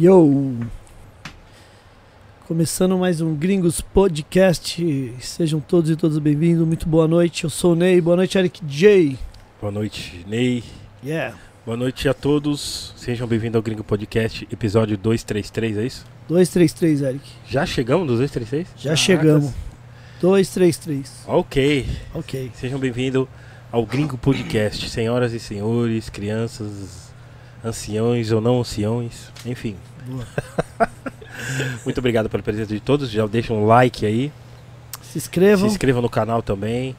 Yo! Começando mais um Gringos Podcast. Sejam todos e todas bem-vindos. Muito boa noite. Eu sou o Ney. Boa noite, Eric J. Boa noite, Ney. Yeah. Boa noite a todos. Sejam bem-vindos ao Gringo Podcast, episódio 233, é isso? 233, Eric. Já chegamos nos 233? Já chegamos. 233. Ok. Ok. Sejam bem-vindos ao Gringo Podcast, senhoras e senhores, crianças, anciões ou não anciões, enfim. Boa. Muito obrigado pela presença de todos. Já deixa um like aí. Se inscrevam. Se inscrevam no canal também.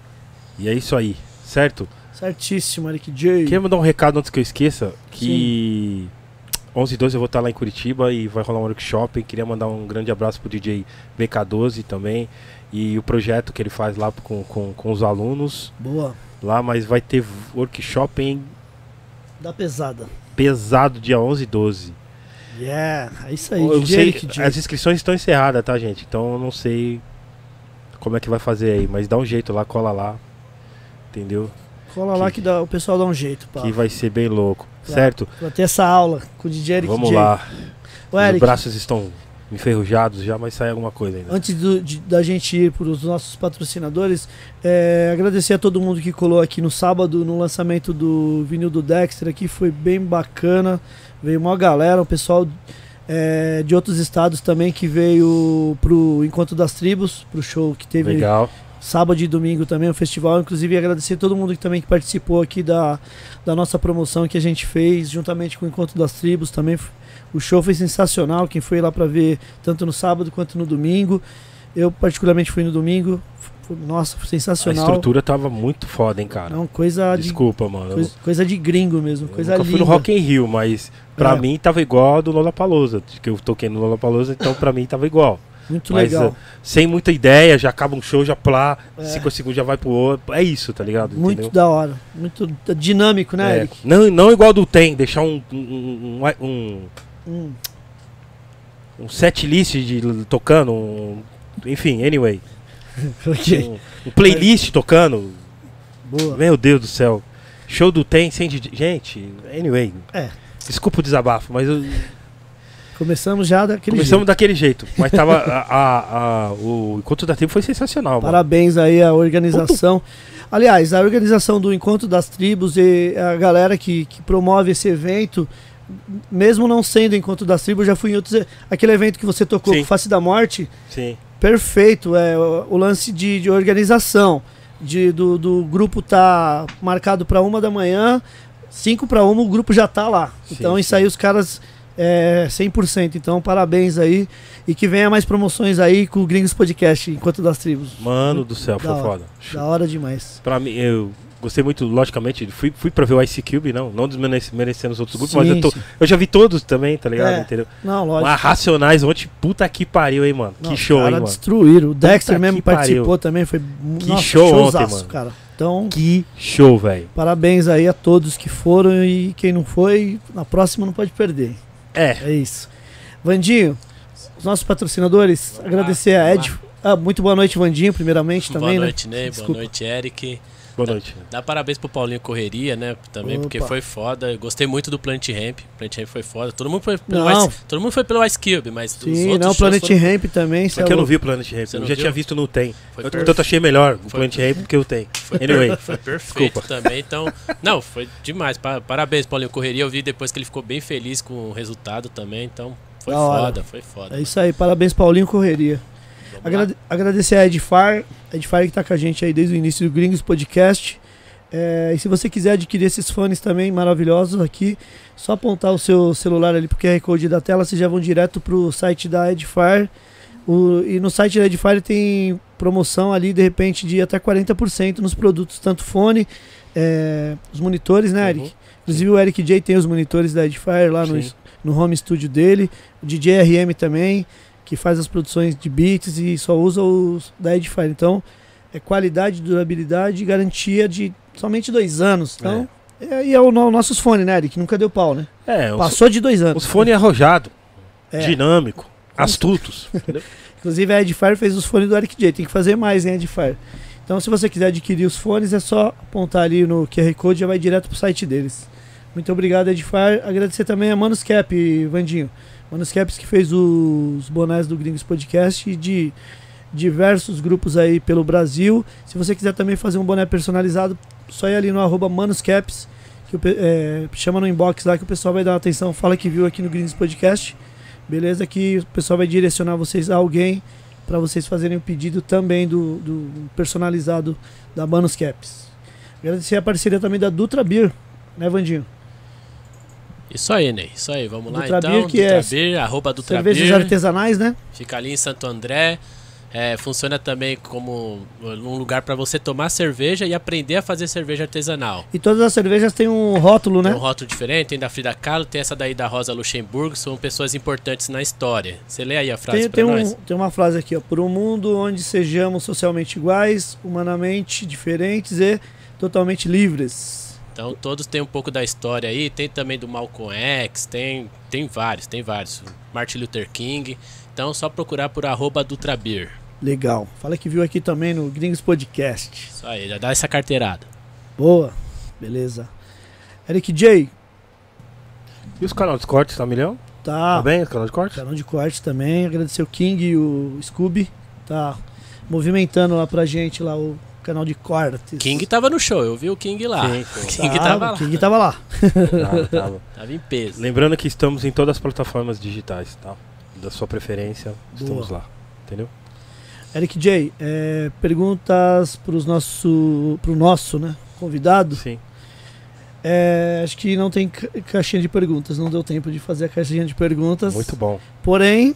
E é isso aí, certo? Certíssimo, Eric J. Queria mandar um recado antes que eu esqueça, que 11 e 12 eu vou estar lá em Curitiba e vai rolar um workshop. Queria mandar um grande abraço pro DJ VK12 também e o projeto que ele faz lá com, com, com os alunos Boa. lá, mas vai ter workshop em Da pesada. Pesado dia 11 e 12. Yeah. É isso aí, Eu DJ sei, Eric J. as inscrições estão encerradas, tá, gente? Então eu não sei como é que vai fazer aí, mas dá um jeito lá, cola lá. Entendeu? Cola lá que- que dá, o pessoal dá um jeito, pá. Que vai ser bem louco, Claro. certo? Pra ter essa aula com o DJ Eric Vamos J. lá. Os Eric, braços estão enferrujados já, mas sai alguma coisa ainda. Antes do- de- da gente ir para os nossos patrocinadores, é, agradecer a todo mundo que colou aqui no sábado no lançamento do vinil do Dexter aqui, foi bem bacana. Veio uma galera, o pessoal é, de outros estados também que veio pro Encontro das Tribos, pro show que teve Legal. sábado e domingo também, o festival. Inclusive, agradecer a todo mundo que também que participou aqui da, da nossa promoção que a gente fez, juntamente com o Encontro das Tribos também. O show foi sensacional. Quem foi lá para ver, tanto no sábado quanto no domingo. Eu, particularmente, fui no domingo. Foi- nossa, foi A sensacional. estrutura tava muito foda, hein, cara. Não, coisa de, Desculpa, mano. coisa, coisa de gringo mesmo, eu coisa nunca linda. fui no Rock in Rio, mas pra É. mim tava igual a do Lollapalooza, que eu toquei no Lollapalooza, então pra mim tava igual. Muito mas, legal. uh, Sem muita ideia, já acaba um show, já plá, É. cinco segundos já vai pro outro. É isso, tá ligado? Muito Entendeu? da hora. Muito dinâmico, né, É. Eric? Não, não igual do Tem, deixar um, um, um, um, Hum, um set list de tocando, um- enfim, anyway. ok. Um, um playlist tocando. Boa. Meu Deus do céu. Show do Tem sem DJ. Gente, anyway. É. Desculpa o desabafo, mas eu, Começamos já daquele começamos jeito. daquele jeito. Mas tava. a, a- a- o encontro da tribo foi sensacional, mano. Parabéns aí à organização. Aliás, a organização do Encontro das Tribos e a galera que, que promove esse evento, mesmo não sendo Encontro das Tribos, já fui em outros. Aquele evento que você tocou Sim. com Face da Morte, Sim. perfeito. É o, o lance de, de organização. De, do, do grupo tá marcado para uma da manhã, cinco para uma, o grupo já tá lá. Sim, então sim. isso aí os caras é 100%. Então parabéns aí. E que venha mais promoções aí com o Gringos Podcast, Encontro das Tribos. Mano do céu, Da foi hora. foda. Da hora demais. Pra mim, eu gostei muito, logicamente. Fui, fui pra ver o Ice Cube, não. Não desmerecendo os outros grupos, mas eu, Sim, tô, sim. eu já vi todos também, tá ligado? É, Entendeu? Não, lógico. Mas Racionais ontem, puta que pariu, hein, mano. Não, que show, os hein, mano. destruíram. O Dexter Puta mesmo que participou pariu. também. Foi Que nossa, show ontem, showzaço, mano. cara. Então, Que show, velho. parabéns aí a todos que foram e quem não foi, na próxima não pode perder. É, É isso. Vandinho, os nossos patrocinadores, Vamos lá, agradecer a vamos Ed. Ah, muito boa noite, Vandinho, primeiramente também, boa né? noite, Ney. Desculpa. Boa noite, Eric. Boa noite. Dá parabéns pro Paulinho Correria, né? Também, porque Opa. foi foda. Eu Gostei muito do Planet Ramp. Planet Ramp foi foda. Todo mundo foi pelo, Não. Ice, todo mundo foi pelo Ice Cube, mas os Sim, outros não, o Planet foram- Ramp também. Só que eu não vi o Planet Ramp. Eu já viu? tinha visto no Tem. Foi Eu, perfeito. tanto achei melhor o Foi Planet Ramp que eu tenho. Anyway. Foi perfeito Desculpa. também, então. Não, foi demais. Pa- Parabéns, Paulinho Correria. Eu vi depois que ele ficou bem feliz com o resultado também, então foi Da hora. foda, foi foda. É isso aí, parabéns, Paulinho Correria. Agrade- agradecer a Edfar, Edfar que tá com a gente aí desde o início do Gringos Podcast. É, e se você quiser adquirir esses fones também maravilhosos aqui, só apontar o seu celular ali pro QR Code da tela, vocês já vão direto pro site da Edfar. O- e no site da Edfire tem promoção ali, de repente, de até 40% nos produtos, tanto fone, é, os monitores, né, Eric? Uhum. Inclusive o Eric J tem os monitores da Edfire lá no, no home studio dele. O DJ RM também, que faz as produções de beats e só usa os da Edfire. Então, é qualidade, durabilidade e garantia de somente dois anos. Então, é. e é o nossos fones, né, Eric? Nunca deu pau, né? É, os, Passou de dois anos. os fones arrojados, É. dinâmico, astutos. Inclusive a Edfire fez os fones do Eric J. Tem que fazer mais em Edfire. Então, se você quiser adquirir os fones, é só apontar ali no QR Code e já vai direto pro site deles. Muito obrigado, Edifar. Agradecer também a Manuscap, Vandinho. Manuscaps que fez os bonés do Gringos Podcast e de diversos grupos aí pelo Brasil. Se você quiser também fazer um boné personalizado, só ir ali no arroba Manuscaps, que o é, chama no inbox lá que o pessoal vai dar atenção, fala que viu aqui no Gringos Podcast. Beleza? Que o pessoal vai direcionar vocês a alguém para vocês fazerem o pedido também do, do personalizado da Manuscaps. Agradecer a parceria também da Dutra Beer, né, Vandinho? Isso aí, Ney. Isso aí. Vamos lá então. Que é Dutra Beer, arroba Dutra Cervejas artesanais, né? Fica ali em Santo André. É, funciona também como um lugar para você tomar cerveja e aprender a fazer cerveja artesanal. E todas as cervejas têm um rótulo, Tem né? um rótulo diferente, tem da Frida Kahlo, tem essa daí da Rosa Luxemburgo, são pessoas importantes na história. Você lê aí a frase Tem, pra tem, um, nós? tem uma frase aqui, ó. Por um mundo onde sejamos socialmente iguais, humanamente diferentes e totalmente livres. Então todos têm um pouco da história aí, tem também do Malcolm X, tem, tem vários, tem vários. Martin Luther King. Então só procurar por arroba Dutrabir. Legal. Fala que viu aqui também no Gringos Podcast. Isso aí, já dá essa carteirada. Boa. Beleza. Eric J. E os canais de cortes, tá milhão? Tá Tá. bem os canais de cortes? Canal de corte também. Agradecer o King e o Scooby. Tá movimentando lá pra gente lá o canal de cortes. King tava no show, eu vi o King lá. Sim, sim. King tava lá. King tava lá. Tava, tava. Tava em peso. Lembrando que estamos em todas as plataformas digitais, tá? Da sua preferência, estamos lá. Entendeu? Eric J, é, perguntas pros nosso, pro nosso né, convidado. Sim. É, acho que não tem ca- caixinha de perguntas, não deu tempo de fazer a caixinha de perguntas. Muito bom. Porém,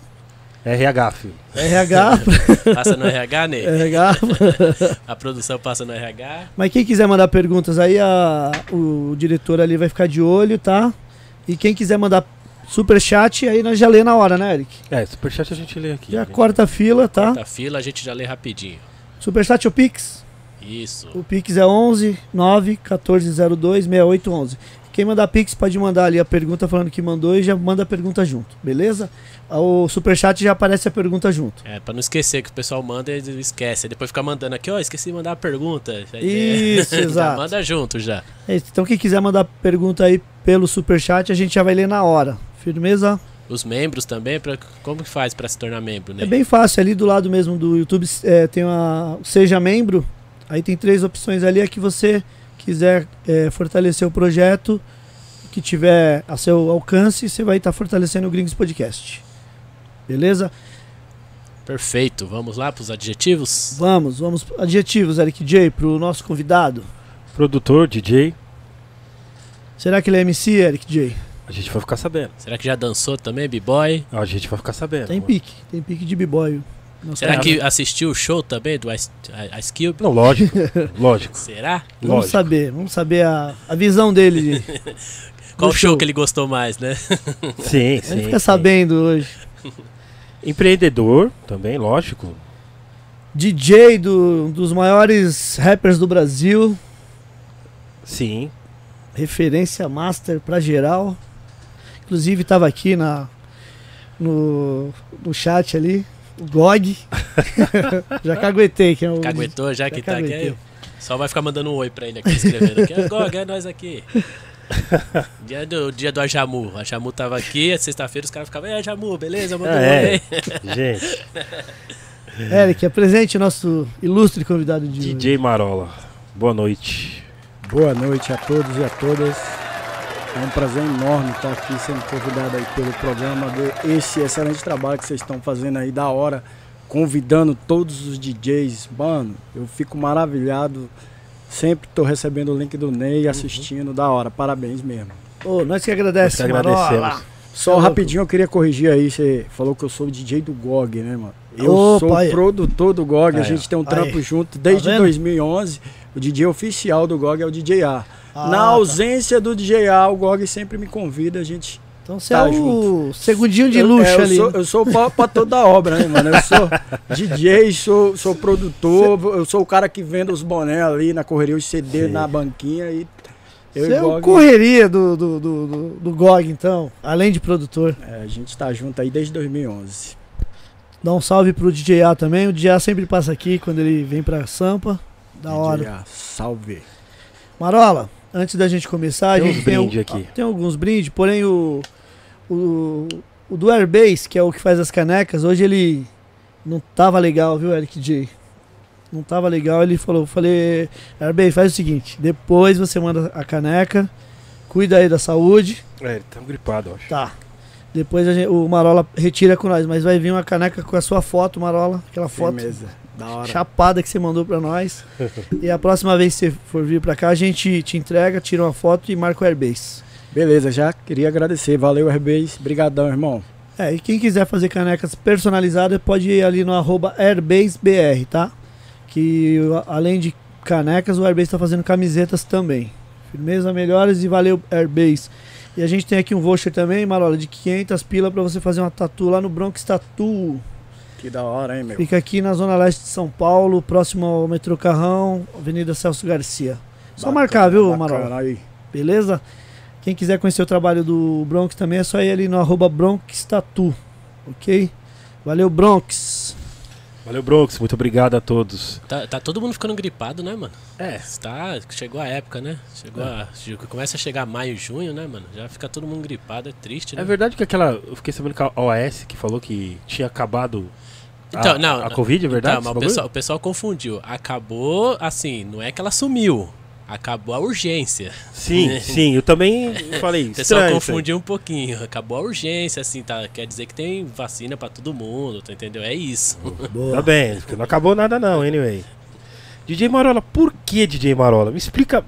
RH, filho. RH, Passa no RH, Ney. RH. A produção passa no RH. Mas quem quiser mandar perguntas aí, a- o diretor ali vai ficar de olho, tá? E quem quiser mandar super chat, aí nós já lê na hora, né, Eric? É, superchat a gente lê aqui. Já gente. corta a fila, tá? Da fila a gente já lê rapidinho. Superchat ou Pix? Isso. O Pix é 11 9 1402 6811. Quem mandar Pix pode mandar ali a pergunta falando que mandou e já manda a pergunta junto, beleza? O Superchat já aparece a pergunta junto. É, pra não esquecer que o pessoal manda e esquece. Depois fica mandando aqui, ó, esqueci de mandar a pergunta. Aí, Isso, já exato. manda junto já. É. Então quem quiser mandar pergunta aí pelo Superchat, a gente já vai ler na hora. Firmeza? Os membros também, pra, como que faz pra se tornar membro, né? É bem fácil, ali do lado mesmo do YouTube é, tem uma Seja Membro. Aí tem três opções ali, a que você quiser é, fortalecer o projeto, que tiver a seu alcance, você vai estar fortalecendo o Gringos Podcast. Beleza? Perfeito. Vamos lá pros adjetivos? Vamos, vamos. Adjetivos, Eric J, pro nosso convidado. Produtor, DJ, Será que ele é MC, Eric J? a gente vai ficar sabendo. Será que já dançou também, B-Boy? A gente vai ficar sabendo. Tem pique, tem pique de b-boy. Nosso Será que assistiu o show também do Ice, Ice Cube? Não, lógico. lógico. Será? Vamos lógico. saber, vamos saber a, a visão dele. de- Qual do show que ele gostou mais, né? Sim, sim. gente fica sim. sabendo hoje. Empreendedor também, lógico. DJ do, um dos maiores rappers do Brasil. Sim. Referência master pra geral. Inclusive tava aqui na, no, no chat ali. O GOG. Já caguetei, que é o. Caguetou já que Já tá aqui. caguetei. Só vai ficar mandando um oi pra ele aqui, escrevendo aqui. "Ah, Gog, é nós aqui. Dia do, dia do Ajamu. A Ajamu tava aqui, a sexta-feira os caras ficavam, é Ajamu, beleza? Manda um oi É, aí. gente. Eric, apresente o nosso ilustre convidado de hoje. DJ Marola. Boa noite. Boa noite a todos e a todas. É um prazer enorme estar aqui sendo convidado aí pelo programa, ver esse excelente trabalho que vocês estão fazendo aí, da hora, convidando todos os DJs. Mano, eu fico maravilhado. Sempre tô recebendo o link do Ney, assistindo, da hora. Parabéns mesmo. Ô, nós que Nós agradecemos, que agradecemos. Só Tá rapidinho eu queria corrigir aí, você falou que eu sou o DJ do GOG, né, mano? Eu Opa, sou aí. o produtor do GOG, a Aí, gente tem um Aí. trampo junto desde vendo? 2011. O DJ oficial do GOG é o DJ A. Ah, Na tá. ausência do DJ A, o GOG sempre me convida, a gente... Então você Tá é o segundinho de Eu- luxo é, eu ali. Sou, eu sou pra, pra toda a obra, né, mano? Eu sou DJ, sou, sou produtor, eu sou o cara que vende os bonés ali na correria, os CD Sim. na banquinha e... Eu Você é o correria do, do, do, do, do GOG, então, além de produtor. é, a gente tá junto aí desde 2011. Dá um salve pro DJ A também. O DJ A sempre passa aqui quando ele vem pra Sampa. Da hora. DJ A, salve. Marola, antes da gente começar, Tem a gente tem, aqui. tem alguns brindes, porém o, o, o do Airbase, que é o que faz as canecas, hoje ele não tava legal, viu, Eric J? Não tava legal, ele falou, falei, Airbase, faz o seguinte, depois você manda a caneca, cuida aí da saúde, É, ele tá gripado, eu acho. tá. Depois gente- o Marola retira com nós, mas vai vir uma caneca com a sua foto, Marola, aquela foto Firmeza. Chapada que você mandou pra nós. e a próxima vez que você for vir pra cá, a gente te entrega, tira uma foto e marca o Airbase. Beleza, já queria agradecer. Valeu, Airbase. Brigadão, irmão. É, e quem quiser fazer canecas personalizadas, pode ir ali no arroba AirbaseBR, tá? Que além de canecas, o Airbase tá fazendo camisetas também. Firmeza melhores e valeu Airbase. E a gente tem aqui um voucher também, Marola, de 500 pila pra você fazer uma tatu lá no Bronx Tattoo. Que da hora, hein, meu? Fica aqui na zona leste de São Paulo, próximo ao metrô Carrão, Avenida Celso Garcia. Só Bacana, marcar, viu, Marola? Aí. Beleza? Quem quiser conhecer o trabalho do Bronx também é só ir ali no arroba Bronx Tattoo, ok? Valeu, Bronx. Valeu, Bronx. Muito obrigado a todos. Tá, tá todo mundo ficando gripado, né, mano? É. Tá, chegou a época, né? Chegou a, começa a chegar maio, junho, né, mano? Já fica todo mundo gripado, é triste, né? É verdade que aquela. Eu fiquei sabendo que a OAS que falou que tinha acabado. A- Então, não, A não. Covid, é verdade? Tá, mas esse o pessoal, o pessoal confundiu. Acabou, assim, não é que ela sumiu. Acabou a urgência. Sim, sim. Eu também falei. O pessoal isso aí. confundiu um pouquinho. Acabou a urgência, assim, tá? Quer dizer que tem vacina pra todo mundo, tá entendeu? É isso. Tá bem, porque não acabou nada não, anyway. DJ Marola, por que DJ Marola? Me explica,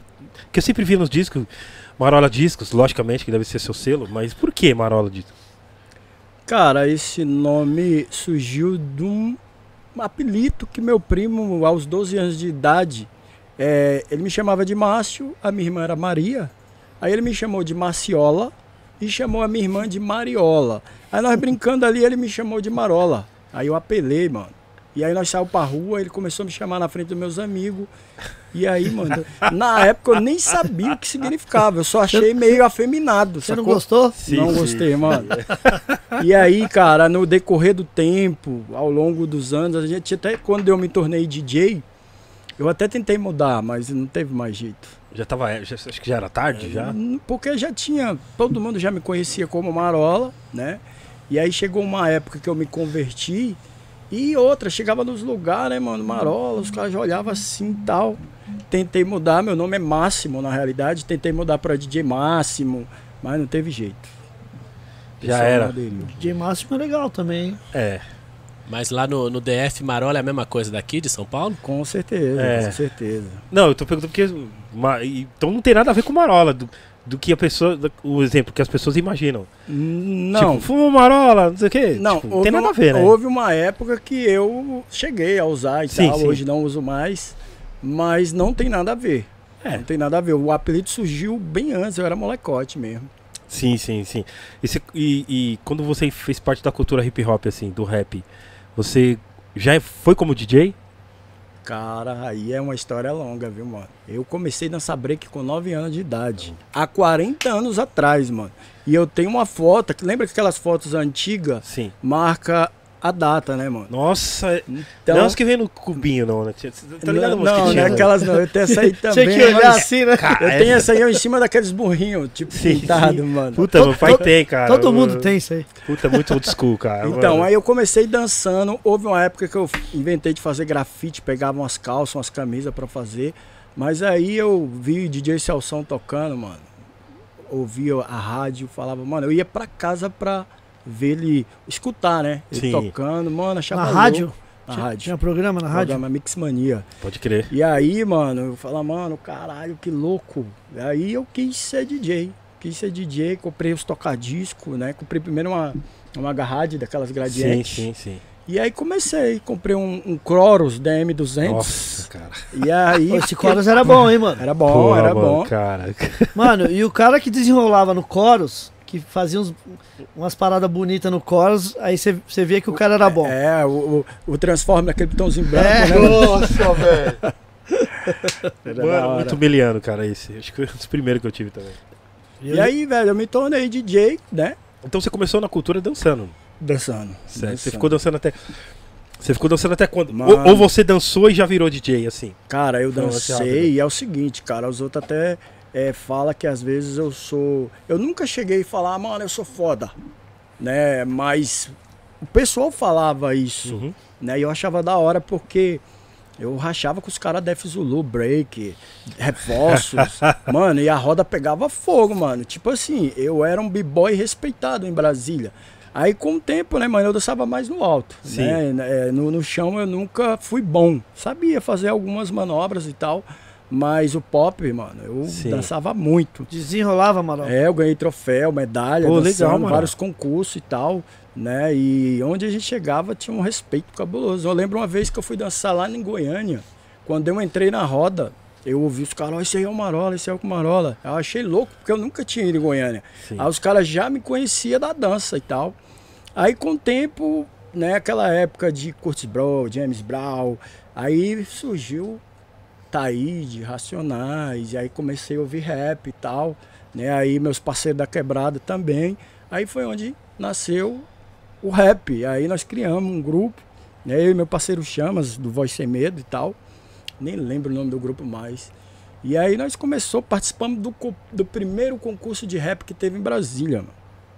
que eu sempre vi nos discos, Marola Discos, logicamente que deve ser seu selo, mas por que Marola Discos? Cara, esse nome surgiu de um apelido que meu primo, aos 12 anos de idade, é, ele me chamava de Márcio, a minha irmã era Maria. Aí ele me chamou de Maciola e chamou a minha irmã de Mariola. Aí nós brincando ali, ele me chamou de Marola. Aí eu apelei, mano. E aí nós saímos pra rua, ele começou a me chamar na frente dos meus amigos. E aí, mano, na época eu nem sabia o que significava. Eu só achei meio afeminado. Você não sacou? gostou? Sim, não sim. gostei, mano. E aí, cara, no decorrer do tempo, ao longo dos anos, a gente até quando eu me tornei DJ, eu até tentei mudar, mas não teve mais jeito. Já tava, já- acho que já era tarde já? Hum, Porque já tinha, todo mundo já me conhecia como Marola, né? E aí chegou uma época que eu me converti e outra, chegava nos lugares, né, mano, Marola, os caras já olhavam assim e tal. Tentei mudar, meu nome é Máximo na realidade, tentei mudar pra DJ Máximo, mas não teve jeito. Já era. DJ Máximo é legal também, hein? É. Mas lá no, no DF Marola é a mesma coisa daqui de São Paulo? Com certeza, É. com certeza. Não, eu tô perguntando porque. Então não tem nada a ver com Marola, do, que a pessoa. o exemplo que as pessoas imaginam. Não, Tipo, fuma Marola, não sei o quê. não, Tipo, tem nada uma, a ver, né? Houve uma época que eu cheguei a usar e Sim, tal, sim. hoje não uso mais, mas não tem nada a ver. É. Não tem nada a ver. O apelido surgiu bem antes, eu era molecote mesmo. Sim, sim, sim. E, se- e- e quando você fez parte da cultura hip hop, assim, do rap, você já foi como DJ? Cara, aí é uma história longa, viu, mano? Eu comecei a dançar break com 9 anos de idade. Há 40 anos atrás, mano. E eu tenho uma foto, que lembra que aquelas fotos antigas Sim. marca a data, né, mano? Nossa, Então, não é os que vem no cubinho, não, né? Tá ligado? não, não, não tinha, é aquelas não. Eu tenho essa aí também. Tinha que olhar mas assim, né? Cara, Eu tenho essa aí em cima daqueles burrinhos, tipo Sim, pintado, sim. mano. Puta, Todo- meu pai todo- tem, cara. Todo mundo tem isso aí. Puta, muito old school, cara. Então, mano. aí eu comecei dançando. Houve uma época que eu inventei de fazer grafite, pegava umas calças, umas camisas pra fazer. Mas aí eu vi DJ Celção tocando, mano. Ouvia a rádio, falava, mano, eu ia pra casa pra ver ele, escutar, né? Ele Sim. tocando, mano, achava Na rádio? Na Tinha, rádio. tinha programa na rádio? Programa Mix Mania. Pode crer. E aí, mano, eu falava, mano, caralho, que louco. Aí eu quis ser DJ. Quis ser DJ, comprei os tocadiscos, né? Comprei primeiro uma, uma garrade daquelas Sim, gradientes. sim, sim. E aí comecei, comprei um, um Croros DM200. Nossa, cara. E aí. Pô, Esse Chorus era bom, hein, mano? Era bom, Porra, era mano, bom. Cara. Mano, e o cara que desenrolava no Chorus, que fazia uns- umas paradas bonitas no Chorus, aí você via que o cara era bom. É, o, o, o Transform naquele botãozinho branco, É. né? Nossa, velho. Mano, muito humilhando, cara, esse. Acho que foi um dos primeiros que eu tive também. E aí, velho, eu me tornei DJ, né? Então você começou na cultura dançando. Dançando. Certo. Você ficou dançando até. Você ficou dançando até quando? Mano. Ou, ou você dançou e já virou DJ, assim? Cara, eu Não, assim, dancei e é o seguinte, cara, os outros até é, fala que às vezes eu sou. Eu nunca cheguei a falar, mano, eu sou foda. Né? Mas o pessoal falava isso. Uhum. Né? E eu achava da hora porque eu rachava com os caras Def Zulu, Break, Reforços. mano, e a roda pegava fogo, mano. Tipo assim, eu era um b-boy respeitado em Brasília. Aí com o tempo, né, mano, eu dançava mais no alto. Sim. Né? É, no, no chão eu nunca fui bom. Sabia fazer algumas manobras e tal. Mas o pop, mano, eu Sim. dançava muito. Desenrolava, Amaral. É, eu ganhei troféu, medalha, Pô, dançando, legal, mano. vários concursos e tal, né? E onde a gente chegava tinha um respeito cabuloso. Eu lembro uma vez que eu fui dançar lá em Goiânia, quando eu entrei na roda, eu ouvi os caras, ó, esse aí é o Marola, esse é o Marola. Eu achei louco, porque eu nunca tinha ido em Goiânia. Sim. Aí os caras já me conheciam da dança e tal. Aí com o tempo, né, aquela época de Curtis Blow, James Brown, aí surgiu Taíde, Racionais, e aí comecei a ouvir rap e tal, né? Aí meus parceiros da quebrada também. Aí foi onde nasceu o rap. Aí nós criamos um grupo, né? Eu e meu parceiro Chamas, do Voz Sem Medo e tal. Nem lembro o nome do grupo mais. E aí nós começou, participamos do, do primeiro concurso de rap que teve em Brasília, mano.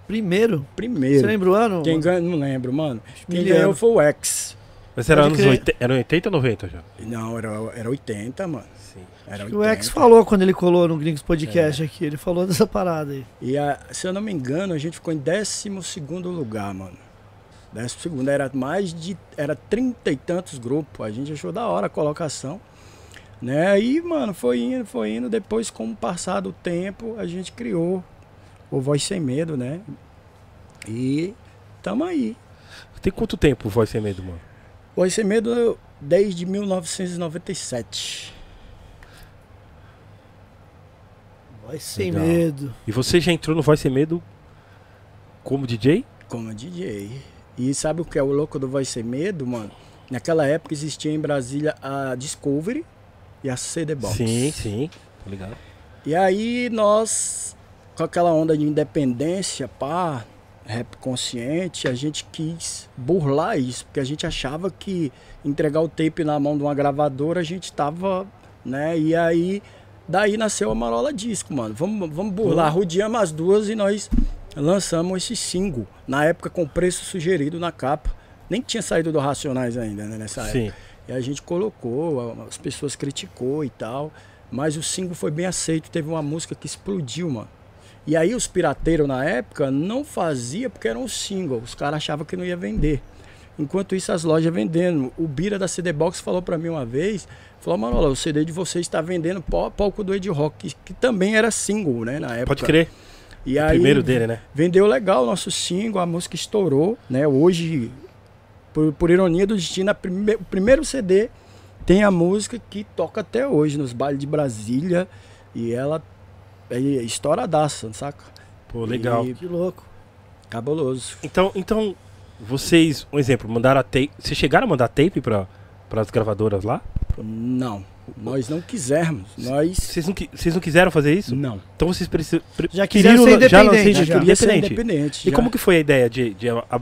Primeiro. Primeiro. Você lembra o ano? Quem ganhou, não lembro, mano. Quem ganhou foi o X. Mas era anos crer. 80, era 80 ou 90 já? Não, era, era 80, mano. Sim. Era O 80. Ex falou quando ele colou no Gringos É. Podcast aqui. Ele falou dessa parada aí. E a- se eu não me engano, a gente ficou em 12 lugar, mano. 12 era mais de. Era trinta e tantos grupos. A gente achou da hora a colocação. Né? Aí, mano, foi indo, foi indo. Depois, com o passar do tempo, a gente criou o Voz Sem Medo, né? E tamo aí. Tem quanto tempo o Voz Sem Medo, mano? Voz Sem Medo desde 1997. Vai sem Legal. medo. E você já entrou no Voz Sem Medo como DJ? como DJ. E sabe o que é o louco do Voz Sem Medo, mano? Naquela época existia em Brasília a Discovery e a CD Box. Sim, sim. Tô ligado. E aí nós, com aquela onda de independência, pá, rap consciente, a gente quis burlar isso, porque a gente achava que entregar o tape na mão de uma gravadora a gente tava, né? E aí, daí nasceu a Marola Disco, mano. Vamos, vamos burlar, rodeamos as duas e nós lançamos esse single. Na época com preço sugerido na capa. Nem tinha saído do Racionais ainda, né, nessa época. Sim. E a gente colocou, as pessoas criticou e tal. Mas o single foi bem aceito, teve uma música que explodiu, mano. E aí os pirateiros na época não fazia porque era um single, os caras achavam que não ia vender. Enquanto isso as lojas vendendo. O Bira da CD Box falou pra mim uma vez, falou, Manola, o CD de vocês está vendendo palco do Ed Rock, que, que também era single, né, na época. Pode crer. E O aí, primeiro dele, né? Vendeu legal o nosso single, a música estourou, né? Hoje, por, por ironia do destino, prime- o primeiro CD tem a música que toca até hoje nos bailes de Brasília e ela é estouradaça, saca? Pô, legal. E Que louco. cabuloso. Então, então, vocês, um exemplo, mandaram a tape. Vocês chegaram a mandar tape para as gravadoras lá? Não, nós não quisermos, nós Vocês não, vocês não quiseram fazer isso? não. Então vocês precisam. pre- Já quiseram ser lan- já independente, lancei já. já Queria ser independente. independente. E já. como que foi a ideia de, de a- a-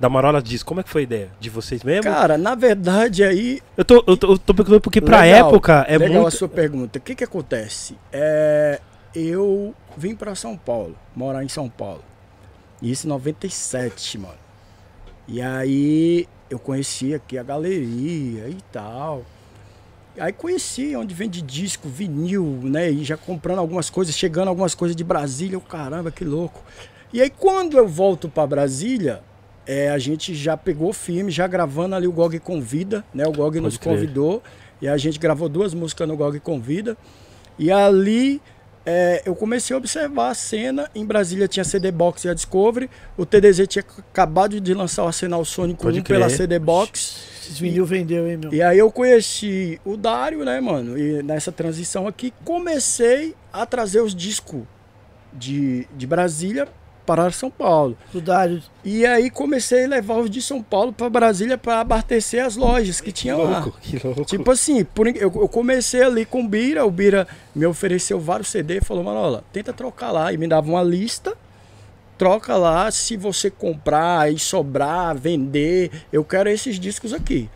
da Marola diz? Como é que foi a ideia? De vocês mesmo? Cara, na verdade aí eu, tô, eu, tô, eu tô perguntando porque pra Legal, época é Legal muito. a sua pergunta. O que que acontece? É, eu vim para São Paulo, morar em São Paulo. Isso em 97, mano. E aí eu conheci aqui a galeria e tal. Aí conheci onde vende disco, vinil, né? E já comprando algumas coisas, chegando algumas coisas de Brasília. Eu, caramba, que louco. E aí quando eu volto para Brasília, é, a gente já pegou firme, já gravando ali o GOG Convida, né? O GOG nos crer. convidou. E a gente gravou duas músicas no GOG Convida. E ali é, eu comecei a observar a cena. Em Brasília tinha CD Box e a Discovery. O TDZ tinha acabado de lançar o Arsenal Sônico Pode 1 pela. CD Box. Esses vinil vendeu, hein, meu? E aí eu conheci o Dário, né, mano? E nessa transição aqui comecei a trazer os discos de, de Brasília para São Paulo. Dário. E aí comecei a levar os de São Paulo para Brasília para abastecer as lojas que Que tinha lá. louco, que louco. Tipo assim, por, eu, eu comecei ali com o Bira, o Bira me ofereceu vários CD e falou, Manola, tenta trocar lá. E me dava uma lista, troca lá, se você comprar e sobrar, vender, eu quero esses discos aqui.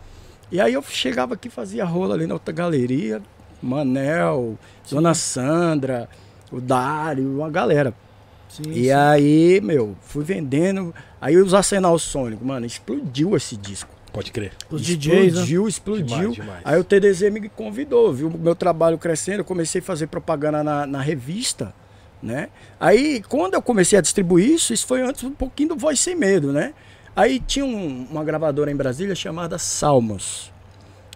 E aí eu chegava aqui, fazia rola ali na outra galeria, Manel, Dona Sandra, o Dário, uma galera. Sim, E sim. aí, meu, fui vendendo. Aí os Arsenal Sônico, mano, explodiu esse disco. Pode crer. Os DJs, né? Explodiu, explodiu. Demais, demais. Aí o TDZ me convidou, viu o meu trabalho crescendo, eu comecei a fazer propaganda na, na revista, né? Aí quando eu comecei a distribuir isso, isso foi antes um pouquinho do Voz Sem Medo, né? Aí tinha um- uma gravadora em Brasília chamada Salmos,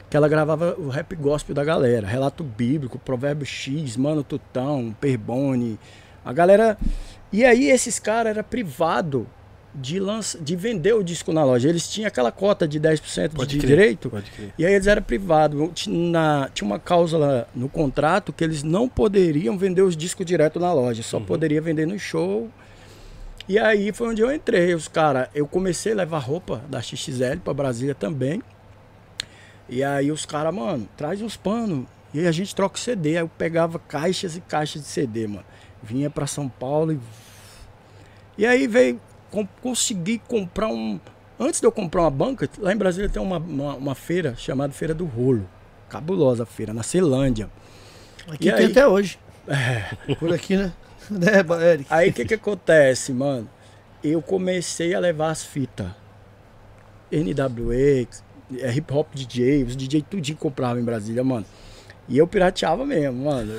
que ela gravava o rap gospel da galera, relato bíblico, provérbio X, Mano Tutão, Perbone, a galera... E aí esses caras era privado de, lança, de vender o disco na loja, eles tinham aquela cota de 10% de Pode crer. direito, e aí eles eram privados. Tinha, tinha uma cláusula no contrato que eles não poderiam vender os discos direto na loja, só Uhum. poderia vender no show. E aí foi onde eu entrei. Os cara, eu comecei a levar roupa da XXL para Brasília também. E aí os caras, mano, traz uns panos. E aí a gente troca o CD. Aí eu pegava caixas e caixas de CD, mano. Vinha para São Paulo e. E aí veio. com- consegui comprar um. Antes de eu comprar uma banca, lá em Brasília tem uma, uma, uma feira chamada Feira do Rolo. Cabulosa feira, na Celândia. Aqui E tem aí? até hoje. É. Por aqui, né? né, Eric? Aí o que que acontece, mano? Eu comecei a levar as fitas. NWA, é, hip hop DJ, os DJ tudinho compravam em Brasília, mano. E eu pirateava mesmo, mano.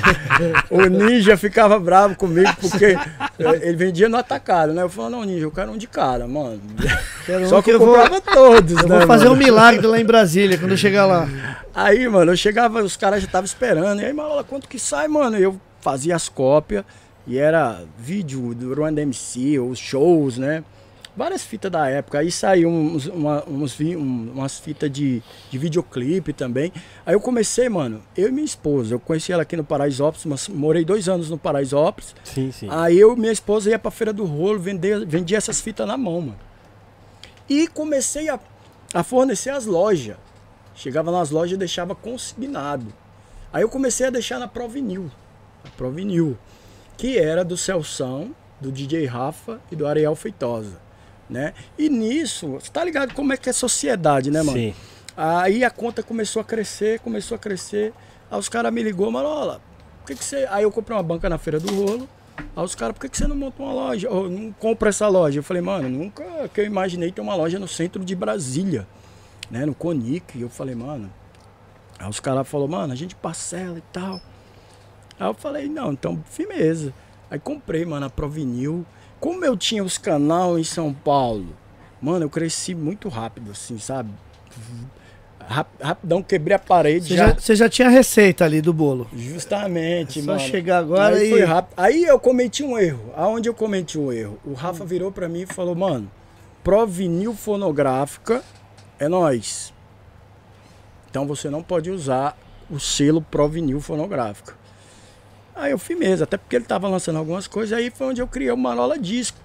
o Ninja ficava bravo comigo porque eh, ele vendia no atacado, né? Eu falava, não, Ninja, eu quero um de cara, mano. Um Só que eu vou, comprava todos, eu né, vou fazer mano? um milagre lá em Brasília quando eu chegar lá. Aí, mano, eu chegava, os caras já estavam esperando. E aí, Marola, quanto que sai, mano? Eu fazia as cópias e era vídeo do Rwanda MC, os shows, né? Várias fitas da época. Aí saiu uns, uma- uns um- umas fitas de, de videoclipe também. Aí eu comecei, mano, eu e minha esposa. Eu conheci ela aqui no Paraisópolis, mas morei dois anos no Paraisópolis. Sim, sim. Aí eu e minha esposa ia pra Feira do Rolo, vender, vendia essas fitas na mão, mano. E comecei a, a fornecer as lojas. Chegava nas lojas e deixava consignado. Aí eu comecei a deixar na Provinil. A Provinil. Que era do Celção, do DJ Rafa e do Ariel Feitosa. Né? E nisso, você tá ligado como é que é sociedade, né, mano? Sim. Aí a conta começou a crescer, começou a crescer. Aí os caras me ligou, Marola, por que, que você. Aí eu comprei uma banca na feira do rolo. Aí os caras, por que, que você não monta uma loja? Ou não compra essa loja? Eu falei, mano, nunca que eu imaginei ter uma loja no centro de Brasília, né? No Conic. E eu falei, mano. Aí os caras falaram, mano, a gente parcela e tal. Aí eu falei, não, então, firmeza. Aí comprei, mano, a Provinil. Como eu tinha os canal em São Paulo, mano, eu cresci muito rápido, assim, sabe? Rap- Rapidão, quebrei a parede Você já. já, já tinha a receita ali do bolo. Justamente, É só mano. chegar agora aí e- foi rápido. Aí eu cometi um erro. Aonde eu cometi um erro? O Rafa virou pra mim e falou, mano, Provinil fonográfica é nós. Então você não pode usar o selo Provinil fonográfica. Aí eu firmeza, até porque ele tava lançando algumas coisas, aí foi onde eu criei o Marola Disco.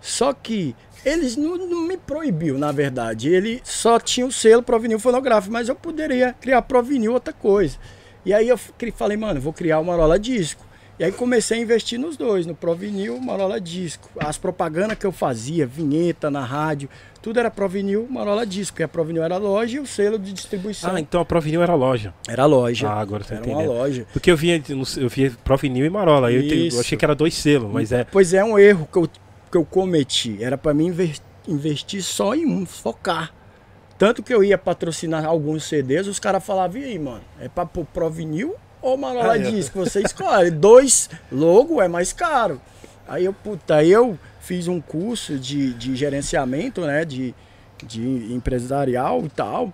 Só que eles não, não me proibiu, na verdade. Ele só tinha o selo Provinil fonográfico, mas eu poderia criar Provinil outra coisa. E aí eu falei, mano, vou criar o Marola Disco. E aí comecei a investir nos dois, no Provinil, Marola Disco. As propagandas que eu fazia, vinheta na rádio, tudo era Provinil, Marola Disco. Porque a Provinil era loja e o selo de distribuição Ah, então a Provinil era loja. era loja. Ah, agora tô era uma entendendo. loja. Porque eu via, eu via Provinil e Marola. Eu, entendi- eu achei que era dois selos, mas é. Pois é, um erro que eu, que eu cometi. Era para mim investir só em um, focar. Tanto que eu ia patrocinar alguns CDs, os caras falavam, e aí, mano, é pra Provinil ou Marola Ah, é. Disco? Você escolhe. Dois logo é mais caro. Aí eu, puta, aí eu fiz um curso de, de gerenciamento, né, de, de empresarial e tal.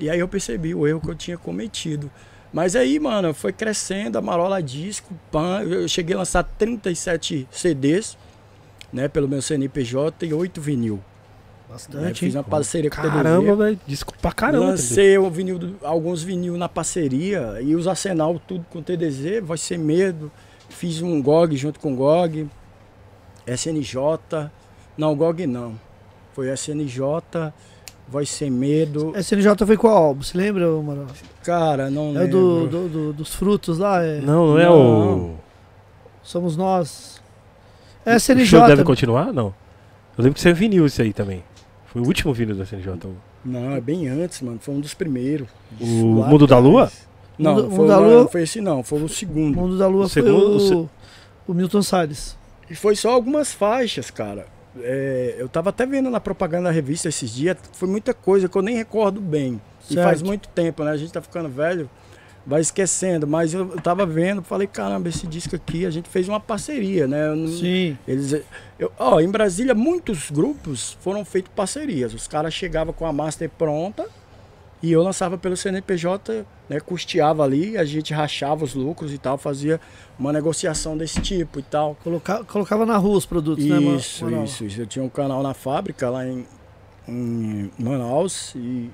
E aí eu percebi o erro que eu tinha cometido. Mas aí, mano, foi crescendo a Marola Disco, pan, eu cheguei a lançar 37 CDs, né, pelo meu CNPJ e 8 vinil. Né, Bastante. fiz uma parceria com o TDZ. Caramba, velho. Desculpa pra caramba. Lancei o vinil, alguns vinil na parceria e os Arsenal tudo com TDZ, vai ser medo. Fiz um GOG junto com o GOG, SNJ. Não, GOG não. Foi SNJ, Voz Sem Medo. SNJ foi qual álbum? Você lembra, mano? Cara, não É o lembro. do, do- do- dos frutos lá? É. Não, não é Não. o. Somos nós. É O SNJ. show deve continuar? Não. Eu lembro que saiu vinil isso aí também. Foi o último vinil da CNJ. o- Não, é bem antes, mano. Foi um dos primeiros. O Lá Mundo da atrás. Lua? Não, Mundo- foi, Mundo da Lua- não foi esse não, foi o segundo. Mundo da Lua O foi segundo- o, o o Milton Salles. E foi só algumas faixas, cara. É, eu tava até vendo na propaganda da revista esses dias, foi muita coisa que eu nem recordo bem. E Certo. faz muito tempo, né? A gente tá ficando velho, vai esquecendo. Mas eu, tava vendo, falei, caramba, esse disco aqui, a gente fez uma parceria, né? Não- Sim. Eles, eu, ó, em Brasília, muitos grupos foram feitos parcerias. Os caras chegavam com a master pronta e eu lançava pelo CNPJ, né, custeava ali, a gente rachava os lucros e tal, fazia uma negociação desse tipo e tal. Coloca- colocava na rua os produtos, né, Isso, Manuel? isso, isso. Eu tinha um canal na fábrica lá em, em Manaus e,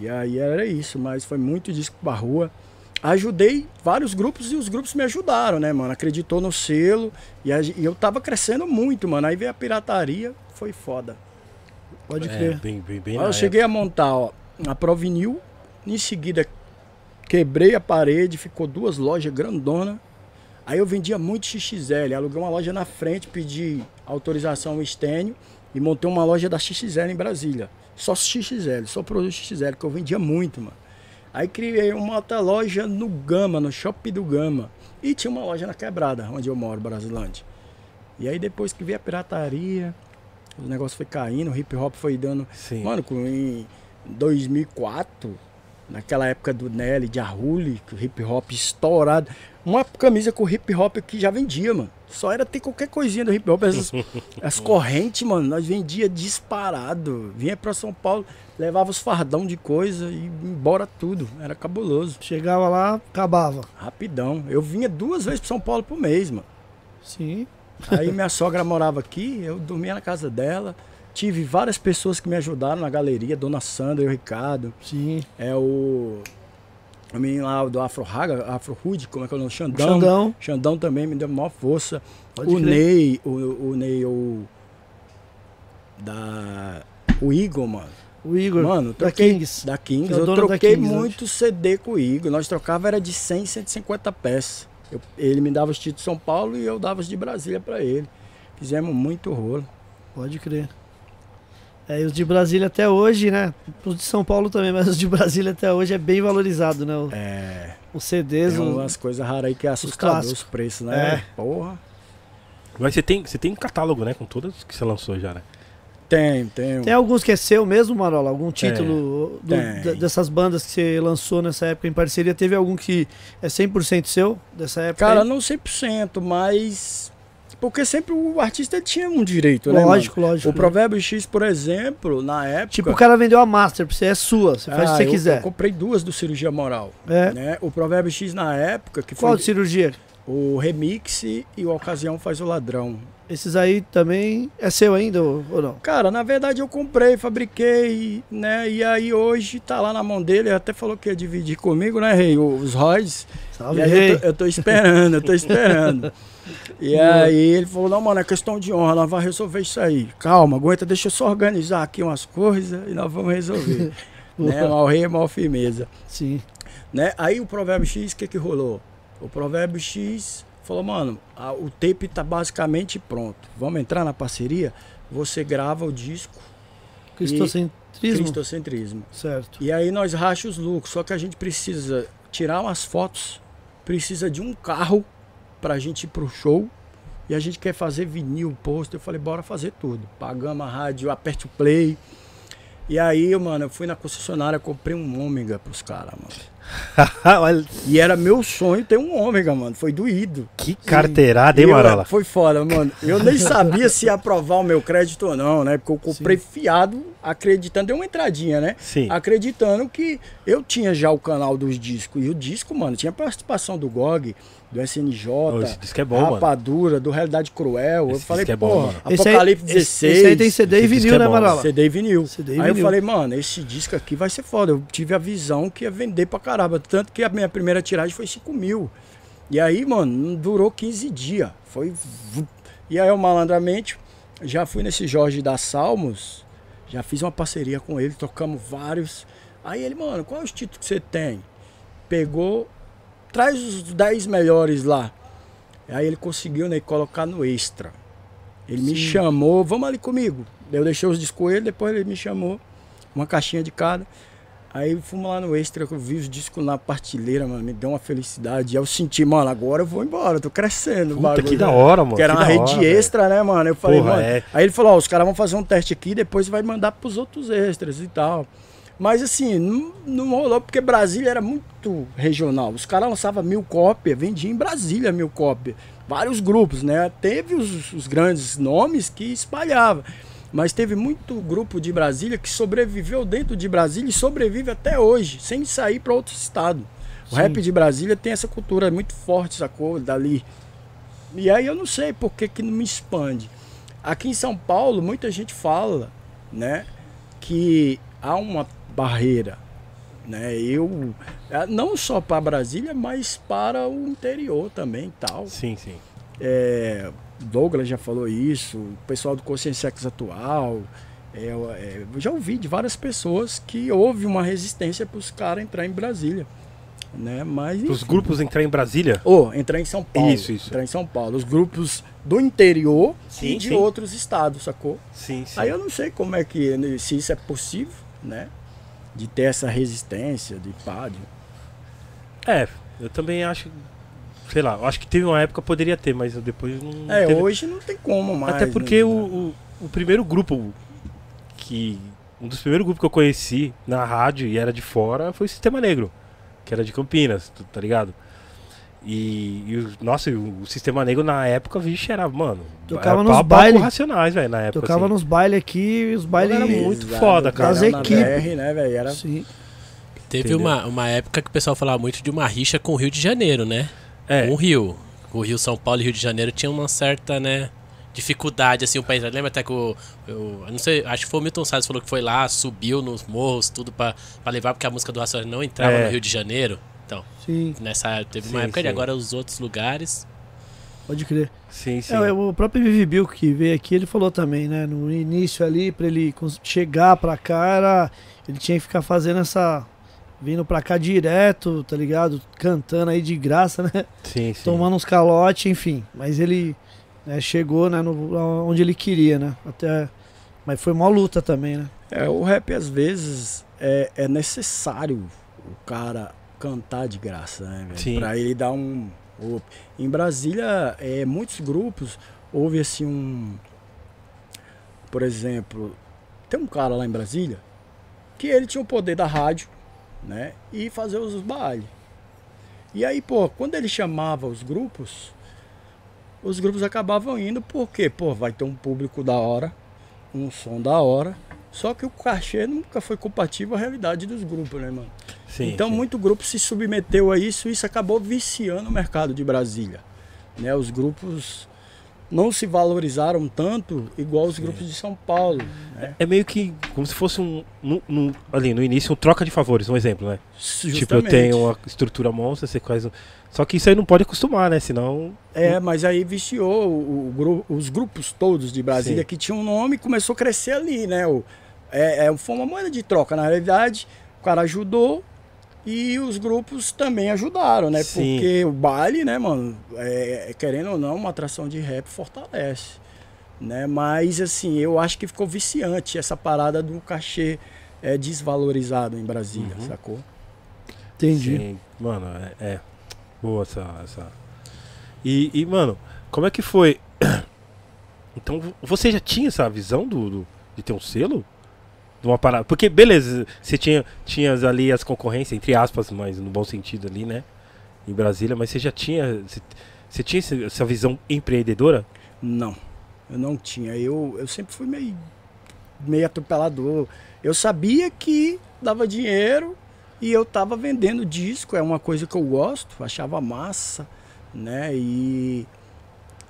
e aí era isso, mas foi muito disco pra rua. Ajudei vários grupos e os grupos me ajudaram, né, mano? Acreditou no selo e, a e eu tava crescendo muito, mano. Aí veio a pirataria, foi foda. Pode É, crer. bem, bem, bem Aí eu cheguei a montar, ó, a Provinil, em seguida quebrei a parede, ficou duas lojas grandona. Aí eu vendia muito XXL, aluguei uma loja na frente, pedi autorização ao estênio e montei uma loja da XXL em Brasília. Só XXL, só produto XXL, que eu vendia muito, mano. Aí criei uma outra loja no Gama, no Shopping do Gama. E tinha uma loja na Quebrada, onde eu moro, Brasilândia. E aí depois que veio a pirataria, o negócio foi caindo, o hip hop foi dando Sim. Mano, com- em 2004, naquela época do Nelly, de o hip hop estourado, uma camisa com hip hop que já vendia, mano. Só era ter qualquer coisinha do hip hop. Essas, as correntes, mano, nós vendia disparado. Vinha pra São Paulo, levava os fardão de coisa e ia embora tudo. Era cabuloso. Chegava lá, acabava. Rapidão. Eu vinha duas vezes pra São Paulo por mês, mano. Sim. Aí minha sogra morava aqui, eu dormia na casa dela. Tive várias pessoas que me ajudaram na galeria, Dona Sandra e o Ricardo. Sim. É o. O menino lá do Afro Raga, Afro Hood, como é que é o nome? Xandão. Xandão. Xandão também me deu maior força. Pode o crer. Ney, o, o Ney, o. Da. O Igor, mano. O Igor. Mano, da troquei- Kings. Da Kings. É eu da troquei Kings hoje. muito CD com o Igor. Nós trocava era de 100, 150 peças. Eu- ele me dava os títulos de São Paulo e eu dava os de Brasília pra ele. Fizemos muito rolo. Pode crer. É, e os de Brasília até hoje, né? Os de São Paulo também, mas os de Brasília até hoje é bem valorizado, né? O- É. Os CDs. Tem o- umas coisas raras aí que é assustador os, clássicos. preços, né? É. Porra. Mas você tem, você tem um catálogo, né? Com todas que você lançou já, né? Tem, tem. Tem alguns que é seu mesmo, Marola? Algum título do- tem. da- dessas bandas que você lançou nessa época em parceria? Teve algum que é 100% seu dessa época? Cara, aí? não 100%, mas. Porque sempre o artista tinha um direito, né? lógico, lógico. O Provérbio X, por exemplo, na época. Tipo, o cara vendeu a Master pra você, é sua, você faz o Ah, que você eu- quiser. Eu comprei duas do Cirurgia Moral. É. Né? O Provérbio X na época, que Qual foi de cirurgia? o Remix e o Ocasião Faz o Ladrão. Esses aí também é seu ainda ou, não? Cara, na verdade eu comprei, fabriquei, né? E aí hoje tá lá na mão dele, ele até falou que ia dividir comigo, né, Rei? Os royalties. Salve, E aí rei. eu, tô, eu tô esperando, eu tô esperando. E aí ele falou, não, mano, é questão de honra, nós vamos resolver isso aí. Calma, aguenta, deixa eu só organizar aqui umas coisas e nós vamos resolver. né? Mal rei, mal firmeza. Sim. Né? Aí o Provérbio X, o que que rolou? O Provérbio X falou, mano, a- o tape tá basicamente pronto. Vamos entrar na parceria? Você grava o disco Cristocentrismo? Cristocentrismo. Certo. E aí nós racha os lucros. Só que a gente precisa tirar umas fotos, precisa de um carro pra gente ir pro show. E a gente quer fazer vinil, pôster. Eu falei, bora fazer tudo. Pagamos a rádio, aperte o play. E aí, mano, eu fui na concessionária, comprei um ômega pros caras, mano. E era meu sonho ter um ômega, mano. Foi doído. que carteirada, hein, eu- Marola? Foi foda, mano. Eu nem sabia se ia aprovar o meu crédito ou não, né? Porque eu comprei fiado, acreditando, deu uma entradinha, né? Sim. Acreditando que eu tinha já o canal dos discos. E o disco, mano, tinha participação do GOG, do SNJ, Ô, esse disco é bom, mano. Rapadura, do Realidade Cruel. eu Esse falei, disco é bom, pô, mano. Esse Apocalipse esse- 16. Esse aí tem CD e vinil, é né. Marola? CD e vinil. CD e Aí eu vinil. falei, mano, esse disco aqui vai ser foda. Eu tive a visão que ia vender pra caramba. Tanto que a minha primeira tiragem foi 5 mil. E aí, mano, não durou 15 dias. Foi. E aí eu malandramente já fui nesse Jorge da Salmos, já fiz uma parceria com ele, tocamos vários. Aí ele, mano, qual é os títulos que você tem? Pegou, traz os 10 melhores lá. Aí ele conseguiu, né, colocar no extra. Ele me Sim. chamou, vamos ali comigo. Eu deixei os discos com ele, depois ele me chamou, uma caixinha de cada. Aí fomos lá no Extra, que eu vi os discos na partilheira, mano, me deu uma felicidade. Eu senti, mano, agora eu vou embora, eu tô crescendo. Puta, bagulho, que da hora, mano. Que era que uma rede hora, extra, né, mano? Eu falei, Porra, mano. é. Aí ele falou, ó, os caras vão fazer um teste aqui, depois vai mandar pros outros extras e tal. Mas assim, não, não rolou, porque Brasília era muito regional. Os caras lançavam mil cópias, vendiam em Brasília mil cópias. Vários grupos, né? Teve os, os grandes nomes que espalhavam. Mas teve muito grupo de Brasília que sobreviveu dentro de Brasília e sobrevive até hoje, sem sair para outro estado. O Sim. rap de Brasília tem essa cultura muito forte, sacou? Dali. E aí eu não sei por que, que não me expande. Aqui em São Paulo, muita gente fala, né, que há uma barreira, né? Eu eh, não só para Brasília, mas para o interior também, tal. Sim, sim. É, Douglas já falou isso, o pessoal do Consciência Sex Atual. é, eu, é, eu já ouvi de várias pessoas que houve uma resistência para os caras entrar em Brasília. Né? Mas, Os grupos entrar em Brasília? Ou entrar em São Paulo. Isso, isso. Entrar em São Paulo. Os grupos do interior Sim, e de sim. outros estados, sacou? Sim, sim. Aí eu não sei como é que, se isso é possível, né? De ter essa resistência, de pá, de... É, eu também acho. Sei lá, eu acho que teve uma época poderia ter, mas depois não. É, teve. hoje não tem como mais. Até porque né? o, o, o primeiro grupo que. Um dos primeiros grupos que eu conheci na rádio e era de fora foi o Sistema Negro, que era de Campinas, tá ligado? E, e o, nossa, e o, o Sistema Negro na época, vixe, era, mano. Tocava era nos pau a pau baile. com Racionais, velho, na época. Tocava assim. nos bailes aqui, os bailes. Era muito Exato, foda, cara. As equipes. BR, né, velho? Era... Sim. Teve Entendeu? uma, uma época que o pessoal falava muito de uma rixa com o Rio de Janeiro, né? É, Com o Rio. O Rio, São Paulo e Rio de Janeiro tinha uma certa, né? Dificuldade, assim, pra entrar. Lembra até que o. Eu, eu não sei, acho que foi o Milton Salles que falou que foi lá, subiu nos morros, tudo pra, pra levar, porque a música do Racionais não entrava É. no Rio de Janeiro. Então, Sim, nessa. Teve uma Sim, época e sim. agora os outros lugares. pode crer. sim, sim. É, o próprio Vivi Bill que veio aqui, ele falou também, né? No início ali, pra ele chegar pra cá, era, ele tinha que ficar fazendo essa. Vindo pra cá direto, tá ligado? Cantando aí de graça, né? sim, sim. Tomando uns calotes, enfim. Mas ele né, chegou né, no, onde ele queria, né? Até. Mas foi uma luta também, né? É, o rap às vezes é, é necessário o cara cantar de graça, né? Sim. Pra ele dar um. Em Brasília, é, muitos grupos houve assim um. Por exemplo, tem um cara lá em Brasília que ele tinha o poder da rádio, né? E fazer os bailes. E aí, pô, quando ele chamava os grupos, os grupos acabavam indo porque, pô, vai ter um público da hora, um som da hora. Só que o cachê nunca foi compatível à realidade dos grupos, né, mano? Sim, então sim. muito grupo se submeteu a isso e isso acabou viciando o mercado de Brasília. Né? Os grupos não se valorizaram tanto igual os grupos de São Paulo. Né? É meio que como se fosse um. no- no- ali no início, um troca de favores, um exemplo, né? Tipo, eu Justamente. tenho uma estrutura monstra, você faz um. Só que isso aí não pode acostumar, né? Senão. É, mas aí viciou o, o os grupos todos de Brasília Sim. que tinham um nome e começou a crescer ali, né? O, é, é, foi uma moeda de troca, na realidade. O cara ajudou e os grupos também ajudaram, né? Sim. Porque o baile, né, mano, é, querendo ou não, uma atração de rap fortalece. Né? Mas assim, eu acho que ficou viciante essa parada do cachê é, desvalorizado em Brasília, Uhum. sacou? Entendi. Sim, mano, é, é. Boa essa. essa... E, e, mano, como é que foi? Então, vo- você já tinha essa visão do, do- de ter um selo? De uma parada. Porque, beleza, você tinha, tinha ali as concorrências, entre aspas, mas no bom sentido ali, né? Em Brasília, mas você já tinha. Você, você tinha essa visão empreendedora? Não, eu não tinha. Eu, eu sempre fui meio, meio atropelador. Eu sabia que dava dinheiro e eu tava vendendo disco, é uma coisa que eu gosto, achava massa, né? E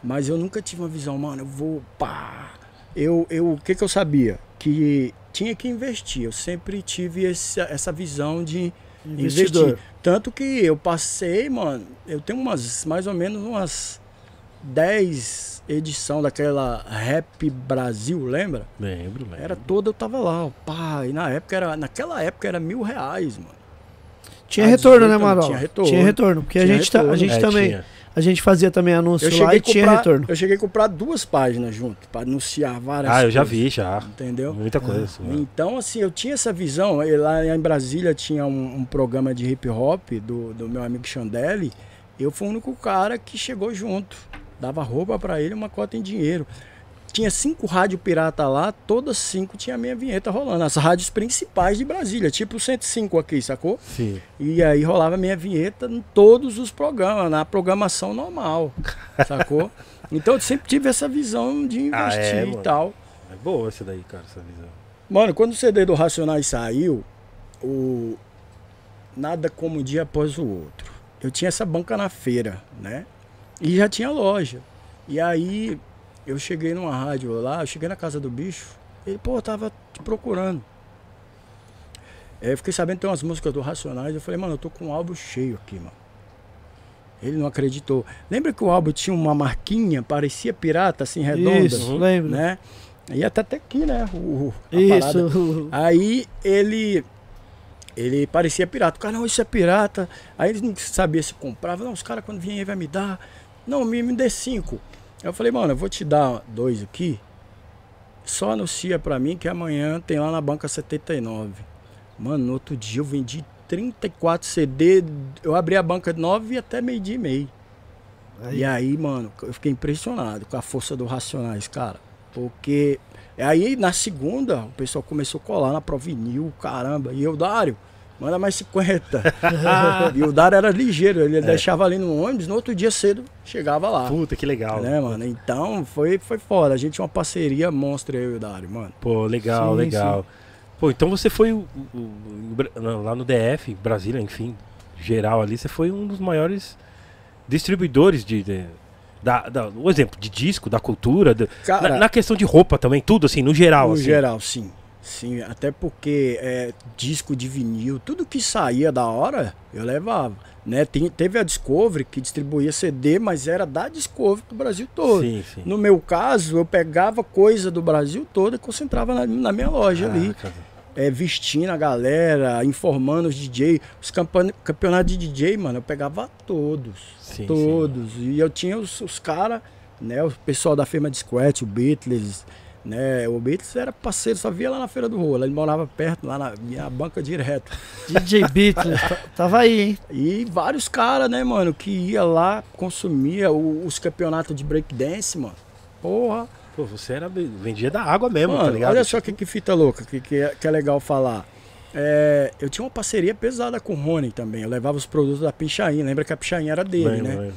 mas eu nunca tive uma visão, mano, eu vou pá. Eu eu o que que eu sabia? Que tinha que investir. Eu sempre tive essa, essa visão de Investidor. investir. Tanto que eu passei, mano, eu tenho umas, mais ou menos umas 10 edição daquela Rap Brasil, lembra? Lembro, lembro. Era toda, eu tava lá, ó, pá, e na época era, naquela época era mil reais, mano. Tinha Ah, retorno, né, 18 Marol? tinha retorno. Tinha retorno, porque a Tinha gente, tá- a retorno. gente É, também. tinha. A gente fazia também anúncio Eu lá cheguei, e a tinha comprar, retorno. eu cheguei a comprar duas páginas junto, pra anunciar várias Ah, eu já coisas, vi, já. Entendeu? Muita coisa. assim, né? Então, assim, eu tinha essa visão. E Lá em Brasília tinha um, um programa de hip hop do, do meu amigo Chandelle. Eu fui o único cara que chegou junto. Dava roupa pra ele, uma cota em dinheiro. Tinha cinco rádios pirata lá, todas cinco tinha a minha vinheta rolando. As rádios principais de Brasília, tipo o 105 aqui, sacou? Sim. E aí rolava minha vinheta em todos os programas, na programação normal, sacou? Então eu sempre tive essa visão de Ah, investir é, e tal. É boa essa daí, cara, essa visão. Mano, quando o CD do Racionais saiu, o nada como um dia após o outro. Eu tinha essa banca na feira, né? E já tinha loja. E aí eu cheguei numa rádio lá, eu cheguei na casa do bicho, ele, pô, tava te procurando. Aí eu fiquei sabendo que tem umas músicas do Racionais, eu falei, mano, eu tô com um álbum cheio aqui, mano. Ele não acreditou. Lembra que o álbum tinha uma marquinha, parecia pirata, assim, redonda? Isso, lembro. Né? E até até aqui, né? O, o- a parada. Isso. Aí ele ele parecia pirata. O cara, não, isso é pirata. Aí ele não sabia se comprava. Não, os caras quando vêm aí vai me dar. Não, me, me dê cinco. Eu falei, mano, eu vou te dar dois aqui. Só anuncia pra mim que amanhã tem lá na banca 79. Mano, no outro dia eu vendi 34 CD. Eu abri a banca de 9 e até meio dia e meio. Aí. E aí, mano, eu fiquei impressionado com a força do Racionais, cara. Porque aí na segunda o pessoal começou a colar na Provinil, caramba. E eu, Dário, manda mais 50. e o Dário era ligeiro, ele deixava ali no ônibus, no outro dia cedo chegava lá. Puta, que legal. Né, mano? Então foi, foi foda. A gente tinha uma parceria monstra, eu e o Dário, mano. Pô, legal, Sim, legal. Pô, então você foi o- o- o- lá no DF, Brasília, enfim, geral ali, você foi um dos maiores distribuidores de. de- da, da, o exemplo de disco, da cultura, da- Cara, na, na questão de roupa também, tudo assim, no geral. no assim. geral, sim. Sim, até porque é, disco de vinil, tudo que saía da hora, eu levava. Né? Tem- teve a Discovery que distribuía CD, mas era da Discovery pro Brasil todo. Sim, sim. No meu caso, eu pegava coisa do Brasil todo e concentrava na, na minha loja ali. É, vestindo a galera, informando os DJ. Os campeonatos de DJ, mano, eu pegava todos. Sim, todos. E eu tinha os, os caras, né? O pessoal da firma de Squat, o Beatles, né? O Beatles era parceiro, só via lá na Feira do Rolo. Ele morava perto, lá na minha banca direto. DJ Beatles, tá- tava aí, hein? E vários caras, né, mano, que ia lá, consumia o- os campeonatos de breakdance, mano. Porra. Pô, você era, vendia da água mesmo, Mano, tá ligado? olha só que, que fita louca, que, que, é, que é legal falar. É, eu tinha uma parceria pesada com o Rony também. Eu levava os produtos da Pinchain. Lembra que a Pinchain era dele, Lembro, né? lembro.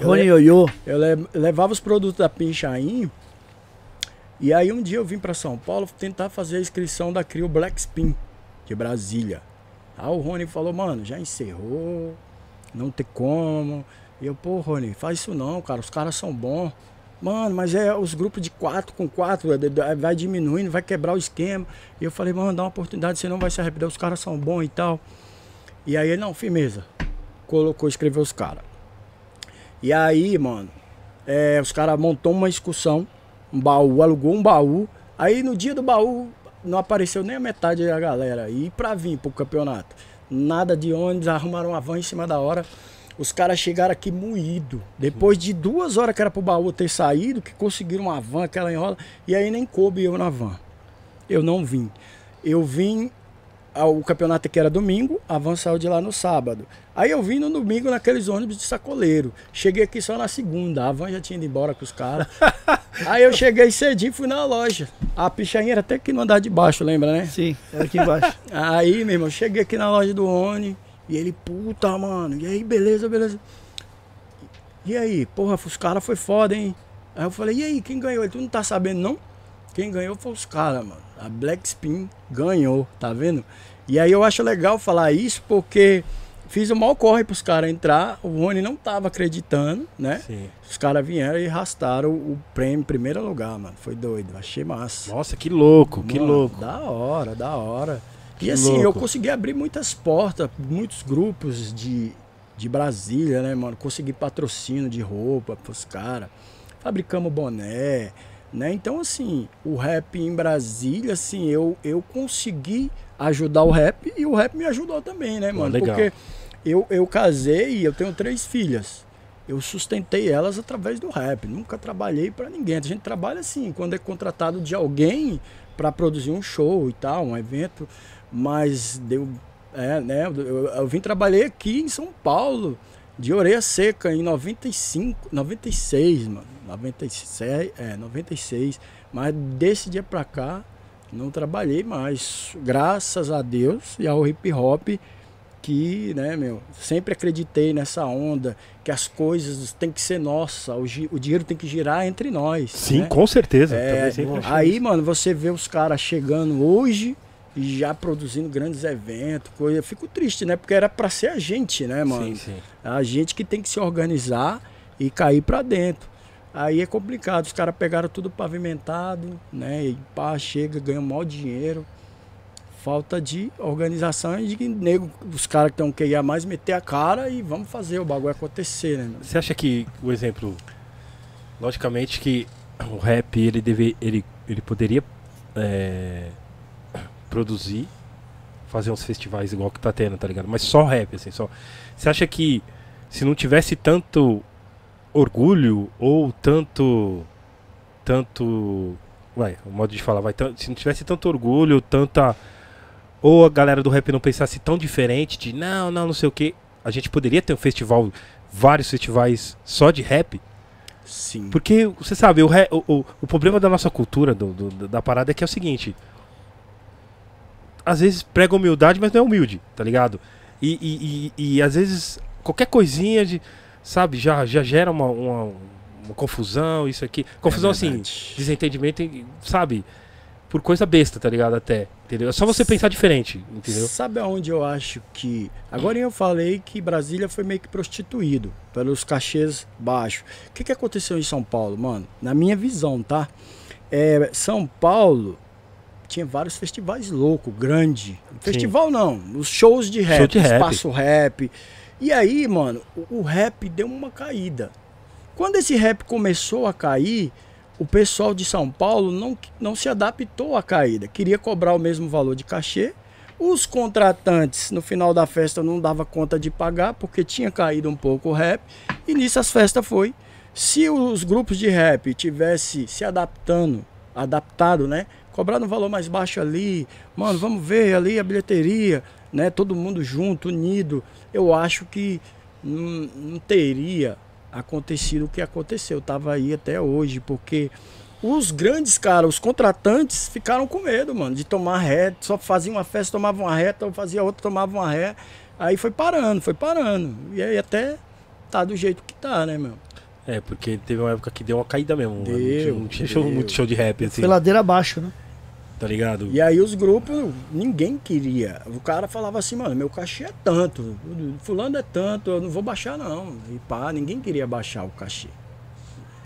Eu Rony Yoyo. Eu le- levava os produtos da Pinchain. E aí um dia eu vim pra São Paulo tentar fazer a inscrição da Crio Black Spin de Brasília. Aí o Rony falou, mano, já encerrou, não tem como. E eu, pô, Rony, faz isso não, cara, os caras são bons. Mano, mas é os grupos de quatro com quatro, é, é, vai diminuindo, vai quebrar o esquema. E eu falei, mano, dá uma oportunidade, você não vai se arrepender, os caras são bons e tal. E aí ele, não, firmeza. Colocou, escreveu os caras. E aí, mano, é, os caras montou uma excursão, um baú, alugou um baú. Aí no dia do baú não apareceu nem a metade da galera. E pra vir pro campeonato, nada de ônibus, arrumaram uma van em cima da hora. Os caras chegaram aqui moído. Depois de duas horas que era pro baú ter saído, que conseguiram uma van, aquela enrola. E aí nem coube eu na van. Eu não vim. Eu vim o campeonato que era domingo, a van saiu de lá no sábado. Aí eu vim no domingo naqueles ônibus de sacoleiro. Cheguei aqui só na segunda, a van já tinha ido embora com os caras. Aí eu cheguei cedinho e fui na loja. A pichainha era até que no andar de baixo, lembra, né? Sim, era aqui embaixo. Aí, meu irmão, cheguei aqui na loja do Oni e ele, puta, mano, e aí, beleza, beleza. E aí, porra, os caras foi foda, hein? Aí eu falei, e aí, quem ganhou? Ele, tu não tá sabendo, não? Quem ganhou foi os caras, mano. A Black Spin ganhou, tá vendo? E aí eu acho legal falar isso porque fiz o maior corre pros caras entrar. O Rony não tava acreditando, né? Sim. Os caras vieram e arrastaram o prêmio em primeiro lugar, mano. Foi doido, achei massa. Nossa, que louco, que Mano, louco. Da hora, da hora. Que e assim, eu louco. consegui abrir muitas portas, muitos grupos de, de Brasília, né, mano? Consegui patrocínio de roupa pros caras. Fabricamos boné, né? Então, assim, o rap em Brasília, assim, eu, eu consegui ajudar o rap e o rap me ajudou também, né, mano? legal. Porque eu, eu casei e eu tenho três filhas. eu sustentei elas através do rap. Nunca trabalhei para ninguém. A gente trabalha assim, quando é contratado de alguém para produzir um show e tal, um evento, mas deu. É, né? Eu, eu vim trabalhar aqui em São Paulo, de orelha seca, em 95, 96, mano. 96, é, 96. Mas desse dia pra cá, não trabalhei mais. Graças a Deus e ao hip hop que, né, meu, sempre acreditei nessa onda, que as coisas têm que ser nossa, o, o dinheiro tem que girar entre nós. Sim, né? com certeza. É, aí, isso. mano, você vê os caras chegando hoje e já produzindo grandes eventos, coisa. Eu fico triste, né? Porque era para ser a gente, né, mano? Sim, sim. A gente que tem que se organizar e cair para dentro. Aí é complicado, os caras pegaram tudo pavimentado, né? E pá, chega, ganha maior dinheiro. Falta de organização e de nego, os caras que estão querendo mais meter a cara e vamos fazer o bagulho acontecer, né? Você acha que o exemplo. Logicamente que o rap ele deve. ele, ele poderia é, produzir, fazer uns festivais igual que tá tendo, tá ligado? Mas só rap, assim, só. Você acha que se não tivesse tanto orgulho ou tanto. tanto. Vai, o modo de falar, vai, se não tivesse tanto orgulho, tanta. Ou a galera do rap não pensasse tão diferente de não, não, não sei o que. A gente poderia ter um festival, vários festivais só de rap. Sim. Porque, você sabe, o, o, o problema da nossa cultura, do, do, da parada, é que é o seguinte. Às vezes prega humildade, mas não é humilde, tá ligado? E, e, e, e às vezes qualquer coisinha de sabe, já, já gera uma, uma, uma confusão, isso aqui. Confusão é assim, desentendimento, sabe? Por coisa besta, tá ligado? Até. Entendeu? É só você pensar diferente, entendeu? Sabe aonde eu acho que. Agora eu falei que Brasília foi meio que prostituído pelos cachês baixos. O que, que aconteceu em São Paulo, mano? Na minha visão, tá? É, São Paulo tinha vários festivais loucos, grande. Festival Sim. não, os shows de rap, Show de rap. espaço rap. E aí, mano, o, rap deu uma caída. Quando esse rap começou a cair, o pessoal de São Paulo não, não se adaptou à caída. Queria cobrar o mesmo valor de cachê. Os contratantes, no final da festa, não dava conta de pagar, porque tinha caído um pouco o rap. E nisso as festas foi. Se os grupos de rap tivessem se adaptando, adaptado, né? Cobrando um valor mais baixo ali, mano, vamos ver ali a bilheteria, né? Todo mundo junto, unido eu acho que não, não teria acontecido o que aconteceu. Eu tava aí até hoje, porque os grandes caras, os contratantes, ficaram com medo, mano, de tomar ré. Só faziam uma festa, tomavam uma ré, então fazia outra, tomavam uma ré. Aí foi parando, foi parando. E aí até tá do jeito que tá, né, meu? É, porque teve uma época que deu uma caída mesmo. Deu, não tinha, deu. muito show de rap, assim. Foi ladeira abaixo, né? Tá ligado? E aí os grupos, ninguém queria. O cara falava assim, mano, meu cachê é tanto, fulano é tanto, eu não vou baixar não. E pá, ninguém queria baixar o cachê.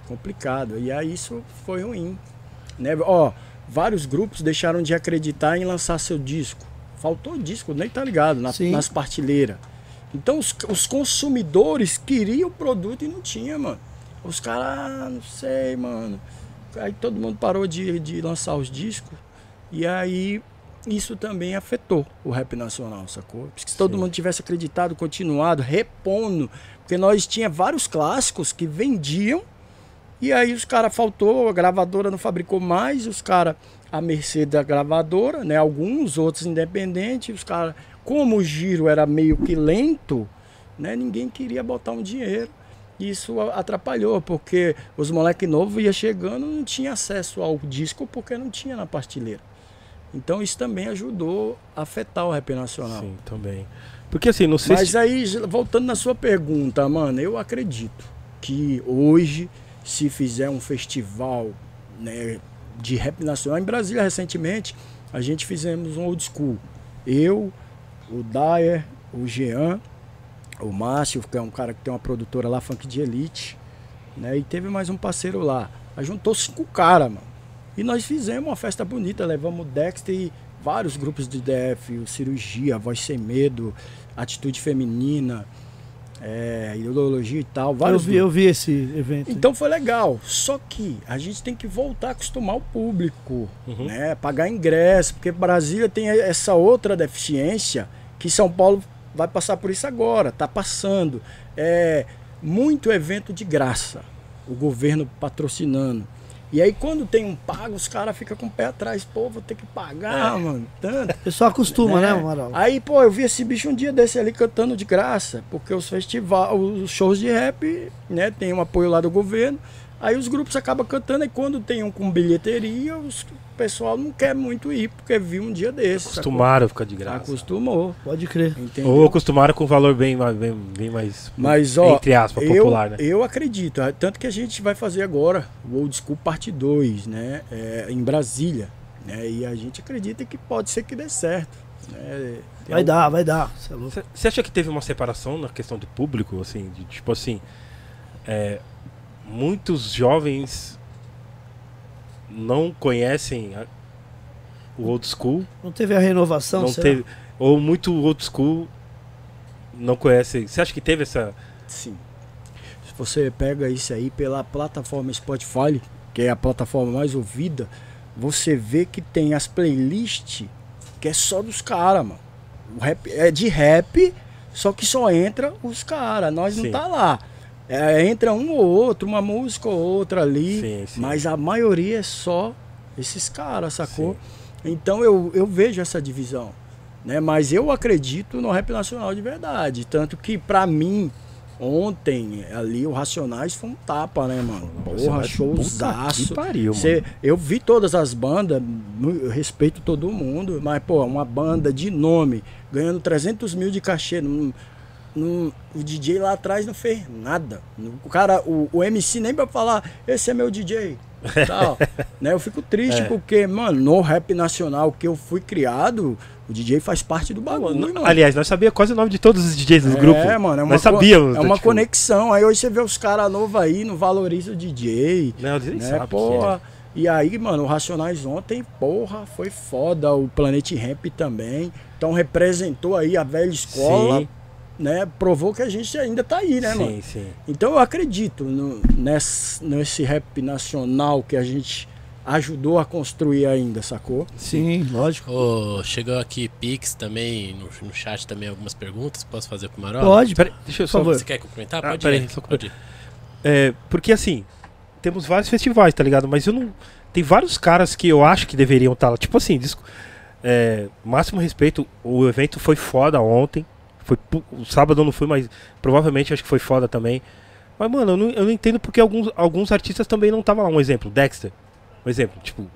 Complicado. E aí isso foi ruim. Né? Ó, vários grupos deixaram de acreditar em lançar seu disco. Faltou disco, nem tá ligado, na, nas partilheiras. Então os, os consumidores queriam o produto e não tinha, mano. Os caras, ah, não sei, mano. Aí todo mundo parou de, de lançar os discos. E aí isso também afetou o rap nacional, sacou? Porque se todo Sim. mundo tivesse acreditado, continuado, repondo, porque nós tinha vários clássicos que vendiam e aí os caras faltou, a gravadora não fabricou mais, os caras a mercê da gravadora, né? Alguns outros independentes, os caras, como o giro era meio que lento, né? Ninguém queria botar um dinheiro. Isso atrapalhou, porque os moleque novos ia chegando, não tinha acesso ao disco porque não tinha na partilheira. Então isso também ajudou a afetar o rap nacional. Sim, também. Porque assim, não sei Mas se... aí, voltando na sua pergunta, mano, eu acredito que hoje, se fizer um festival né, de rap nacional, em Brasília recentemente, a gente fizemos um old school. Eu, o Dyer, o Jean, o Márcio, que é um cara que tem uma produtora lá, Funk de Elite, né? E teve mais um parceiro lá. Aí juntou cinco caras, mano. E nós fizemos uma festa bonita, levamos o Dexter e vários grupos de DF, o Cirurgia, Voz Sem Medo, Atitude Feminina, é, Ideologia e tal. Vários eu vi, eu vi esse evento. Então foi legal. Só que a gente tem que voltar a acostumar o público, uhum. né? Pagar ingresso, porque Brasília tem essa outra deficiência que São Paulo vai passar por isso agora, tá passando. É, muito evento de graça. O governo patrocinando. E aí quando tem um pago, os caras ficam com o pé atrás. Pô, vou ter que pagar, mano. Tanto. O pessoal acostuma, né, Amaral? Aí, pô, eu vi esse bicho um dia desse ali cantando de graça, porque os festivais, os shows de rap, né, tem um apoio lá do governo. Aí os grupos acabam cantando e quando tem um com bilheteria, os, o pessoal não quer muito ir, porque viu um dia desse. sacou? Acostumaram a ficar de graça. Acostumou. Pode crer. Entendeu? Ou acostumaram com valor bem, mais- bem, bem mais. Mas, ó, entre aspas, eu, popular, né? eu acredito, ah, tanto que a gente vai fazer agora o Old School Parte 2, né, é, em Brasília, né, e a gente acredita que pode ser que dê certo. Né, Vai dar, vai dar. É. Você acha que teve uma separação na questão do público, assim, de, tipo assim, é, muitos jovens não conhecem a- o old school, Não teve a renovação, não será? teve, ou muito old school não conhece. Você acha que teve essa? Sim. Se você pega isso aí pela plataforma Spotify, que é a plataforma mais ouvida, você vê que tem as playlists que é só dos caras, mano. O rap é de rap, só que só entra os caras. Nós Sim. não tá lá. É, entra um ou outro, uma música ou outra ali, Sim, sim. mas a maioria é só esses caras, sacou? Então eu, eu vejo essa divisão. Né? Mas eu acredito no rap nacional de verdade. Tanto que pra mim, ontem, ali, o Racionais foi um tapa, né, mano? Porra, showzaço. Pariu, Cê- mano. eu vi todas as bandas, eu respeito todo mundo, mas, pô, uma banda de nome, ganhando 300 mil de cachê, não, não- o DJ lá atrás não fez nada. O cara, o, o MC nem pra falar, esse é meu DJ. Tal, né? Eu fico triste É. porque, mano, no rap nacional que eu fui criado, o DJ faz parte do bagulho, mano. Aliás, nós sabíamos quase o nome de todos os DJs do grupo. É, mano, é uma, nós sabíamos. é uma tipo, conexão. Aí hoje você vê os caras novos aí, não valoriza o DJ. Não, eles né, sabem porra. E aí, mano, o Racionais ontem, porra, foi foda. O Planet Ramp também. Então representou aí a velha escola, Sim. Né? Provou que a gente ainda tá aí, né, sim, mano? sim. Então eu acredito no, nesse, nesse rap nacional que a gente ajudou a construir ainda, sacou? Sim, lógico. Ô, chegou aqui Pix também, no, no chat também algumas perguntas. Posso fazer pro Marol? Pode. Peraí, deixa eu Por só. favor. Você quer complementar? Ah, Pode peraí, ir. só Pode ir. É, porque assim, temos vários festivais, tá ligado? Mas eu não. Tem vários caras que eu acho que deveriam estar lá. Tipo assim, disco- é, máximo respeito, o evento foi foda ontem. Foi, o sábado eu não fui, mas provavelmente acho que foi foda também. Mas, mano, eu não, eu não entendo porque alguns, alguns artistas também não estavam lá. Um exemplo, Dexter. Um exemplo, tipo,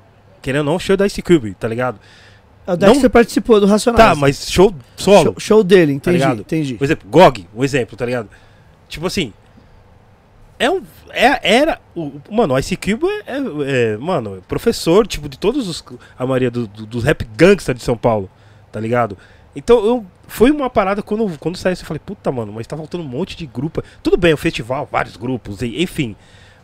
querendo ou não, show da Ice Cube, tá ligado? O Dexter Não- participou do Racionais. Tá, mas show solo. Show, show dele, entendi, ligado? entendi. Por exemplo, GOG, um exemplo, tá ligado? Tipo assim. É um. É, era. O, mano, o Ice Cube é, é- é, Mano, é professor, tipo, de todos os. A maioria do- do- dos rap gangsta de São Paulo, tá ligado? Então eu. Foi uma parada quando, quando saiu eu falei, puta, mano, mas tá faltando um monte de grupo. Tudo bem, o festival, vários grupos, e- enfim.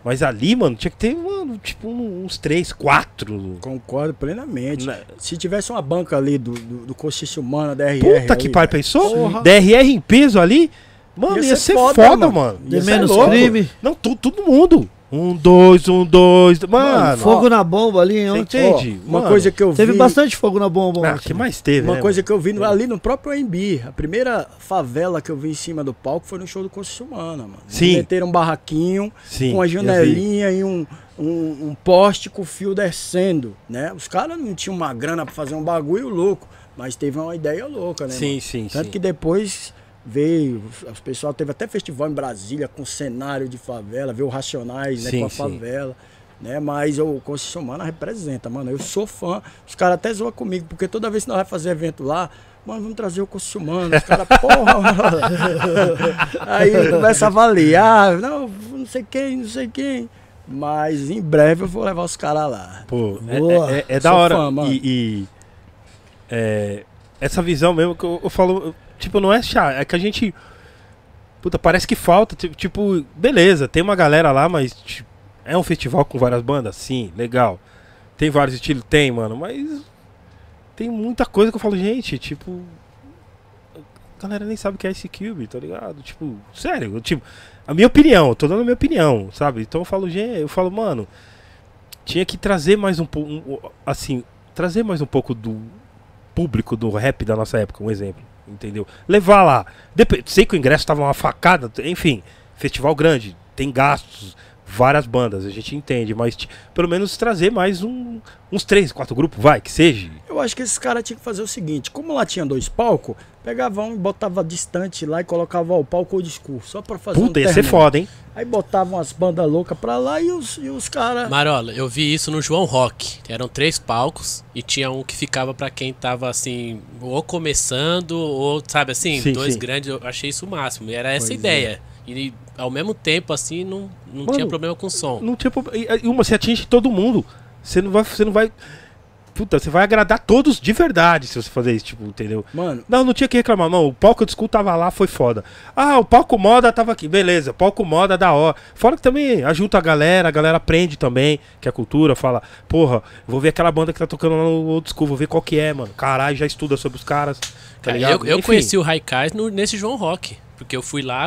Mas ali, mano, tinha que ter, mano, tipo, uns três, quatro. Concordo plenamente. né? Se tivesse uma banca ali do, do, do Consciência Humana, da RR. Puta que pariu, pensou? Porra. DRR em peso ali? Mano, ia, ser, foda, mano. De Ia ser menos louco. crime. Não, tu, todo mundo. Um, dois, um, dois. Mano, Fogo na bomba ali, ontem. entende? Ó, uma Mano. coisa que eu Teve vi. bastante fogo na bomba Ah, que mais teve, Uma né, coisa mano? que eu vi no- ali no próprio AMB, a primeira favela que eu vi em cima do palco foi no show do Consciência Humana, mano. Eles Sim. Meteram um barraquinho Sim, com a eu vi. janelinha e um, um, um poste com o fio descendo, né? Os caras não tinham uma grana pra fazer um bagulho louco, mas teve uma ideia louca, né? Sim, mano? sim, Tanto sim. que depois veio, os pessoal teve até festival em Brasília com cenário de favela, veio o Racionais, né, Sim, com a sim. favela. Né, mas o Consciência Humana representa, mano. Eu sou fã. Os caras até zoam comigo, porque toda vez que nós vamos fazer evento lá, mano, vamos trazer o Consciência Humana. Os caras, porra, mano. Aí começa a avaliar, não, não sei quem, não sei quem. Mas em breve eu vou levar os caras lá. Pô, é- Boa. é, é- é da hora. fã, mano. e e, é, essa visão mesmo que eu, eu falo, eu- tipo, não é chato, é que a gente. Puta, parece que falta. ti- Tipo, beleza, tem uma galera lá, mas tipo, é um festival com várias bandas? Sim, legal. Tem vários estilos? Tem, mano, mas. Tem muita coisa que eu falo, gente, tipo. A galera nem sabe o que é esse Cube, tá ligado? Tipo, sério, tipo, a minha opinião, tô dando a minha opinião, sabe? Então eu falo, gente, eu falo, mano, tinha que trazer mais um pouco, um, assim, trazer mais um pouco do público do rap da nossa época, um exemplo, entendeu? Levar lá. Sei que o ingresso tava uma facada, enfim, festival grande, tem gastos, várias bandas, a gente entende, mas t- pelo menos trazer mais um, uns três, quatro grupos, vai, que seja. Eu acho que esses caras tinham que fazer o seguinte: como lá tinha dois palcos, pegava um e botava distante lá e colocava o palco old school, só pra fazer Puta, um ia ser foda, hein? Aí botavam as bandas loucas pra lá e os, e os caras. Marola, eu vi isso no João Rock. Eram três palcos e tinha um que ficava pra quem tava assim, ou começando, ou sabe assim, Sim, dois sim. grandes. Eu achei isso o máximo. E era essa Pois ideia. E ao mesmo tempo, assim, não, não Mano, tinha problema com som. Não tinha pro- e- uma, você atinge todo mundo. Você não vai. Você não vai. Puta, você vai agradar todos de verdade se você fazer isso, tipo, entendeu? Mano, Não, não tinha que reclamar, não. O palco de school tava lá, foi foda. Ah, o palco moda tava aqui, beleza. Palco moda da hora. Fora que também ajuda a galera, a galera aprende também, que é cultura, fala, porra, vou ver aquela banda que tá tocando lá no old school, vou ver qual que é, mano. Caralho, já estuda sobre os caras. Tá Cara, ligado? eu, eu Enfim. conheci o Raikais nesse João Rock. Porque eu fui lá,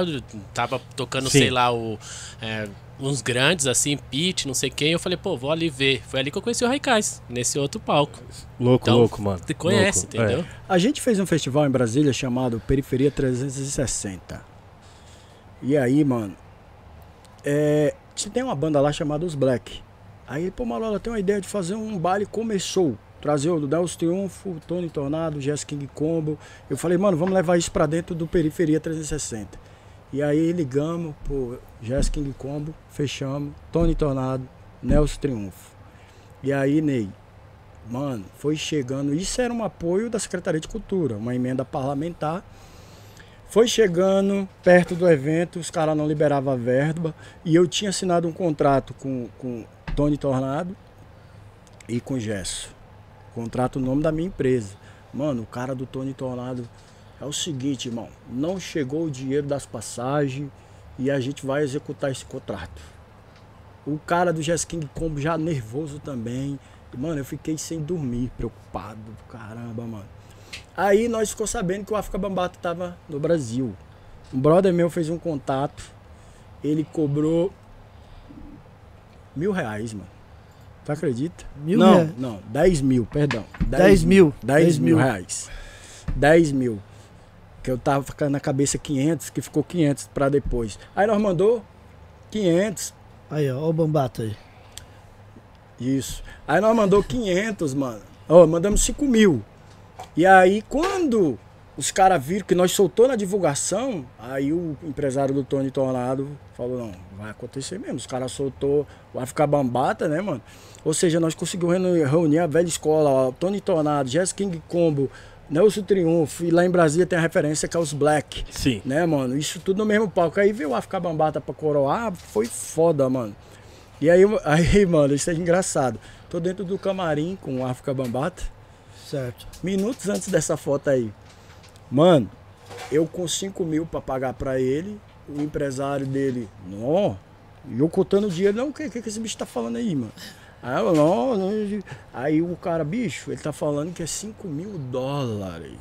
tava tocando, Sim. sei lá, o, é, uns grandes, assim, Pete, não sei quem. Eu falei, pô, vou ali ver. Foi ali que eu conheci o Raikais, nesse outro palco. Louco, Então, louco, mano. Você conhece, Louco, é. entendeu? a gente fez um festival em Brasília chamado Periferia 360. E aí, mano, é, tinha- tem uma banda lá chamada Os Black. Aí, pô, Malola, tem uma ideia de fazer um baile começou. Trazer o Delcio Triunfo, o Tony Tornado, o Jess King Combo. Eu falei, mano, vamos levar isso pra dentro do Periferia 360. E aí ligamos, pô, Jess King Combo, fechamos, Tony Tornado, Nelson Triunfo. E aí, Ney, mano, foi chegando. Isso era um apoio da Secretaria de Cultura, uma emenda parlamentar. Foi chegando perto do evento, os caras não liberavam a verba. E eu tinha assinado um contrato com, com Tony Tornado e com Gesso. Contrato no nome da minha empresa. Mano, o cara do Tony Tornado é o seguinte, irmão. Não chegou o dinheiro das passagens e a gente vai executar esse contrato. O cara do Jazz King Combo já nervoso também. Mano, eu fiquei sem dormir, preocupado. Caramba, mano. Aí nós ficou sabendo que o África Bambata tava no Brasil. Um brother meu fez um contato. Ele cobrou mil reais, mano. Tu acredita? Mil não, reais? não, 10 mil, perdão. 10 mil. 10 10 mil reais. 10 mil. Que eu tava ficando na cabeça 500, que ficou 500 pra depois. Aí nós mandou 500, Aí, ó, ó o Bambata aí. Isso. Aí nós mandou 500, mano. Ó, mandamos 5 mil. E aí, quando os caras viram que nós soltou na divulgação, aí o empresário do Tony Tornado falou, não, vai acontecer mesmo. Os caras soltou o África Bambata, né, mano? Ou seja, nós conseguimos reuni- reunir a velha escola, ó, Tony Tornado, Jazz King Combo, Nelson Triunfo, e lá em Brasília tem a referência que é os Black Sim. né, mano? Isso tudo no mesmo palco. Aí veio o África Bambata pra coroar, foi foda, mano. E aí, aí, mano, isso é engraçado. Tô dentro do camarim com o África Bambata, Certo. minutos antes dessa foto aí. Mano, eu com 5 mil pra pagar pra ele, o empresário dele, não, e eu contando o dinheiro, não, o que, que que esse bicho tá falando aí, mano? Aí eu, não, não, aí o cara, bicho, ele tá falando que é 5 mil dólares.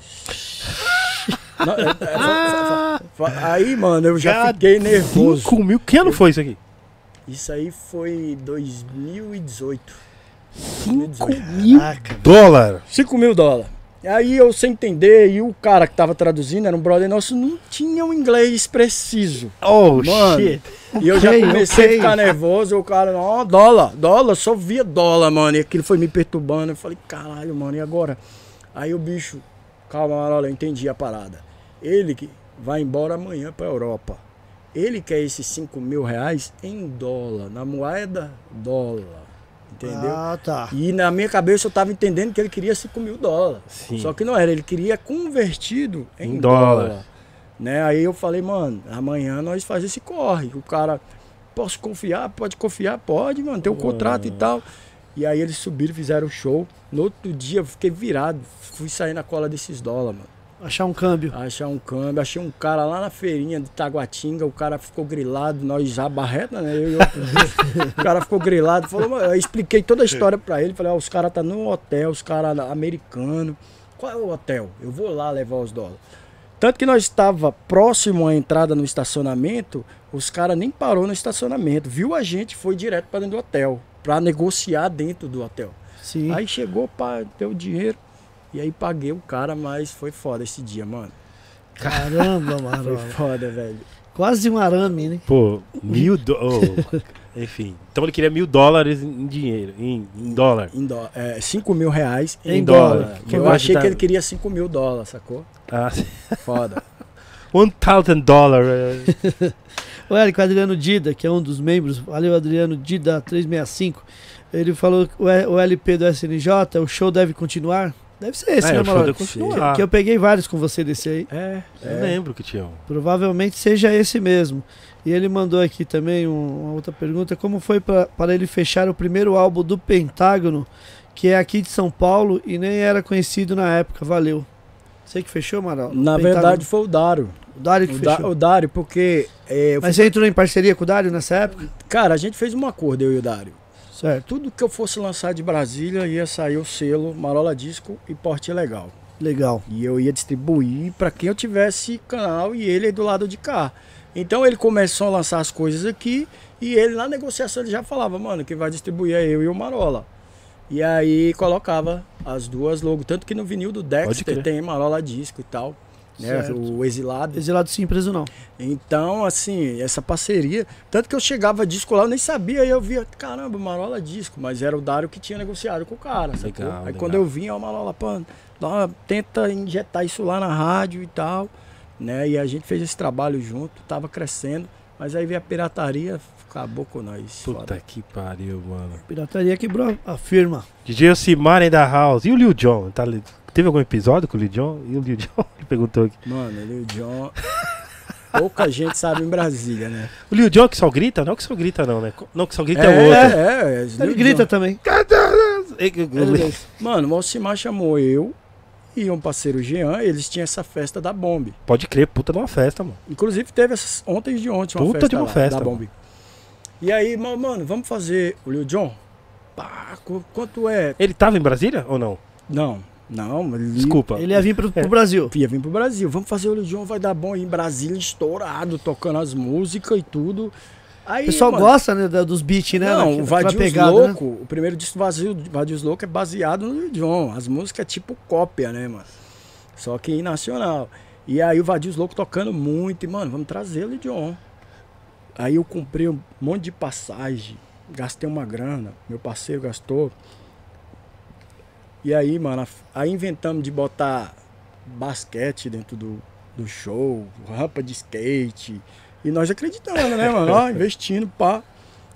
Não, é- é- aí, mano, eu já Cara, fiquei nervoso. 5 mil? Que ano foi isso aqui? Isso aí foi 2018. 5 mil? Dólares. 5 mil dólares. Aí eu sem entender, e o cara que tava traduzindo, era um brother nosso, não tinha um inglês preciso. Oh, Mano, shit. E eu já Ok, comecei ok. a ficar nervoso, o cara, ó, dólar, dólar, só via dólar, mano. E aquilo foi me perturbando. Eu falei, caralho, mano, e agora? Aí o bicho, calma, Marola, eu entendi a parada. Ele que vai embora amanhã pra Europa. Ele quer esses 5 mil reais em dólar, na moeda dólar. Entendeu? Ah, tá. E na minha cabeça eu tava entendendo que ele queria 5 mil dólares. Sim. Só que não era, ele queria convertido em, Em dólar. dólar. Né? Aí eu falei, mano, amanhã nós faz esse corre. O cara, posso confiar? Pode confiar? Pode, mano, tem um contrato e tal. E aí eles subiram, fizeram o show. No outro dia eu fiquei virado, fui sair na cola desses dólares, mano. Achar um câmbio. Achar um câmbio, achei um cara lá na feirinha de Taguatinga, o cara ficou grilado, nós já barreta, né? Eu e bicho. o cara ficou grilado, falou, eu expliquei toda a história pra ele, falei, ó, os caras tá no hotel, os caras americanos. Qual é o hotel? Eu vou lá levar os dólares. Tanto que nós estava próximo à entrada no estacionamento, os caras nem parou no estacionamento, viu a gente, foi direto para dentro do hotel, pra negociar dentro do hotel. Sim. Aí chegou, pá, deu dinheiro. E aí paguei o cara, mas foi foda esse dia, mano. Caramba, Foi Marola. foda, velho. Quase um arame, né? Pô, mil dólares. enfim. Então ele queria mil dólares em dinheiro, em, em dólar. Em dó, é, 5 mil reais Em em, dólar. dólar. Que Eu achei dar- que ele queria 5 mil dólares, sacou? Ah, Foda. one thousand dólares. O Érico Adriano Dida, que é um dos membros, valeu Adriano Dida 365. Ele falou que o LP do SNJ, o show deve continuar. Deve ser esse, É, né, o show Marola? deve continuar. Que eu peguei vários com você desse aí. É, Eu é. lembro que tinha um. Provavelmente seja esse mesmo. E ele mandou aqui também um- uma outra pergunta: como foi para ele fechar o primeiro álbum do Pentágono, que é aqui de São Paulo e nem era conhecido na época? Valeu. Você que fechou, Amaral? Na Pentágono. verdade foi o Dário. o Dário que O, Da- fechou. o Dário, porque. é, Mas você entrou em parceria com o Dário nessa época? Cara, a gente fez um acordo, eu e o Dário. Certo. Tudo que eu fosse lançar de Brasília ia sair o selo Marola Disco e Porte Legal. Legal. E eu ia distribuir para quem eu tivesse canal e ele aí do lado de cá. Então ele começou a lançar as coisas aqui e ele na negociação ele já falava, mano, quem vai distribuir é eu e o Marola. E aí colocava as duas logos, tanto que no vinil do. Dexter tem Marola Disco e tal, né? Certo. O Exilado. Exilado sim, preso não. Então, assim, essa parceria. Tanto que eu chegava disco lá, eu nem sabia, aí eu via, caramba, Marola disco, mas era o Dário que tinha negociado com o cara. sacou? Legal, aí legal. quando eu vinha, o Marola, pô, dá uma- tenta injetar isso lá na rádio e tal, né? E a gente fez esse trabalho junto, tava crescendo, mas aí veio a pirataria, acabou com nós. Puta foda. que pariu, mano. Pirataria quebrou a firma. DJ in the house. E o Lil Jon? Tá, teve algum episódio com o Lil Jon? E o Lil Jon? Ele perguntou aqui. Mano, o John. Pouca gente sabe em Brasília, né? O Lil Jon que só grita? Não que só grita, não, né? Não, que só grita é, o outro. é, é, Ele grita também. Mano, o Alcimar chamou eu e um parceiro Jean, eles tinham essa festa da Bomb. Pode crer, puta de uma festa, mano. Inclusive teve essas, ontem de ontem uma Puta festa, de uma lá, festa, da Bomb. E aí, ma- mano, vamos fazer o Lil John? Pá, qu- quanto é? Ele tava em Brasília ou não? Não, não, ele Desculpa. Ele ia vir pro, pro É. Brasil. ia vir pro Brasil. Vamos fazer o John, vai dar bom aí em Brasília, estourado, tocando as músicas e tudo. Aí, O pessoal mano, gosta, né, dos beats, né? Não, daquela- o Vadios pegada, né? Louco, o primeiro disco Vazio, Vadios Louco é baseado no Jon. As músicas é tipo cópia, né, mano? Só que em nacional. E aí o Vadios Louco tocando muito, e, mano, vamos trazer o Jon. Aí eu comprei um monte de passagem, gastei uma grana, meu parceiro gastou. E aí, mano, aí inventamos de botar basquete dentro do, do show, rampa de skate. E nós acreditando, né, mano? Ó, investindo, pá.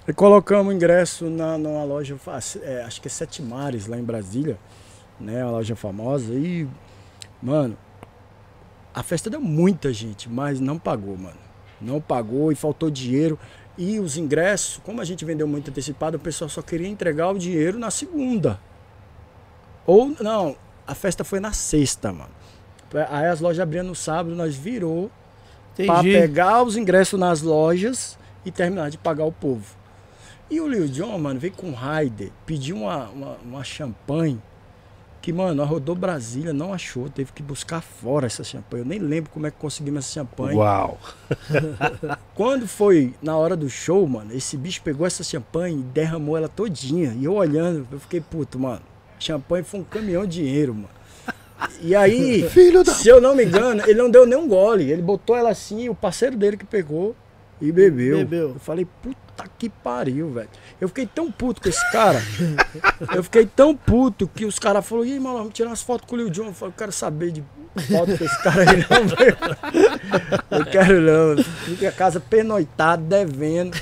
E colocamos ingresso na, numa loja, é, acho que é Sete Mares, lá em Brasília, né? Uma loja famosa. E, mano, a festa deu muita gente, mas não pagou, mano. Não pagou e faltou dinheiro. E os ingressos, como a gente vendeu muito antecipado, o pessoal só queria entregar o dinheiro na segunda. Ou, não, a festa foi na sexta, mano. Aí as lojas abriam no sábado, nós virou Pra Entendi. pegar os ingressos nas lojas e terminar de pagar o povo. E o Lil Jon, mano, veio com um Raider, pediu uma, uma, uma champanhe que, mano, rodou Brasília, não achou, teve que buscar fora essa champanhe. Eu nem lembro como é que conseguimos essa champanhe. Uau. Quando foi na hora do show, mano, esse bicho pegou essa champanhe e derramou ela todinha. E eu olhando, eu fiquei, puto, mano, champanhe foi um caminhão de dinheiro, mano. E aí, Filho da... se eu não me engano, ele não deu nem um gole. Ele botou ela assim, o parceiro dele que pegou e bebeu. Bebeu. Eu falei, puta que pariu, velho. Eu fiquei tão puto com esse cara. eu fiquei tão puto que os caras falaram, e aí, mano, vamos tirar umas fotos com o Lil Jon. Eu falei, eu quero saber de foto com esse cara aí, não. Eu quero não. Fiquei a casa pernoitado, devendo.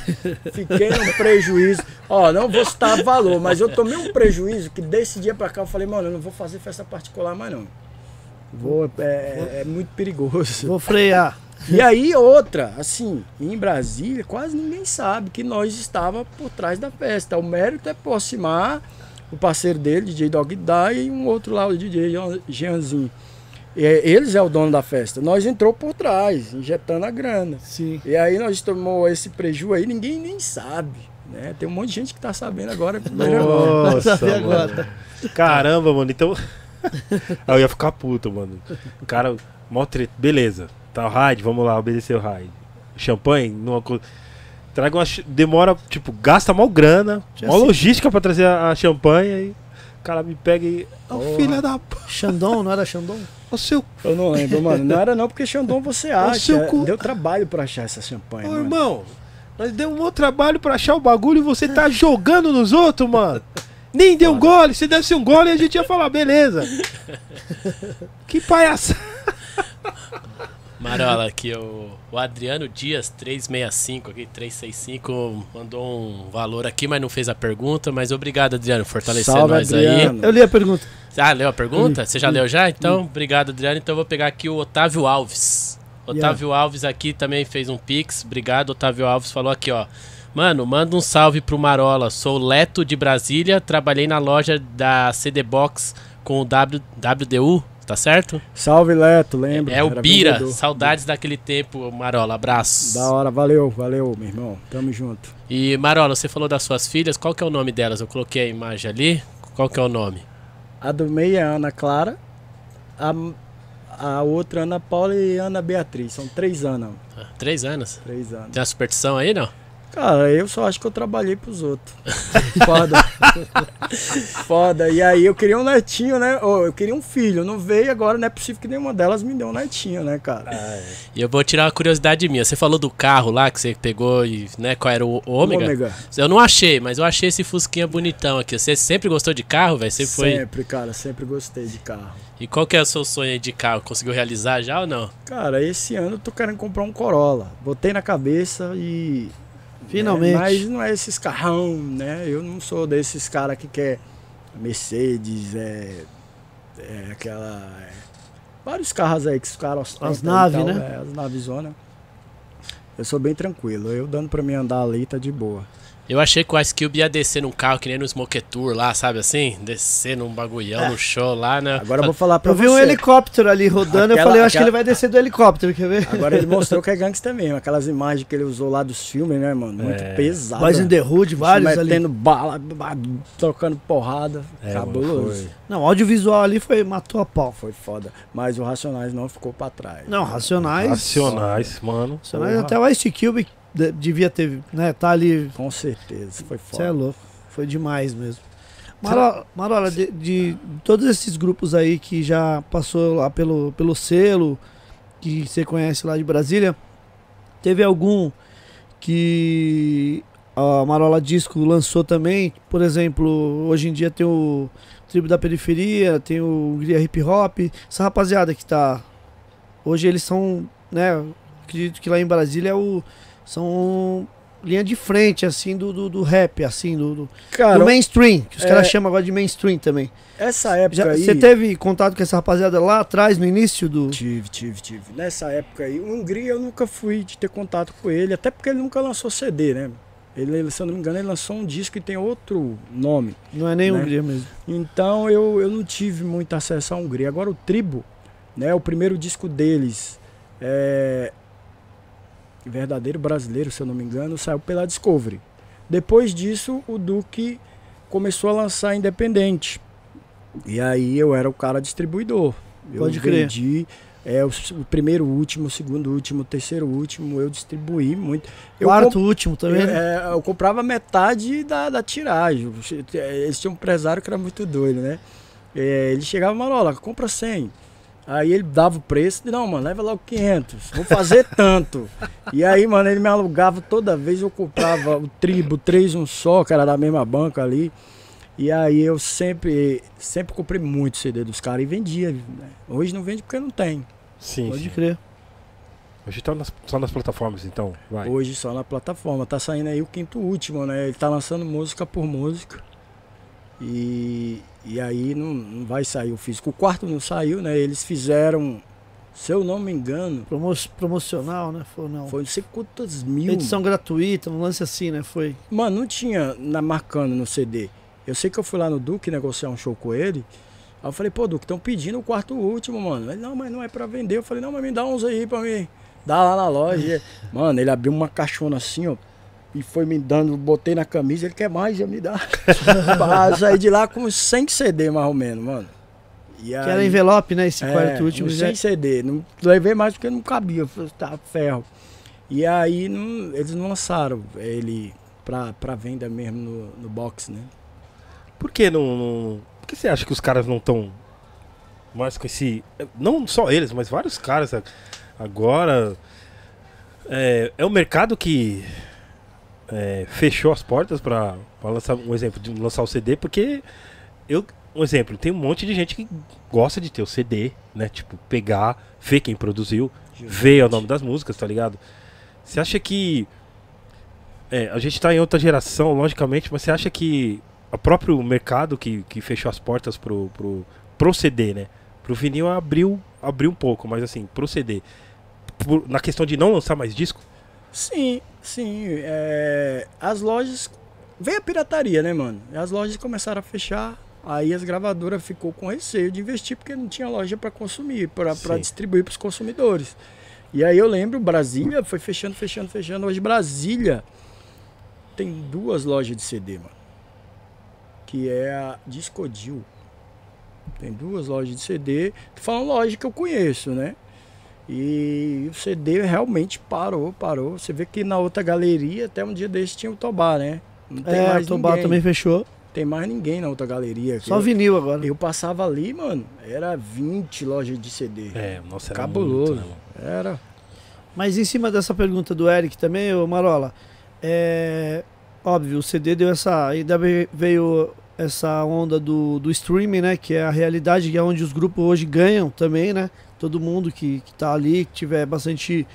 Fiquei num prejuízo. Ó, não vou citar valor, mas eu tomei um prejuízo que desse dia pra cá eu falei, mano, eu não vou fazer festa particular mais não. Vou, é, é- é muito perigoso. Vou frear. E aí outra, assim, em Brasília, quase ninguém sabe que nós estava por trás da festa. O mérito é aproximar o parceiro dele, DJ Dog Die, e um outro lá, o DJ Jeanzinho. É, eles é o dono da festa. Nós entrou por trás, injetando a grana. Sim. E aí nós tomou esse prejuízo aí, ninguém nem sabe. Né? Tem um monte de gente que tá sabendo agora. Nossa, agora. Caramba, mano. Então. Aí eu ia ficar puto, mano. O cara, mó treta. Beleza. Tá o raid, vamos lá, obedecer o raid. Champanhe, numa coisa. Traga uma. Demora, tipo, gasta mal grana, sei. logística pra trazer a, a champanhe. E... O cara me pega e. Ô Porra. filha da. p- Xandão, não era Xandão? Ô seu. Eu não lembro, mano. Não era não, porque Xandão você acha. seu cu. Deu trabalho pra achar essa champanhe. Ô mano. irmão, nós demos um outro trabalho pra achar o bagulho e você tá jogando nos outros, mano. Nem deu um gole. Se desse um gole, a gente ia falar, beleza. Que palhaça. Marola, aqui o, o Adriano Dias 365 aqui, 365, mandou um valor aqui, mas não fez a pergunta. Mas obrigado, Adriano, por fortalecer Salve, nós Adriano. Eu li a pergunta. aí. Ah, leu a pergunta? Você já leu já? Então, obrigado, Adriano. Então eu vou pegar aqui o Otávio Alves. Otávio Alves aqui também fez um pix. Obrigado, Otávio Alves falou aqui, ó. Mano, manda um salve pro Marola. Sou Leto de Brasília, trabalhei na loja da CD Box com o w, WDU, tá certo? Salve, Leto, lembra? É o Era Bira. vendedor. Saudades daquele tempo, Marola. Abraços. Da hora, valeu, valeu, meu irmão. Tamo junto. E Marola, você falou das suas filhas. Qual que é o nome delas? Eu coloquei a imagem ali. Qual que é o nome? A do meio é Ana Clara, a, a outra Ana Paula e Ana Beatriz. São três Ana. Ah, três anos. Três anos. Tem uma superstição aí, não? Cara, eu só acho que eu trabalhei pros outros. Foda. Foda. E aí eu queria um netinho, né? Ô, eu queria um filho. Não veio agora, não é possível que nenhuma delas me deu um netinho, né, cara? E eu vou tirar uma curiosidade minha. Você falou do carro lá que você pegou e, né, qual era o ômega? Ômega. Eu não achei, mas eu achei esse Fusquinha bonitão aqui. Você sempre gostou de carro, velho? Sempre foi. Sempre, cara, sempre gostei de carro. E qual que é o seu sonho aí de carro? Conseguiu realizar já ou não? Cara, esse ano eu tô querendo comprar um Corolla. Botei na cabeça e. Finalmente. né, Mas não é esses carrão, né? Eu não sou desses caras que quer Mercedes, é. É aquela. é, vários carros aí que os caras As naves, né? É, as naves zona. Eu sou bem tranquilo. Eu dando pra mim andar ali tá de boa. Eu achei que o Ice Cube ia descer num carro que nem no Smoke Tour lá, sabe assim? Descer num bagulhão, no show lá, né? Agora eu vou falar pra Eu vi você. um helicóptero ali rodando, eu Aquela- falei, eu acho que ele vai descer do helicóptero, quer ver? Agora ele mostrou que é gangster mesmo. Aquelas imagens que ele usou lá dos filmes, né, mano? Muito É. pesado. Boys in the Hood, vários ali. metendo bala, ba- trocando porrada. É, cabuloso. mano. Não, o audiovisual ali foi, matou a pau. Foi foda. Mas o Racionais não ficou pra trás. Não, Racionais. Racionais, mano. Racionais Porra. até o Ice Cube devia ter, né, tá ali. Com certeza. Foi Você é foda. louco. Foi demais mesmo. Marola, Marola, de, de todos esses grupos aí que já passou lá pelo, pelo selo, que você conhece lá de Brasília, teve algum que a Marola Disco lançou também? Por exemplo, hoje em dia tem o Tribo da Periferia, tem o Gria Hip Hop, essa rapaziada que tá. Hoje eles são, né? Acredito que lá em Brasília é o, são linha de frente, assim, do, do, do rap, assim, do, do, Cara, do mainstream, que os é- caras chamam agora de mainstream também. essa época Já, aí. você teve contato com essa rapaziada lá atrás, no início do. Tive, tive, tive. Nessa época aí, o Hungria eu nunca fui de ter contato com ele, até porque ele nunca lançou CD, né? Ele, se eu não me engano, ele lançou um disco que tem outro nome. Não é nem Né? Hungria mesmo. Então eu, eu não tive muito acesso à Hungria. Agora o Tribo, né? O primeiro disco deles, é, verdadeiro brasileiro, se eu não me engano, saiu pela Discovery. Depois disso, o Duque começou a lançar independente. E aí eu era o cara distribuidor. Eu Pode crer. vendi é, o, primeiro, último, o segundo, último, o terceiro, último, eu distribuí muito. Eu Quarto, último também, eu, né? é, eu comprava metade da, da tiragem. Eles tinham um empresário que era muito doido, né? É, ele chegava, Marola, compra 100. Aí ele dava o preço, não, mano, leva logo 500, vou fazer tanto. e aí, mano, ele me alugava toda vez, eu comprava o Tribo, três um só, que era da mesma banca ali. E aí eu sempre, sempre comprei muito CD dos caras e vendia. né? Hoje não vende porque não tem. Sim, Pode sim. crer. Hoje tá nas, só nas plataformas, então. Vai. Hoje só na plataforma. Tá saindo aí o quinto último, né? Ele tá lançando música por música. E, e aí não, não vai sair o físico. O quarto não saiu, né? Eles fizeram, se eu não me engano, Promo promocional, né? Foi, não. foi não sei quantas mil. Edição gratuita, um lance assim, né? Foi. Mano, não tinha na marcando no CD. Eu sei que eu fui lá no Duque negociar um show com ele. Aí eu falei, pô, Duque, estão pedindo o quarto último, mano. Ele, não, mas não é pra vender. Eu falei, não, mas me dá uns aí pra mim. Dá lá na loja. mano, ele abriu uma caixona assim, ó. E foi me dando, botei na camisa, ele quer mais, já me dá. Sair de lá com uns 100 CD mais ou menos, mano. E Que era envelope, né? Esse quarto último. uns Já... 100 CD. Não levei mais porque não cabia, tá ferro. E aí não- eles não lançaram ele pra, pra venda mesmo no, no box, né? Por que não, não- Por que você acha que os caras não estão mais com esse. Não só eles, mas vários caras agora. É, é o mercado que é, fechou as portas pra lançar um exemplo de lançar o CD, porque eu. Um exemplo, tem um monte de gente que gosta de ter o CD, né? Tipo, pegar, ver quem produziu, ver o nome das músicas, tá ligado? Você acha que. É, a gente tá em outra geração, logicamente, mas você acha que o próprio mercado que, que fechou as portas pro, pro, pro CD, né? Pro vinil abriu, abriu um pouco, mas assim, pro CD. por- na questão de não lançar mais disco? Sim, sim. é, as lojas. Veio a pirataria, né, mano? As lojas começaram a fechar. Aí as gravadoras ficou com receio de investir porque não tinha loja para consumir, para distribuir para os consumidores. E aí eu lembro, Brasília foi fechando, fechando, fechando. Hoje Brasília tem duas lojas de CD, mano. Que é a Discodil. Tem duas lojas de CD. Tô falando loja que eu conheço, né? E o CD realmente parou, parou. Você vê que na outra galeria, até um dia desse tinha o Tobá, né? Não tem É, mais o Tobá ninguém. também fechou. Tem mais ninguém na outra galeria. Só eu, vinil agora. eu passava ali, mano, era 20 lojas de CD. É, nossa, era Cabuloso. muito, né? Era. Mas em cima dessa pergunta do Eric também, ô Marola, é óbvio, o CD deu essa. Ainda ve- veio essa onda do, do streaming, né? Que é a realidade, que é onde os grupos hoje ganham também, né? Todo mundo que, que tá ali, que tiver bastante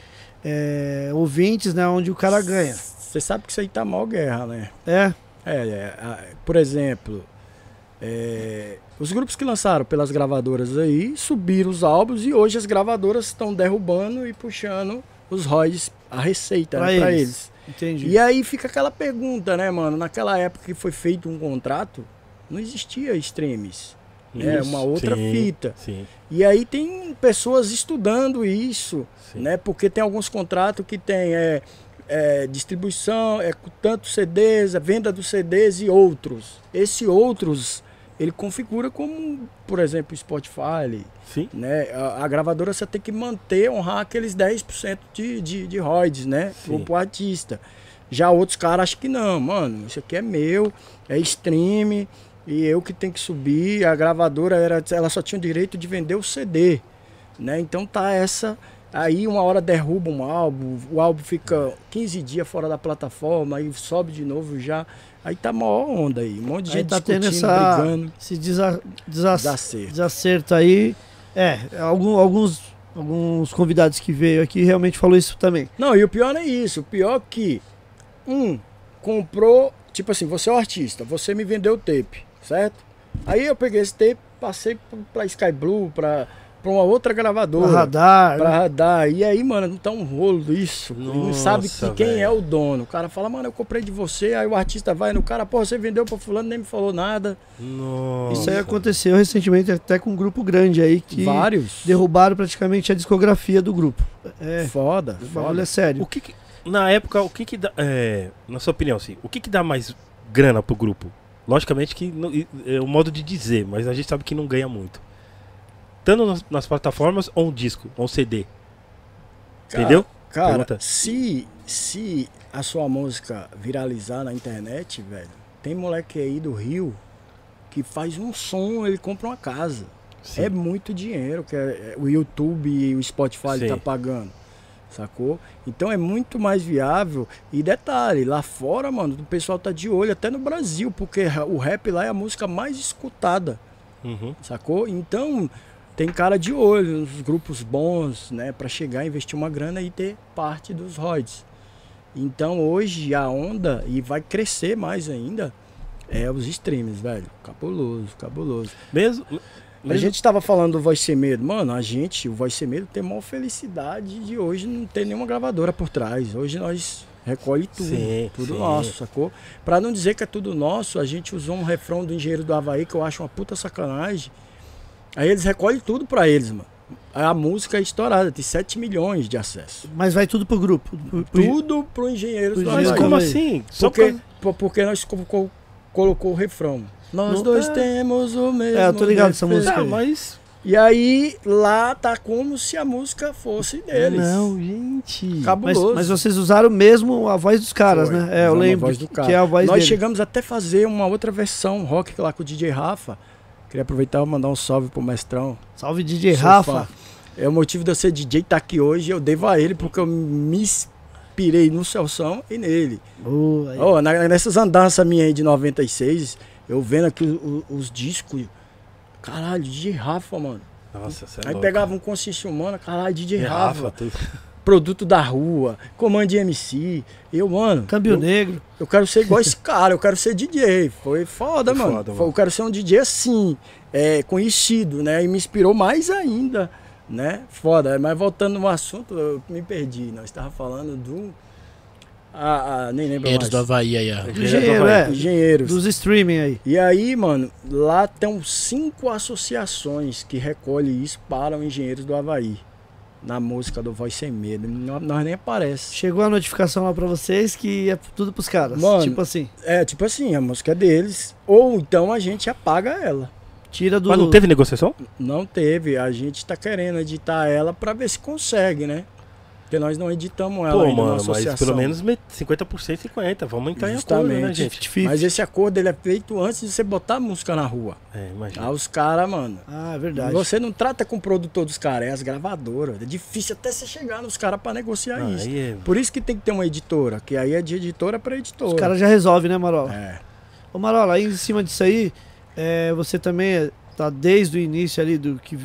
é, ouvintes, né? Onde o cara ganha. Você sabe que isso aí tá mal guerra, né? É, É, é, por exemplo, é, os grupos que lançaram pelas gravadoras aí subiram os álbuns e hoje as gravadoras estão derrubando e puxando os royalties, a receita Pra né, pra eles. eles. entendi. E aí fica aquela pergunta, né, mano? Naquela época que foi feito um contrato, não existia streams. É Isso, uma outra sim, fita. Sim, E aí tem pessoas estudando isso, sim. né? Porque tem alguns contratos que tem é, é, distribuição, é com tantos CDs, a venda dos CDs e outros. Esse outros ele configura como, por exemplo, Spotify, Sim. né? A, a gravadora você tem que manter, honrar aqueles 10% de, de, de royalties, né? Pro, Sim. pro artista. Já outros caras acham que não, mano, isso aqui é meu, é stream, e eu que tenho que subir. A gravadora era, ela só tinha o direito de vender o CD, né? Então tá essa. Aí uma hora derruba um álbum, o álbum fica 15 dias fora da plataforma, aí sobe de novo já. Aí tá maior onda aí, um monte de Aí gente tá tendo discutindo, essa- brigando, Esse desa, desa, desacerto. desacerto aí. É, algum- alguns, alguns convidados que veio aqui realmente falou isso também. Não, e o pior não é isso. O pior é que um comprou, tipo assim, você é o artista, você me vendeu o tape, certo? Aí eu peguei esse tape, passei pra- pra Sky Blue, pra, pra uma outra Pra gravadora. radar. Pra né? radar. E aí, mano, não tá um rolo isso. Ele não sabe Nossa, que quem é o dono. O cara fala, mano, eu comprei de você. Aí o artista vai no cara, pô, você vendeu pra fulano, nem me falou nada. Nossa. Isso aí aconteceu recentemente até com um grupo grande aí que Vários. derrubaram praticamente a discografia do grupo. É, Foda, foda. é sério. O que, que- na época, o que que dá, é, na sua opinião, assim, o que que dá mais grana pro grupo? Logicamente que não- é o modo de dizer, mas a gente sabe que não ganha muito. Tanto nas, nas plataformas ou um disco, ou um CD. Cara, Entendeu? Cara, Pergunta. se, se a sua música viralizar na internet, velho, tem moleque aí do Rio que faz um som, ele compra uma casa. Sim. É muito dinheiro que é- é o YouTube e o Spotify Sim. tá pagando. Sacou? Então é muito mais viável. E detalhe, lá fora, mano, o pessoal tá de olho, até no Brasil, porque o rap lá é a música mais escutada Uhum. sacou? Então tem cara de olho nos grupos bons, né, Pra chegar, investir uma grana e ter parte dos royalties. Então hoje a onda e vai crescer mais ainda é os streams, velho. Cabuloso, cabuloso. Mesmo, A mesmo gente tava falando do Voz Ser Medo, mano, a gente, o Voz Ser Medo tem a maior felicidade de hoje não ter nenhuma gravadora por trás. Hoje nós recolhe tudo, Sim, tudo sim. nosso, sacou? Pra não dizer que é tudo nosso, a gente usou um refrão do Engenheiro do Havaí que eu acho uma puta sacanagem. Aí eles recolhem tudo pra eles, mano. A música é estourada, tem 7 milhões de acessos. Mas vai tudo pro grupo. Pro- pro- Tudo pro Engenheiros Pro do Mas Engenheiro Havaí. como Havaí. assim? Só Porque, por- po- porque nós co- co- colocou o refrão. Nós Não- dois é. temos o mesmo. É, eu tô ligado essa defeito. música aí. mas. E aí, lá tá como se a música fosse deles. Não, gente. Mas, Cabuloso. mas vocês usaram mesmo a voz dos caras, Foi, né? É, eu usamos a lembro voz do cara. que é a voz Nós dele. chegamos até a fazer uma outra versão rock lá com o DJ Rafa, Queria aproveitar e mandar um salve pro mestrão. Salve DJ Sou Rafa. fã. É o motivo de eu ser DJ estar aqui hoje, eu devo a ele, porque eu me inspirei no Celção e nele. Boa, na- nessas andanças minhas aí de 96, eu vendo aqui o- o- os discos. Caralho, DJ Rafa, mano. Nossa, você é Aí louco. pegava um consciência humana, caralho, DJ E Rafa, tudo. produto da rua, comando de MC. Eu, mano, Câmbio eu, negro. eu quero ser igual esse cara, eu quero ser DJ. Foi foda, Foi mano. foda, mano. Eu quero ser um DJ assim, é, conhecido, né? E me inspirou mais ainda, né? Foda. Mas voltando no assunto, eu me perdi. Nós estava falando do. Ah, ah, nem lembro Engenheiros do mais. Havaí aí, ó. Engenheiro, é. Engenheiros. Dos streaming aí. E aí, mano, lá tem cinco associações que recolhem isso para os engenheiros do Havaí. Na música do Voz Sem Medo. Nó- Nós nem aparece. Chegou a notificação lá pra vocês que é tudo pros caras. Mano. tipo assim, É, tipo assim, a música é deles. Ou então a gente apaga ela. tira do. Mas não teve negociação? Não teve. A gente tá querendo editar ela pra ver se consegue, né? Porque nós não editamos ela Pô, ainda na mano, mas associação. pelo menos met- 50% 50. Vamos entrar em acordo, Justamente. né, gente? 50-50. Mas esse acordo ele é feito antes de você botar a música na rua. É, imagina. Ah, os caras, mano. Ah, é verdade. Você não trata com o produtor dos caras, é as gravadoras. É difícil até você chegar nos caras pra negociar Ah, isso. aí é- Por isso que tem que ter uma editora, que aí é de editora pra editora. Os caras já resolvem, né, Marola? É. Ô Marola, aí em cima disso aí, é, você também tá desde o início ali do que,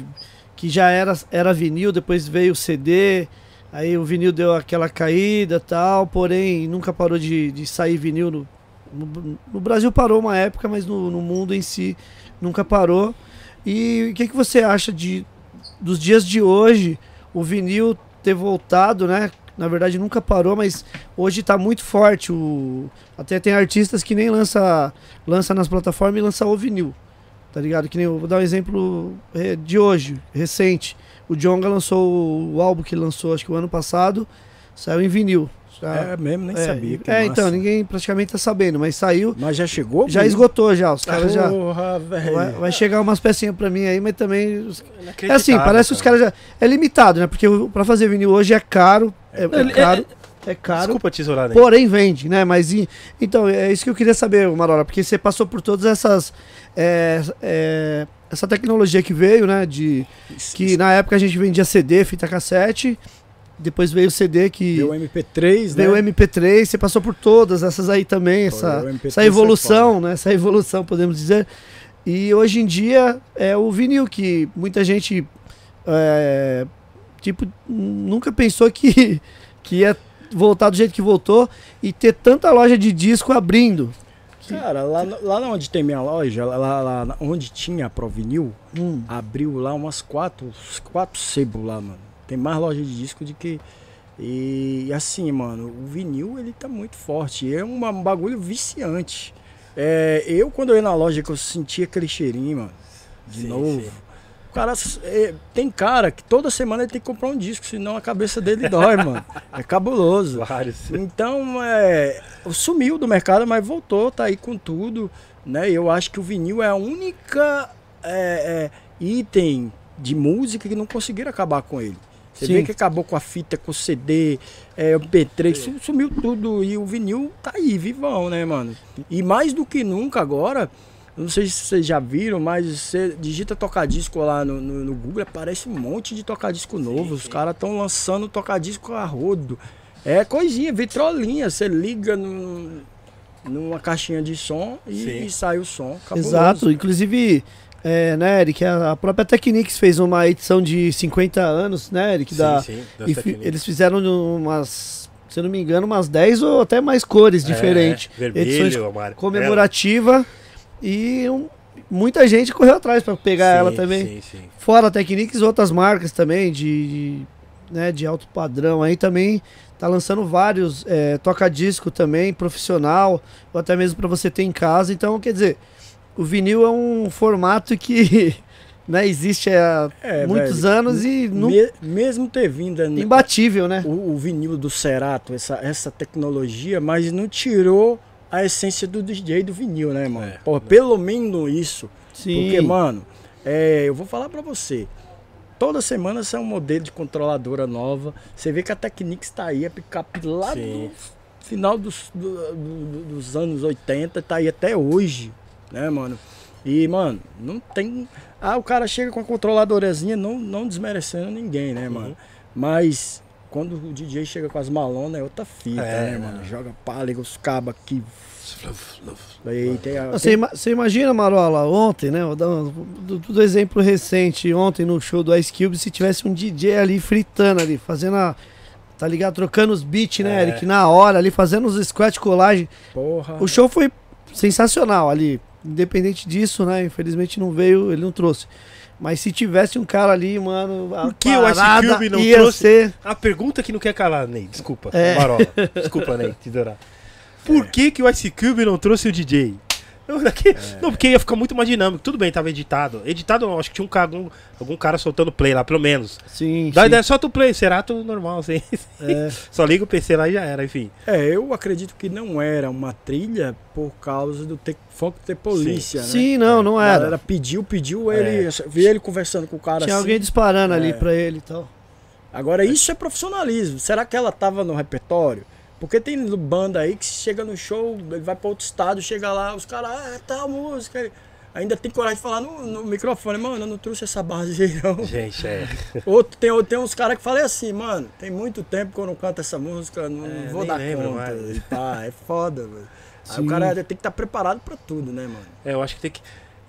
que já era, era vinil, depois veio o CD, aí o vinil deu aquela caída tal, porém nunca parou de, de sair vinil no, no, no Brasil parou uma época, mas no, no mundo em si nunca parou. E o que, que você acha de dos dias de hoje, o vinil ter voltado, né? Na verdade nunca parou, mas hoje tá muito forte. O, até tem artistas que nem lança, lança nas plataformas e lança o vinil. Tá ligado? Que nem eu vou dar um exemplo é, de hoje, recente. O Jonga lançou o álbum que lançou, acho que o ano passado, saiu em vinil. Já- É mesmo, nem é, sabia. que é, massa. então, ninguém praticamente tá sabendo, mas saiu. Mas já chegou? Já Bruno? esgotou já, os caras já. Porra, velho. Vai, vai chegar umas pecinhas pra mim aí, mas também. os- É Inacreditável, assim, parece que os caras já. É limitado, né? Porque pra fazer vinil hoje é caro. É, é Ele- caro. É caro. Desculpa tesourar, né? Porém vende, né? Mas e- então é isso que eu queria saber, Marola, porque você passou por todas essas é, é, essa tecnologia que veio, né? De que na época a gente vendia CD, fita cassete, depois veio o CD que Deu o MP3, né? veio o MP3, você passou por todas essas aí também, essa, o MP3 essa evolução, né? Essa evolução, podemos dizer. E hoje em dia é o vinil que muita gente é, tipo nunca pensou que que ia voltar do jeito que voltou e ter tanta loja de disco abrindo. Cara, lá, lá onde tem minha loja, lá, lá- onde tinha a Provinil, Hum, abriu lá umas quatro, quatro sebos lá, mano. Tem mais loja de disco do que. E assim, mano, o vinil ele tá muito forte. É uma- um bagulho viciante. É, eu, quando eu ia na loja, que eu sentia aquele cheirinho, mano, de Sim, novo. sim. O cara, é, tem cara que toda semana ele tem que comprar um disco, senão a cabeça dele dói, mano. É cabuloso. Vários. Então, é, sumiu do mercado, mas voltou, tá aí com tudo, né? Eu acho que o vinil é a única é, é, item de música que não conseguiram acabar com ele. Você Sim. vê que acabou com a fita, com o CD, é, o P3, su- sumiu tudo e o vinil tá aí, vivão, né, mano? E mais do que nunca agora, não sei se vocês já viram, mas você digita tocadisco lá no, no, no Google, aparece um monte de tocadisco novo. Os caras estão lançando tocadisco a rodo. É coisinha, vitrolinha. Você liga no- numa caixinha de som e, Sim. e sai o som. cabuloso. exato, inclusive é, né, Eric, a, própria Technics fez uma edição de 50 anos, né, Eric, da, sim, sim, das e eles fizeram umas, se eu não me engano, umas 10 ou até mais cores diferentes. É, vermelho, edições amarelo. comemorativa e um- muita gente correu atrás para pegar Sim, ela também. Sim, sim. Fora a Technics, outras marcas também de, de, né, de alto padrão aí também tá lançando vários é, toca-disco também, profissional, ou até mesmo para você ter em casa. Então, quer dizer, o vinil é um formato que né, existe há É, muitos velho. anos e Me- mesmo ter vindo né, imbatível, né? o, o vinil do Cerato, essa, essa tecnologia, mas não tirou a essência do DJ do vinil, né, mano? É, Pô, pelo menos isso. Sim. Porque, mano, é, eu vou falar pra você. Toda semana sai um modelo de controladora nova. Você vê que a Technics tá aí, a picape lá Sim. do final dos, do- do- dos anos 80, tá aí até hoje, né, mano? E, mano, não tem. Ah, o cara chega com a controladorazinha, não, não desmerecendo ninguém, né, mano? Uhum. Mas quando o DJ chega com as malonas é outra fita, É. né, mano? Joga pá, liga os cabos aqui. Aí tem a. Você, ima- você imagina, Marola, ontem, né? Vou dar um, do, do exemplo recente, ontem no show do Ice Cube, se tivesse um DJ ali fritando ali, fazendo a. Tá ligado? Trocando os beats, né, É. Eric? Na hora ali, fazendo os squat colagem. Porra. O show foi sensacional ali. Independente disso, né? Infelizmente não veio, ele não trouxe. Mas se tivesse um cara ali, mano. a Por que o Ice Cube não ia trouxe? Ser... A pergunta que não quer calar, Ney. Desculpa. É. Marola. Desculpa, Ney. Te adorar. Por que, que o Ice Cube não trouxe o DJ? Não, daqui- não, porque ia ficar muito mais dinâmico. Tudo bem, tava editado. Editado não, acho que tinha um, ca- algum, algum cara soltando play lá, pelo menos. Sim, Dá sim. ideia, solta o play, Serato normal, assim. É. Só liga o PC lá e já era, enfim. É, eu acredito que não era uma trilha por causa do te... funk ter polícia, né? Sim, não, não A era. galera pediu, pediu, ele. Vi ele conversando com o cara Tinha assim. alguém disparando ali É. pra ele e tal. Agora, isso é profissionalismo. Será que ela tava no repertório? Porque tem banda aí que chega no show, ele vai pra outro estado, chega lá, os caras, ah, tal música. Ainda tem coragem de falar no, no microfone, mano, eu não trouxe essa base aí, não. Gente, é. Outro, tem, tem uns caras que falam assim, mano, tem muito tempo que eu não canto essa música, não, É, vou dar lembro conta. mais. E pá, é foda, velho. Aí o cara tem que estar preparado pra tudo, né, mano? É, eu acho que tem que.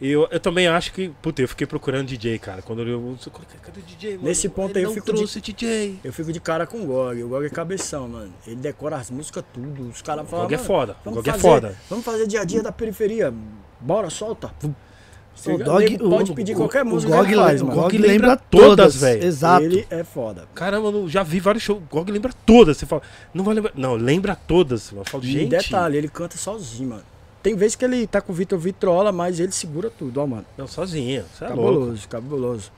Eu, eu também acho que. Puta, eu fiquei procurando DJ, cara. Quando eu. Cadê o DJ, mano? Nesse ponto Ele aí eu fico de- trouxe DJ. Eu fico de cara com o Gog. O Gog é cabeção, mano. Ele decora as músicas tudo. Os caras O falam. GOG é "Mano, foda. O Vamos GOG é fazer, foda. Vamos fazer dia a dia da periferia. Bora, solta. O Dog- pode o- pedir o- qualquer o música Gog que ele faz, o Gog lembra lembra todas, todas, velho. Exato. Ele é foda. Caramba, eu já vi vários shows. O Gog lembra todas. Você fala, não vai lembrar. Não, lembra todas. Eu falo, E gente. detalhe, ele canta sozinho, mano. Tem vezes que ele tá com o Vitor Vitrola, mas ele segura tudo, ó, mano. Não, sozinho. É louco. cabuloso, cabuloso.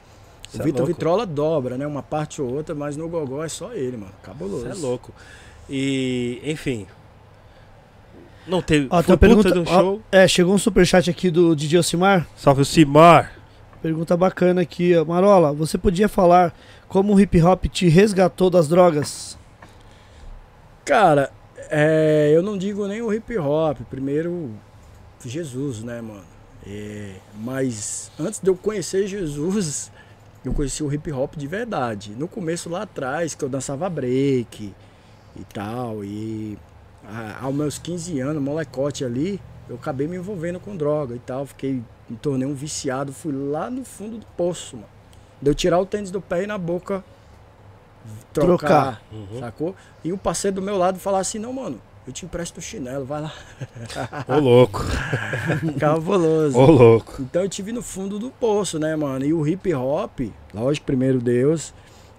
Cê O é Vitor. Vitrola dobra, né? Uma parte ou outra, mas no Gogó é só ele, mano. Cabuloso. Você é louco. E, enfim. Não teve. Ó, foi tem uma puta pergunta- de um show. É, chegou um superchat aqui do DJ Osimar. Salve o Simar. Pergunta bacana aqui, ó. Marola, você podia falar como o hip hop te resgatou das drogas? Cara, é, eu não digo nem o hip hop. Primeiro, Jesus, né, mano? É, mas antes de eu conhecer Jesus, eu conheci o hip hop de verdade. No começo lá atrás, que eu dançava break e tal. E a- aos meus 15 anos, molecote ali, eu acabei me envolvendo com droga e tal. Fiquei, me tornei um viciado. Fui lá no fundo do poço, mano. De eu tirar o tênis do pé e na boca trocar. Trocar. Uhum. Sacou? E um parceiro do meu lado falar assim, não, mano, eu te empresto o chinelo, vai lá. Ô louco. Cabuloso. Ô louco. Então eu tive no fundo do poço, né, mano? E o hip hop, lógico, primeiro Deus.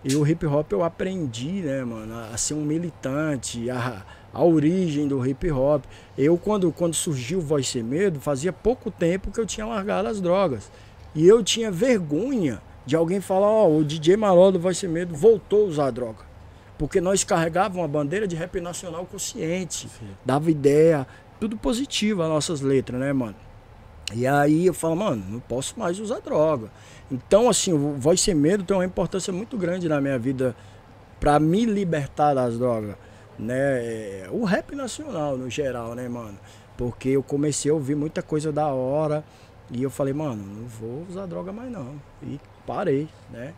E o hip hop eu aprendi, né, mano, a, a ser um militante, a, a origem do hip hop. Eu, quando, quando surgiu o Voz Sem Medo, fazia pouco tempo que eu tinha largado as drogas. E eu tinha vergonha de alguém falar, ó, o DJ Marola do Voz Sem Medo voltou a usar droga. Porque nós carregávamos uma bandeira de rap nacional consciente, dava ideia, tudo positivo as nossas letras, né, mano? E aí eu falo, mano, não posso mais usar droga. Então, assim, o Voz Sem Medo tem uma importância muito grande na minha vida pra me libertar das drogas, né? É, O rap nacional, no geral, né, mano? Porque eu comecei a ouvir muita coisa da hora e eu falei, mano, não vou usar droga mais não. E parei, né?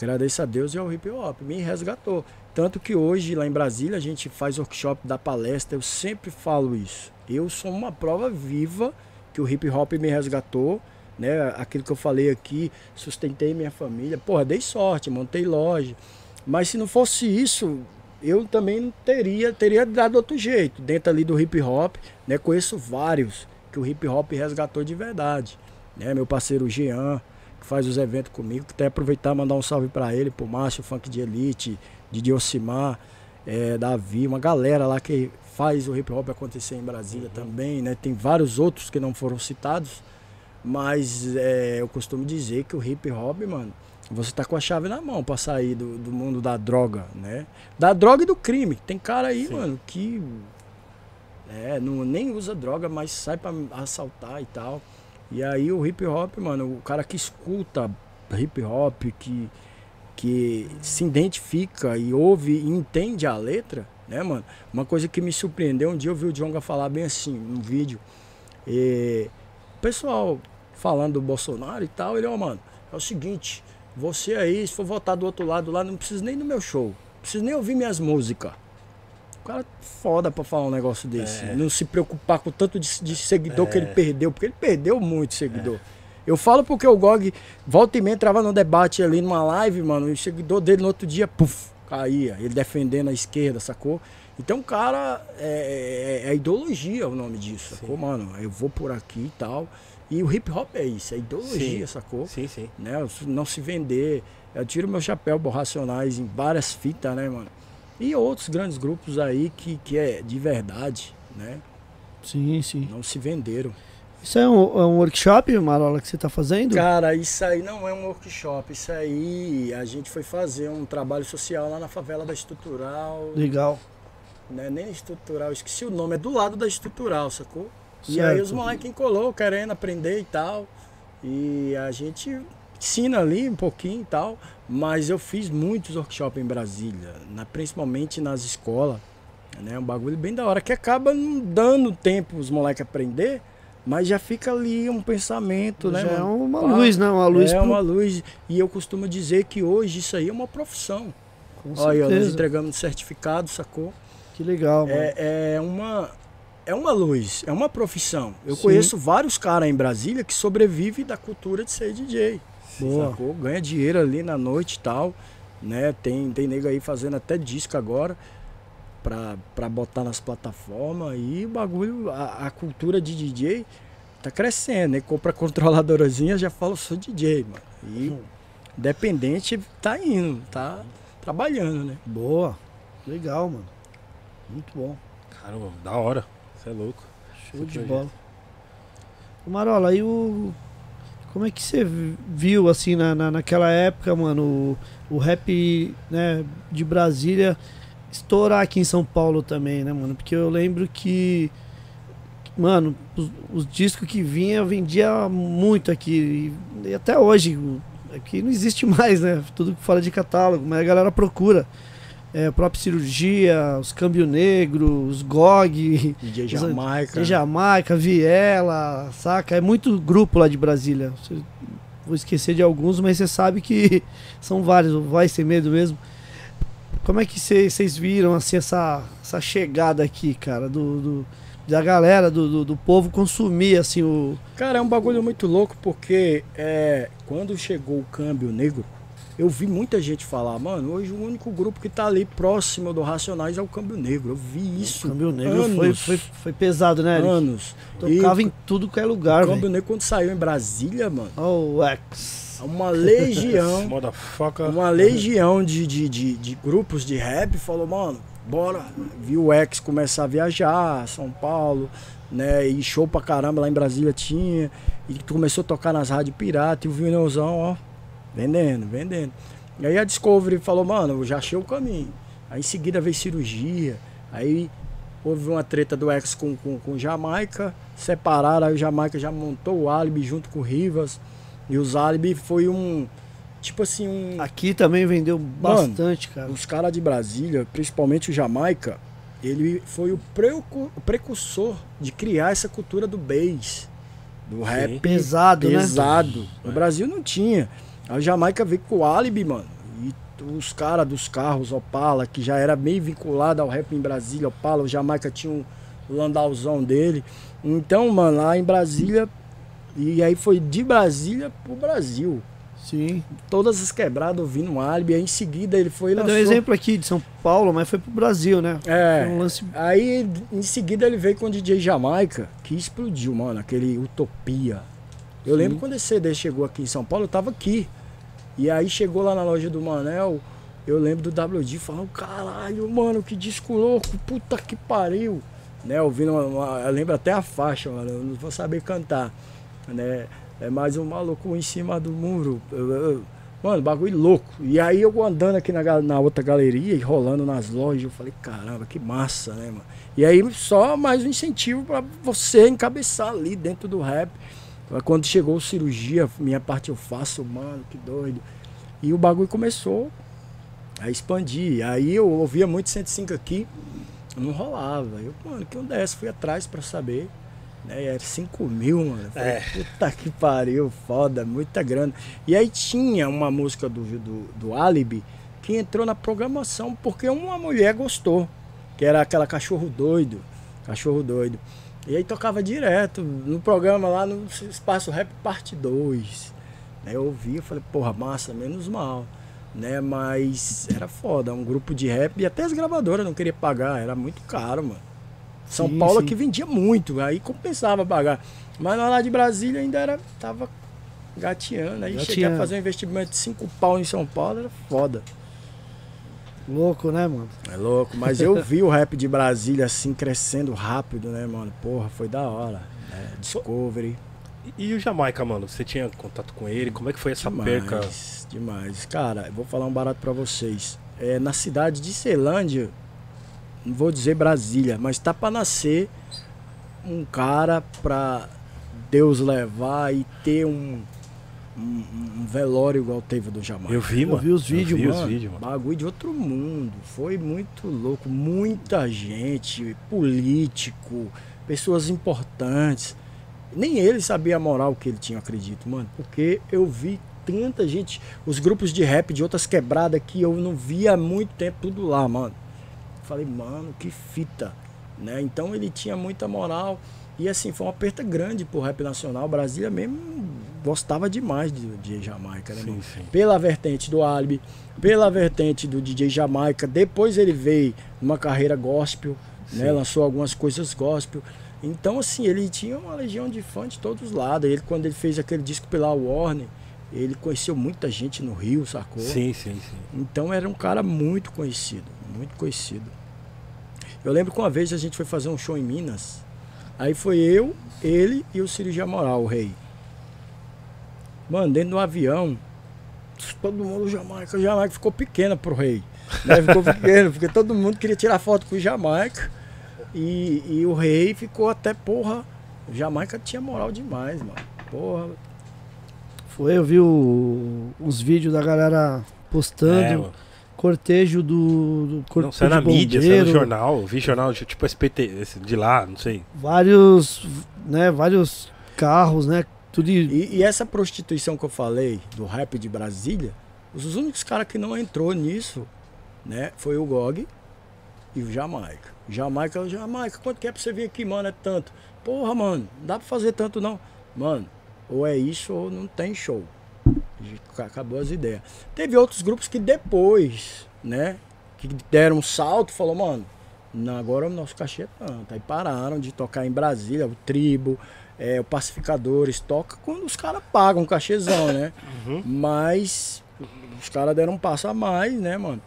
Agradeço a Deus e ao hip hop, me resgatou. Tanto que hoje, lá em Brasília, a gente faz workshop da palestra, eu sempre falo isso. Eu sou uma prova viva que o hip hop me resgatou, né? Aquilo que eu falei aqui, sustentei minha família. Porra, dei sorte, montei loja. Mas se não fosse isso, eu também não teria, teria dado outro jeito. Dentro ali do hip hop, né? Conheço vários que o hip hop resgatou de verdade. Né? Meu parceiro Jean, que faz os eventos comigo, que até aproveitar e mandar um salve para ele, pro Márcio Funk de Elite, de Ocimar, é, Davi, uma galera lá que faz o hip hop acontecer em Brasília também, né? Tem vários outros que não foram citados, mas é, eu costumo dizer que o hip hop, mano, você tá com a chave na mão pra sair do, do mundo da droga, né? Da droga e do crime. Tem cara aí, Sim. mano, que é, não, nem usa droga, mas sai pra assaltar e tal. E aí o hip hop, mano, o cara que escuta hip hop, que, que se identifica e ouve e entende a letra, né, mano? Uma coisa que me surpreendeu, um dia eu vi o Jonga falar bem assim, num vídeo. é, pessoal falando do Bolsonaro e tal, ele, ó, mano, é o seguinte, você aí, se for votar do outro lado lá, não precisa nem do meu show. Não precisa nem ouvir minhas músicas. O cara é foda pra falar um negócio desse. É. Não se preocupar com o tanto de, de seguidor que ele perdeu, porque ele perdeu muito seguidor. Eu falo porque o GOG volta e meia entrava no debate ali numa live, mano, e o seguidor dele no outro dia, puf, caía. Ele defendendo a esquerda, sacou? Então o cara é, é, é ideologia o nome disso, sacou, mano? Eu vou por aqui e tal. E o hip hop é isso, é ideologia, Sim. sacou? Sim, sim. né? Não se vender. Eu tiro meu chapéu pro Racionais em várias fitas, né, mano? E outros grandes grupos aí que, que é de verdade, né? Sim, sim. Não se venderam. Isso é um, é um workshop, Marola, que você tá fazendo? Cara, isso aí não é um workshop. Isso aí a gente foi fazer um trabalho social lá na favela da Estrutural. Legal. Né? Nem Estrutural, esqueci o nome. É do lado da Estrutural, sacou? E Certo. aí os moleques colou querendo aprender e tal. E a gente ensina ali um pouquinho e tal. Mas eu fiz muitos workshops em Brasília, na- principalmente nas escolas. Né? Um bagulho bem da hora, que acaba não dando tempo os moleques aprender, mas já fica ali um pensamento, né? Já é mano? uma Pá, luz, né? Uma luz é pro- uma luz. E eu costumo dizer que hoje isso aí é uma profissão. Com Olha, nós certeza. entregamos certificado, sacou? Que legal, mano. É, é uma é uma luz, é uma profissão. Eu Sim. conheço vários caras em Brasília que sobrevivem da cultura de ser DJ. Boa. Sacou? Ganha dinheiro ali na noite e tal, né? Tem tem nego aí fazendo até disco agora pra, pra botar nas plataformas e o bagulho, a, a cultura de DJ tá crescendo, né? Compra controladorazinha, já fala, sou DJ, mano. E dependente tá indo, tá trabalhando, né? Boa. Legal, mano. Muito bom. Caramba, da hora. Você é louco. Show de projeto. bola. Marola, aí o. Como é que você viu, assim, na, na, naquela época, mano, o, o rap né, de Brasília estourar aqui em São Paulo também, né, mano? Porque eu lembro que, mano, os, os discos que vinha, vendia muito aqui. E, e até hoje, aqui não existe mais, né? Tudo fora de catálogo, mas a galera procura. É, a própria cirurgia, os câmbio negro, os GOG, DJ Os- Jamaica. tem Jamaica, Viela, saca? É muito grupo lá de Brasília. Vou esquecer de alguns, mas você sabe que são vários. Vai Sem Medo mesmo. Como é que vocês viram assim, essa, essa chegada aqui, cara, do, do- da galera, do, do, do povo consumir assim, o. Cara, é um bagulho muito louco porque é, quando chegou o câmbio negro, eu vi muita gente falar, mano, hoje o único grupo que tá ali próximo do Racionais é o câmbio negro. Eu vi isso. o Câmbio Negro anos, foi, foi, foi pesado, né, Eric? anos. Tocava E em tudo que é o lugar, câmbio velho. negro quando saiu em Brasília, mano, Oh, o X. uma legião, Motherfucker. uma legião de, de, de, de grupos de rap falou, mano, bora. Viu o X começar a viajar, São Paulo, né? E show pra caramba lá em Brasília tinha. E começou a tocar nas rádios pirata e o vinilzão, ó, vendendo, vendendo. E aí a Discovery falou, mano, eu já achei o caminho. Aí em seguida veio cirurgia. Aí houve uma treta do X com, com, com Jamaica, separaram, aí o Jamaica já montou o Alibi junto com o Rivas. E os Alibi foi um. Tipo assim, um. Aqui também vendeu bastante, cara. Os caras de Brasília, principalmente o Jamaica, ele foi o, precu- o precursor de criar essa cultura do bass, do rap Pesado, né? pesado. No Brasil não tinha. A Jamaica veio com o Alibi, mano. E os caras dos carros Opala, que já era bem vinculado ao rap em Brasília, Opala, o Jamaica tinha um landauzão dele. Então, mano, lá em Brasília, e aí foi de Brasília pro Brasil. Sim. Todas as quebradas ouvindo o Alibi, aí em seguida ele foi e Eu dei um lançou- exemplo aqui de São Paulo, mas foi pro Brasil, né? É. Um lance Aí, em seguida, ele veio com o DJ Jamaica, que explodiu, mano, aquele Utopia. Eu lembro quando esse CD chegou aqui em São Paulo, eu tava aqui. E aí chegou lá na loja do Manel, eu lembro do WD falando, caralho, mano, que disco louco, puta que pariu. Né, ouvindo uma, uma- eu lembro até a faixa, mano, eu não vou saber cantar. Né? É mais um maluco em cima do muro. Eu- eu- Mano, bagulho louco. E aí eu andando aqui na, na outra galeria e rolando nas lojas, eu falei, caramba, que massa, né, mano? E aí só mais um incentivo pra você encabeçar ali dentro do rap. Quando chegou cirurgia, minha parte eu faço, mano, que doido. E o bagulho começou a expandir. Aí eu ouvia muito 105 aqui, não rolava. Eu, mano, que onda é essa? Fui atrás pra saber. Né? Era 5 mil, mano. Falei, É. Puta que pariu, foda, muita grana. E aí tinha uma música do, do, do Alibi que entrou na programação porque uma mulher gostou, que era aquela cachorro doido. Cachorro doido. E aí tocava direto no programa lá no Espaço Rap Parte 2. Né? Eu ouvi, eu falei, porra, massa, menos mal. Né? Mas era foda, um grupo de rap e até as gravadoras não queriam pagar, era muito caro, mano. São Sim, Paulo sim. que vendia muito, aí compensava pagar. Mas lá de Brasília ainda era, tava gateando. Aí cheguei a Gateando. fazer um investimento de 5 pau em São Paulo, era foda. Louco, né, mano? É louco, mas eu vi o rap de Brasília assim crescendo rápido, né, mano? Porra, foi da hora. né? Discovery. E, e o Jamaica, mano? Você tinha contato com ele? Como é que foi essa perca? Demais, demais. Cara, eu vou falar um barato pra vocês. É, na cidade de Ceilândia, não vou dizer Brasília, mas tá pra nascer um cara pra Deus levar e ter um, um, um velório igual teve do Jamaica. Eu vi, mano. vi os Eu vídeos, vi Mano, os vídeos, mano. Bagulho de outro mundo. Foi muito louco. Muita gente, político, pessoas importantes. Nem ele sabia a moral que ele tinha, eu acredito, mano. Porque eu vi tanta gente, os grupos de rap de outras quebradas que eu não via há muito tempo, tudo lá, mano. Falei, mano, que fita. Né? Então ele tinha muita moral. E assim, foi uma aperta grande pro rap nacional. Brasília mesmo gostava demais de, de Jamaica, né, Sim, sim. pela vertente do Alibi, pela vertente do DJ Jamaica. Depois ele veio numa carreira gospel, né? Sim. Lançou algumas coisas gospel. Então, assim, ele tinha uma legião de fãs de todos os lados. Ele, quando ele fez aquele disco pela Warner, ele conheceu muita gente no Rio, sacou? Sim, sim, sim. Então era um cara muito conhecido, muito conhecido. Eu lembro que uma vez a gente foi fazer um show em Minas. Aí foi eu, ele e o Cirurgia Moral, o rei. Mano, dentro do avião, todo mundo, Jamaica, Jamaica ficou pequena pro rei. Né? Ficou pequeno, porque todo mundo queria tirar foto com o Jamaica. E, e o rei ficou até, porra, o Jamaica tinha moral demais, mano. Porra, Foi, eu vi o- uns vídeos da galera postando. É, cortejo do, do corpo Não, saiu na mídia, saiu no jornal. Vi jornal tipo SPT, de lá, não sei. vários, né, vários carros, né, E, e essa prostituição que eu falei do rap de Brasília, os únicos caras que não entrou nisso, né, foi o GOG e o Jamaica. Jamaica, Jamaica, quanto que é pra você vir aqui, mano? É tanto. Porra, mano, não dá pra fazer tanto não. Mano, ou é isso ou não tem show. Acabou as ideias. Teve outros grupos que depois, né, que deram um salto, falou, mano, agora o nosso cachê é tanto. Aí pararam de tocar em Brasília, o Tribo, é, o Pacificadores, toca quando os caras pagam um cachezão, né? Uhum. Mas os caras deram um passo a mais, né, mano?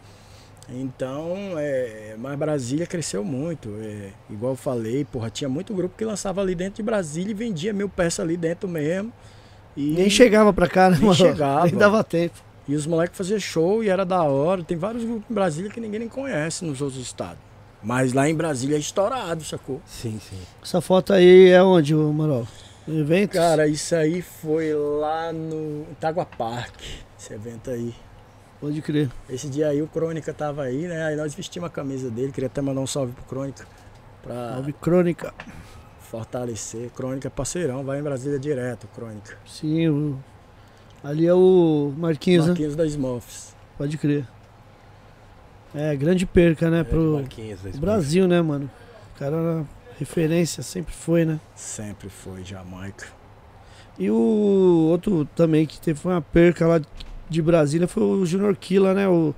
Então, é, mas Brasília cresceu muito. é, igual eu falei, porra, tinha muito grupo que lançava ali dentro de Brasília e vendia mil peças ali dentro mesmo. E, nem chegava pra cá, né, Nem mano? chegava. Nem dava tempo. e os moleques faziam show e era da hora. Tem vários grupos em Brasília que ninguém nem conhece nos outros estados. Mas lá em Brasília é estourado, sacou? Sim, sim. Essa foto aí é onde, Marol? No evento? Cara, isso aí foi lá no Itagua Park, esse evento aí. Pode crer. Esse dia aí o Crônica tava aí, né? Aí nós vestimos a camisa dele, queria até mandar um salve pro Crônica. Pra Salve Crônica. fortalecer. Crônica é parceirão, vai em Brasília direto, Crônica. Sim, o- ali é o Marquinhos, né? Marquinhos da Smurfs. Pode crer. É, grande perca, né, É, pro. Brasil, né, mano? O cara era referência, sempre foi, né? Sempre foi Jamaica. E o outro também que teve uma perca lá de Brasília foi o Junior Killa, né? O,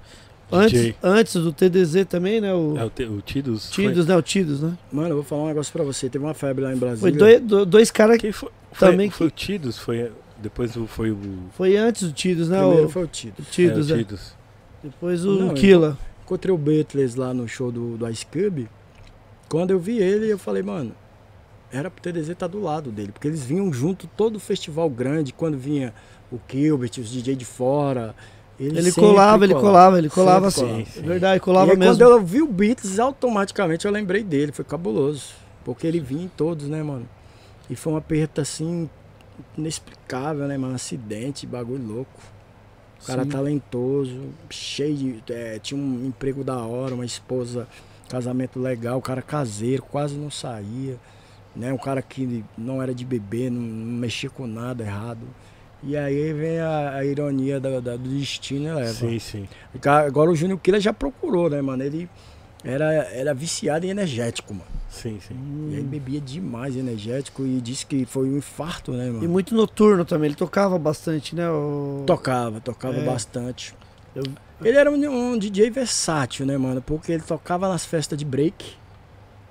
antes, DJ. antes do TDZ também, né? O É, o, te- o Tidus. Tidos, né? O Tidos, né? Mano, eu vou falar um negócio pra você. Teve uma febre lá em Foi Brasília. dois, do- dois caras Foi, que foi? Foi, Também foi o Tidus, foi. Depois o- foi o. foi antes do Tidos, né? Primeiro O, foi o Tito. o Tidos, é, o é. Tidus. Depois o Não, Killa. Encontrei o Beatles lá no show do, do Ice Cube. Quando eu vi ele, eu falei, mano, era pro TDZ estar do lado dele. Porque eles vinham junto todo o festival grande. Quando vinha o Gilbert, os DJ de fora. Ele, Ele sempre colava, ele colava, ele colava Sempre assim. colava. É verdade, colava e aí, mesmo. quando eu vi o Beatles, automaticamente eu lembrei dele. Foi cabuloso. Porque ele vinha em todos, né, mano? E foi uma perda assim, inexplicável, né, mano? Acidente, bagulho louco. O cara Sim. talentoso, cheio de. é, tinha um emprego da hora, uma esposa, casamento legal, o cara caseiro, quase não saía. né? Um cara que não era de beber, não, não mexia com nada errado. E aí vem a, a ironia da- da- do destino leva. Sim, sim. Agora o Júnior Killer já procurou, né, mano? Ele era, era viciado em energético, mano. Sim, sim. E aí bebia demais energético e disse que foi um infarto, né, mano? E muito noturno também, ele tocava bastante, né? O... Tocava, tocava É. bastante. Eu- Ele era um, um DJ versátil, né, mano? Porque ele tocava nas festas de break,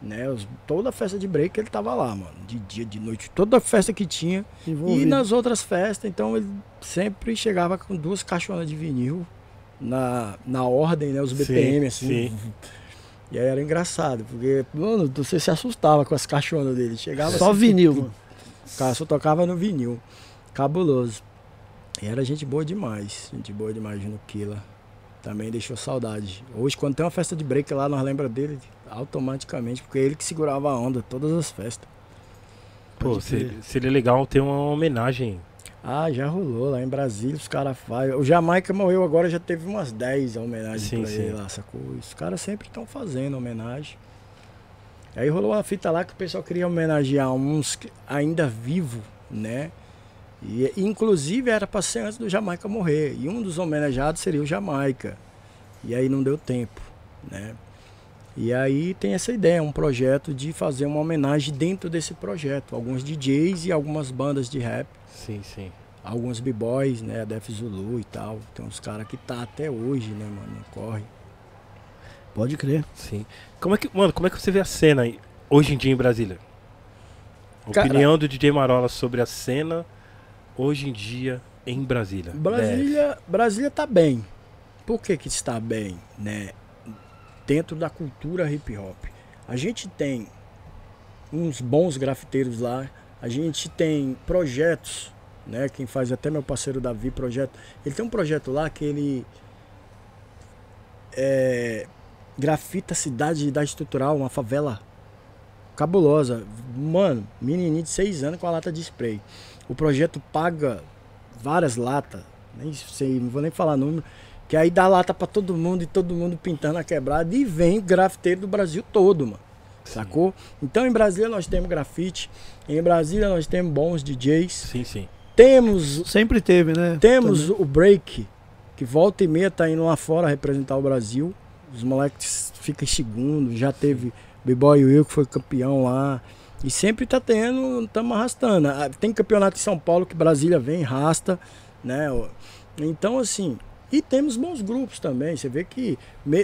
né? Os- toda festa de break ele tava lá, mano. De dia, de noite, toda festa que tinha. E envolvido. nas outras festas, então ele sempre chegava com duas caixonas de vinil na, na ordem, né? Os Sim, BPM, assim. sim. E aí era engraçado, porque, mano, você se assustava com as caixonas dele. Chegava Só assim, vinil, mano. O cara só tocava no vinil. Cabuloso. E era gente boa demais. Gente boa demais no Killa. Também deixou saudade. Hoje, quando tem uma festa de break lá, nós lembra dele automaticamente, porque é ele que segurava a onda todas as festas. Pô, seria legal ter uma homenagem. Ah, já rolou lá em Brasília, os caras fazem. O Jamaica morreu agora, já teve umas 10 homenagens Sim, pra sim. ele lá, sacou? Os caras sempre estão fazendo homenagem. Aí rolou uma fita lá que o pessoal queria homenagear uns ainda vivo, né? E inclusive era pra ser antes do Jamaica morrer. E um dos homenageados seria o Jamaica. E aí não deu tempo, né? E aí tem essa ideia, um projeto de fazer uma homenagem dentro desse projeto. Alguns DJs e algumas bandas de rap Sim, sim. alguns b-boys, né, Def Zulu e tal. Tem uns caras que tá até hoje, né, mano, corre. Pode crer. Sim. Como é que, mano, como é que você vê a cena aí, hoje em dia em Brasília? Cara- Opinião do DJ Marola sobre a cena hoje em dia em Brasília. Brasília, Brasília tá bem. Por que que está bem, né? Dentro da cultura hip hop. A gente tem uns bons grafiteiros lá, a gente tem projetos, né? Quem faz até meu parceiro Davi projeto, ele tem um projeto lá que ele é, grafita cidade da estrutural, uma favela cabulosa. Mano, menininho de 6 anos com a lata de spray. O projeto paga várias latas, nem sei, não vou nem falar número, que aí dá lata pra todo mundo e todo mundo pintando a quebrada e vem grafiteiro do Brasil todo, mano. Sacou? Então em Brasília nós temos grafite, em Brasília nós temos bons DJs, Sim, sim. temos Sempre teve, né? temos o break, que volta e meia tá indo lá fora representar o Brasil. Os moleques ficam em segundo, já teve B-Boy Will que foi campeão lá. E sempre tá tendo, estamos arrastando. Ah, Tem campeonato em São Paulo que Brasília vem, arrasta, né? Então assim, e temos bons grupos também. Você vê que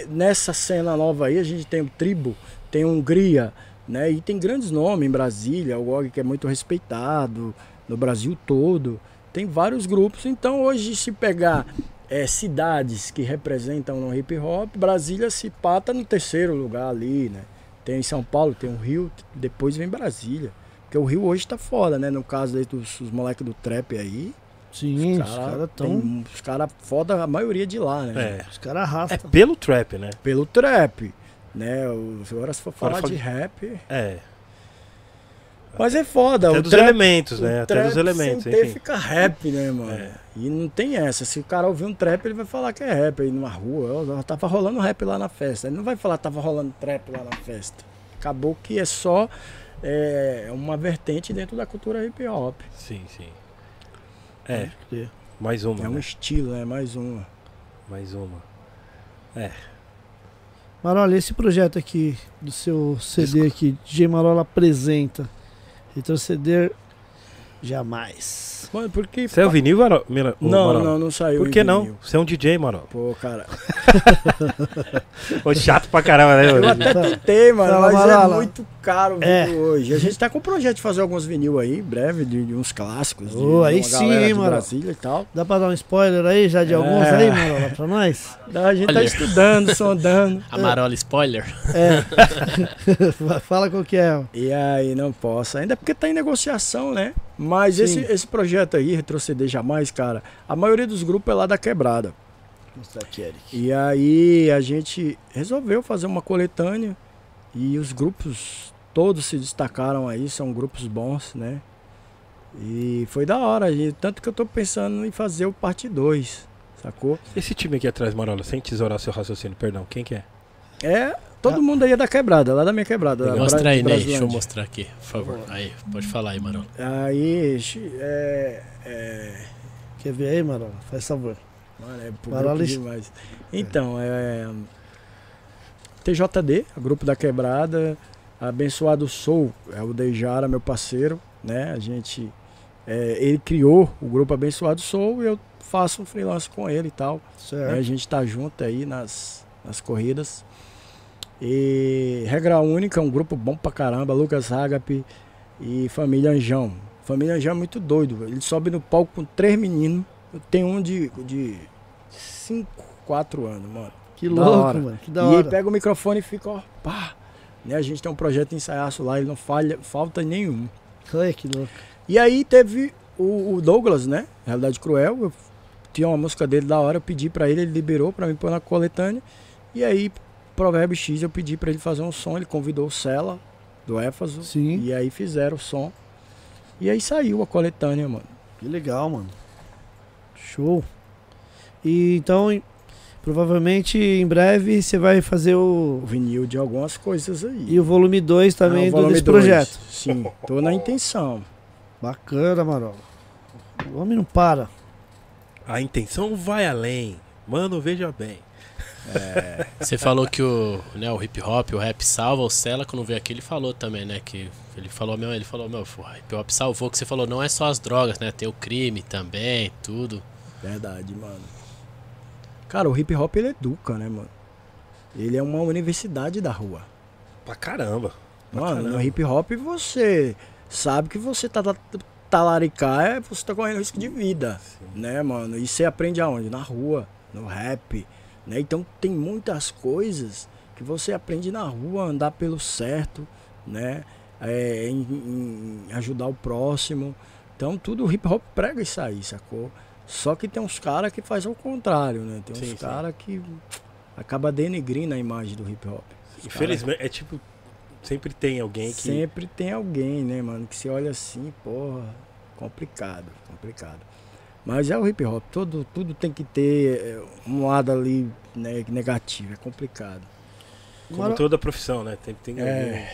nessa cena nova aí a gente tem o Tribo, tem Hungria, né? E tem grandes nomes em Brasília, o GOG que é muito respeitado no Brasil todo. Tem vários grupos. Então hoje se pegar é, cidades que representam no hip hop, Brasília se pata no terceiro lugar ali, né? Tem em São Paulo, tem o Rio, depois vem Brasília. Porque o Rio hoje tá foda, né? No caso aí dos os moleques do trap aí. Sim, os cara caras tão. tem- Os caras foda a maioria de lá, né? É. Os caras É arrastam. pelo trap, né? Pelo trap. Né? Agora se for falar fala- de rap. É. Mas é foda. Até o dos trap- elementos, né? Até dos elementos, enfim. fica rap, né, mano? É. E não tem essa. Se o cara ouvir um trap, ele vai falar que é rap aí numa rua. Ó, Tava rolando rap lá na festa. Ele não vai falar tava rolando trap lá na festa. Acabou que é só é, uma vertente dentro da cultura hip hop. Sim, sim. É, crer. mais uma. É um né? estilo, né? Mais uma. Mais uma. Marola, esse projeto aqui do seu CD aqui, DJ Marola apresenta. Retroceder jamais. Mano, porque. Você é o vinil, Maro... Mira- ô, Não, Marola? não, não saiu. Por que não? Você é um DJ, Marola. Pô, cara. Ô, chato pra caramba, né? Eu mano? até tentei, mano, mas é muito caro o É. vinil hoje. A gente tá com um projeto de fazer alguns vinil aí, em breve, de, de uns clássicos. de- aí sim, hein, Marola? Brasília e tal. Dá pra dar um spoiler aí já de É. alguns aí, Marola, pra nós? A gente tá Olha. estudando, sondando. A Marola spoiler. É. Fala qual que é. E aí não posso, ainda porque tá em negociação, né? Mas esse, esse projeto aí, Retroceder Jamais, cara, a maioria dos grupos é lá da quebrada. Mostrar aqui, Eric. E aí a gente resolveu fazer uma coletânea e os grupos todos se destacaram aí, são grupos bons, né? E foi da hora, e tanto que eu tô pensando em fazer o parte 2, sacou? Esse time aqui atrás, Marola, sem tesourar seu raciocínio, perdão, quem que é? É todo mundo aí é da quebrada, lá da minha quebrada. da Mostra Bra- aí, Ney. Brasilândia. Deixa eu mostrar aqui, por favor. Aí, pode falar aí, Marão. Aí, é, é, Quer ver aí, Marola? Faz favor. Mano, é Marola es- demais. Então, é. TJD, o grupo da quebrada. Abençoado Sou, é o Dejara, meu parceiro, né? A gente. é, ele criou o grupo Abençoado Sou e eu faço um freelance com ele e tal. né? A Certo. gente tá junto aí nas, nas corridas. E Regra Única, um grupo bom pra caramba, Lucas Hagap e Família Anjão. Família Anjão é muito doido. Ele sobe no palco com três meninos. Eu tenho um de, de cinco, quatro anos, mano. Que Da louco, hora. mano. Que da e ele hora. pega o microfone e fica, ó, pá. Né, a gente tem um projeto de ensaiaço lá, ele não falha, falta nenhum. Ai, que louco. E aí teve o, o Douglas, né? Realidade Cruel. Eu tinha uma música dele da hora, eu pedi pra ele, ele liberou pra mim pôr na coletânea. E aí, Provérbio X, eu pedi pra ele fazer um som, ele convidou o Cela, do Éfaso. Sim. E aí fizeram o som. E aí saiu a coletânea, mano. Que legal, mano. Show. E então, provavelmente em breve você vai fazer o. O vinil de algumas coisas aí. E o volume 2 também Ah, o do, volume desse dois. projeto. Sim, tô na intenção. Bacana, Marola. O homem não para. A intenção vai além. Mano, veja bem. Você falou que o, né, o hip hop, o rap salva, o Cela, quando veio aqui, ele falou também, né? Que ele falou, meu, ele falou, meu, o hip hop salvou, que você falou, não é só as drogas, né? Tem o crime também, tudo. Verdade, mano. Cara, o hip hop ele educa, né, mano? Ele é uma universidade da rua. Pra caramba. Pra Mano, caramba. no hip hop você sabe que você tá tá- talaricar, é, você tá correndo risco de vida, né, mano? E você aprende aonde? Na rua, no rap, né? Então tem muitas coisas que você aprende na rua, andar pelo certo, né? É, em, em ajudar o próximo. Então tudo o hip hop prega isso aí, sacou? Só que tem uns caras que fazem o contrário, né? Tem uns caras que acaba denegrindo a imagem do hip hop. Os Infelizmente, é tipo. Sempre tem alguém que. Sempre tem alguém, né, mano, que se olha assim, porra, complicado, complicado. Mas é o hip hop, todo, tudo tem que ter é, um lado ali né, negativo, é complicado. Como Maro- toda profissão, né? Tem, tem É. alguém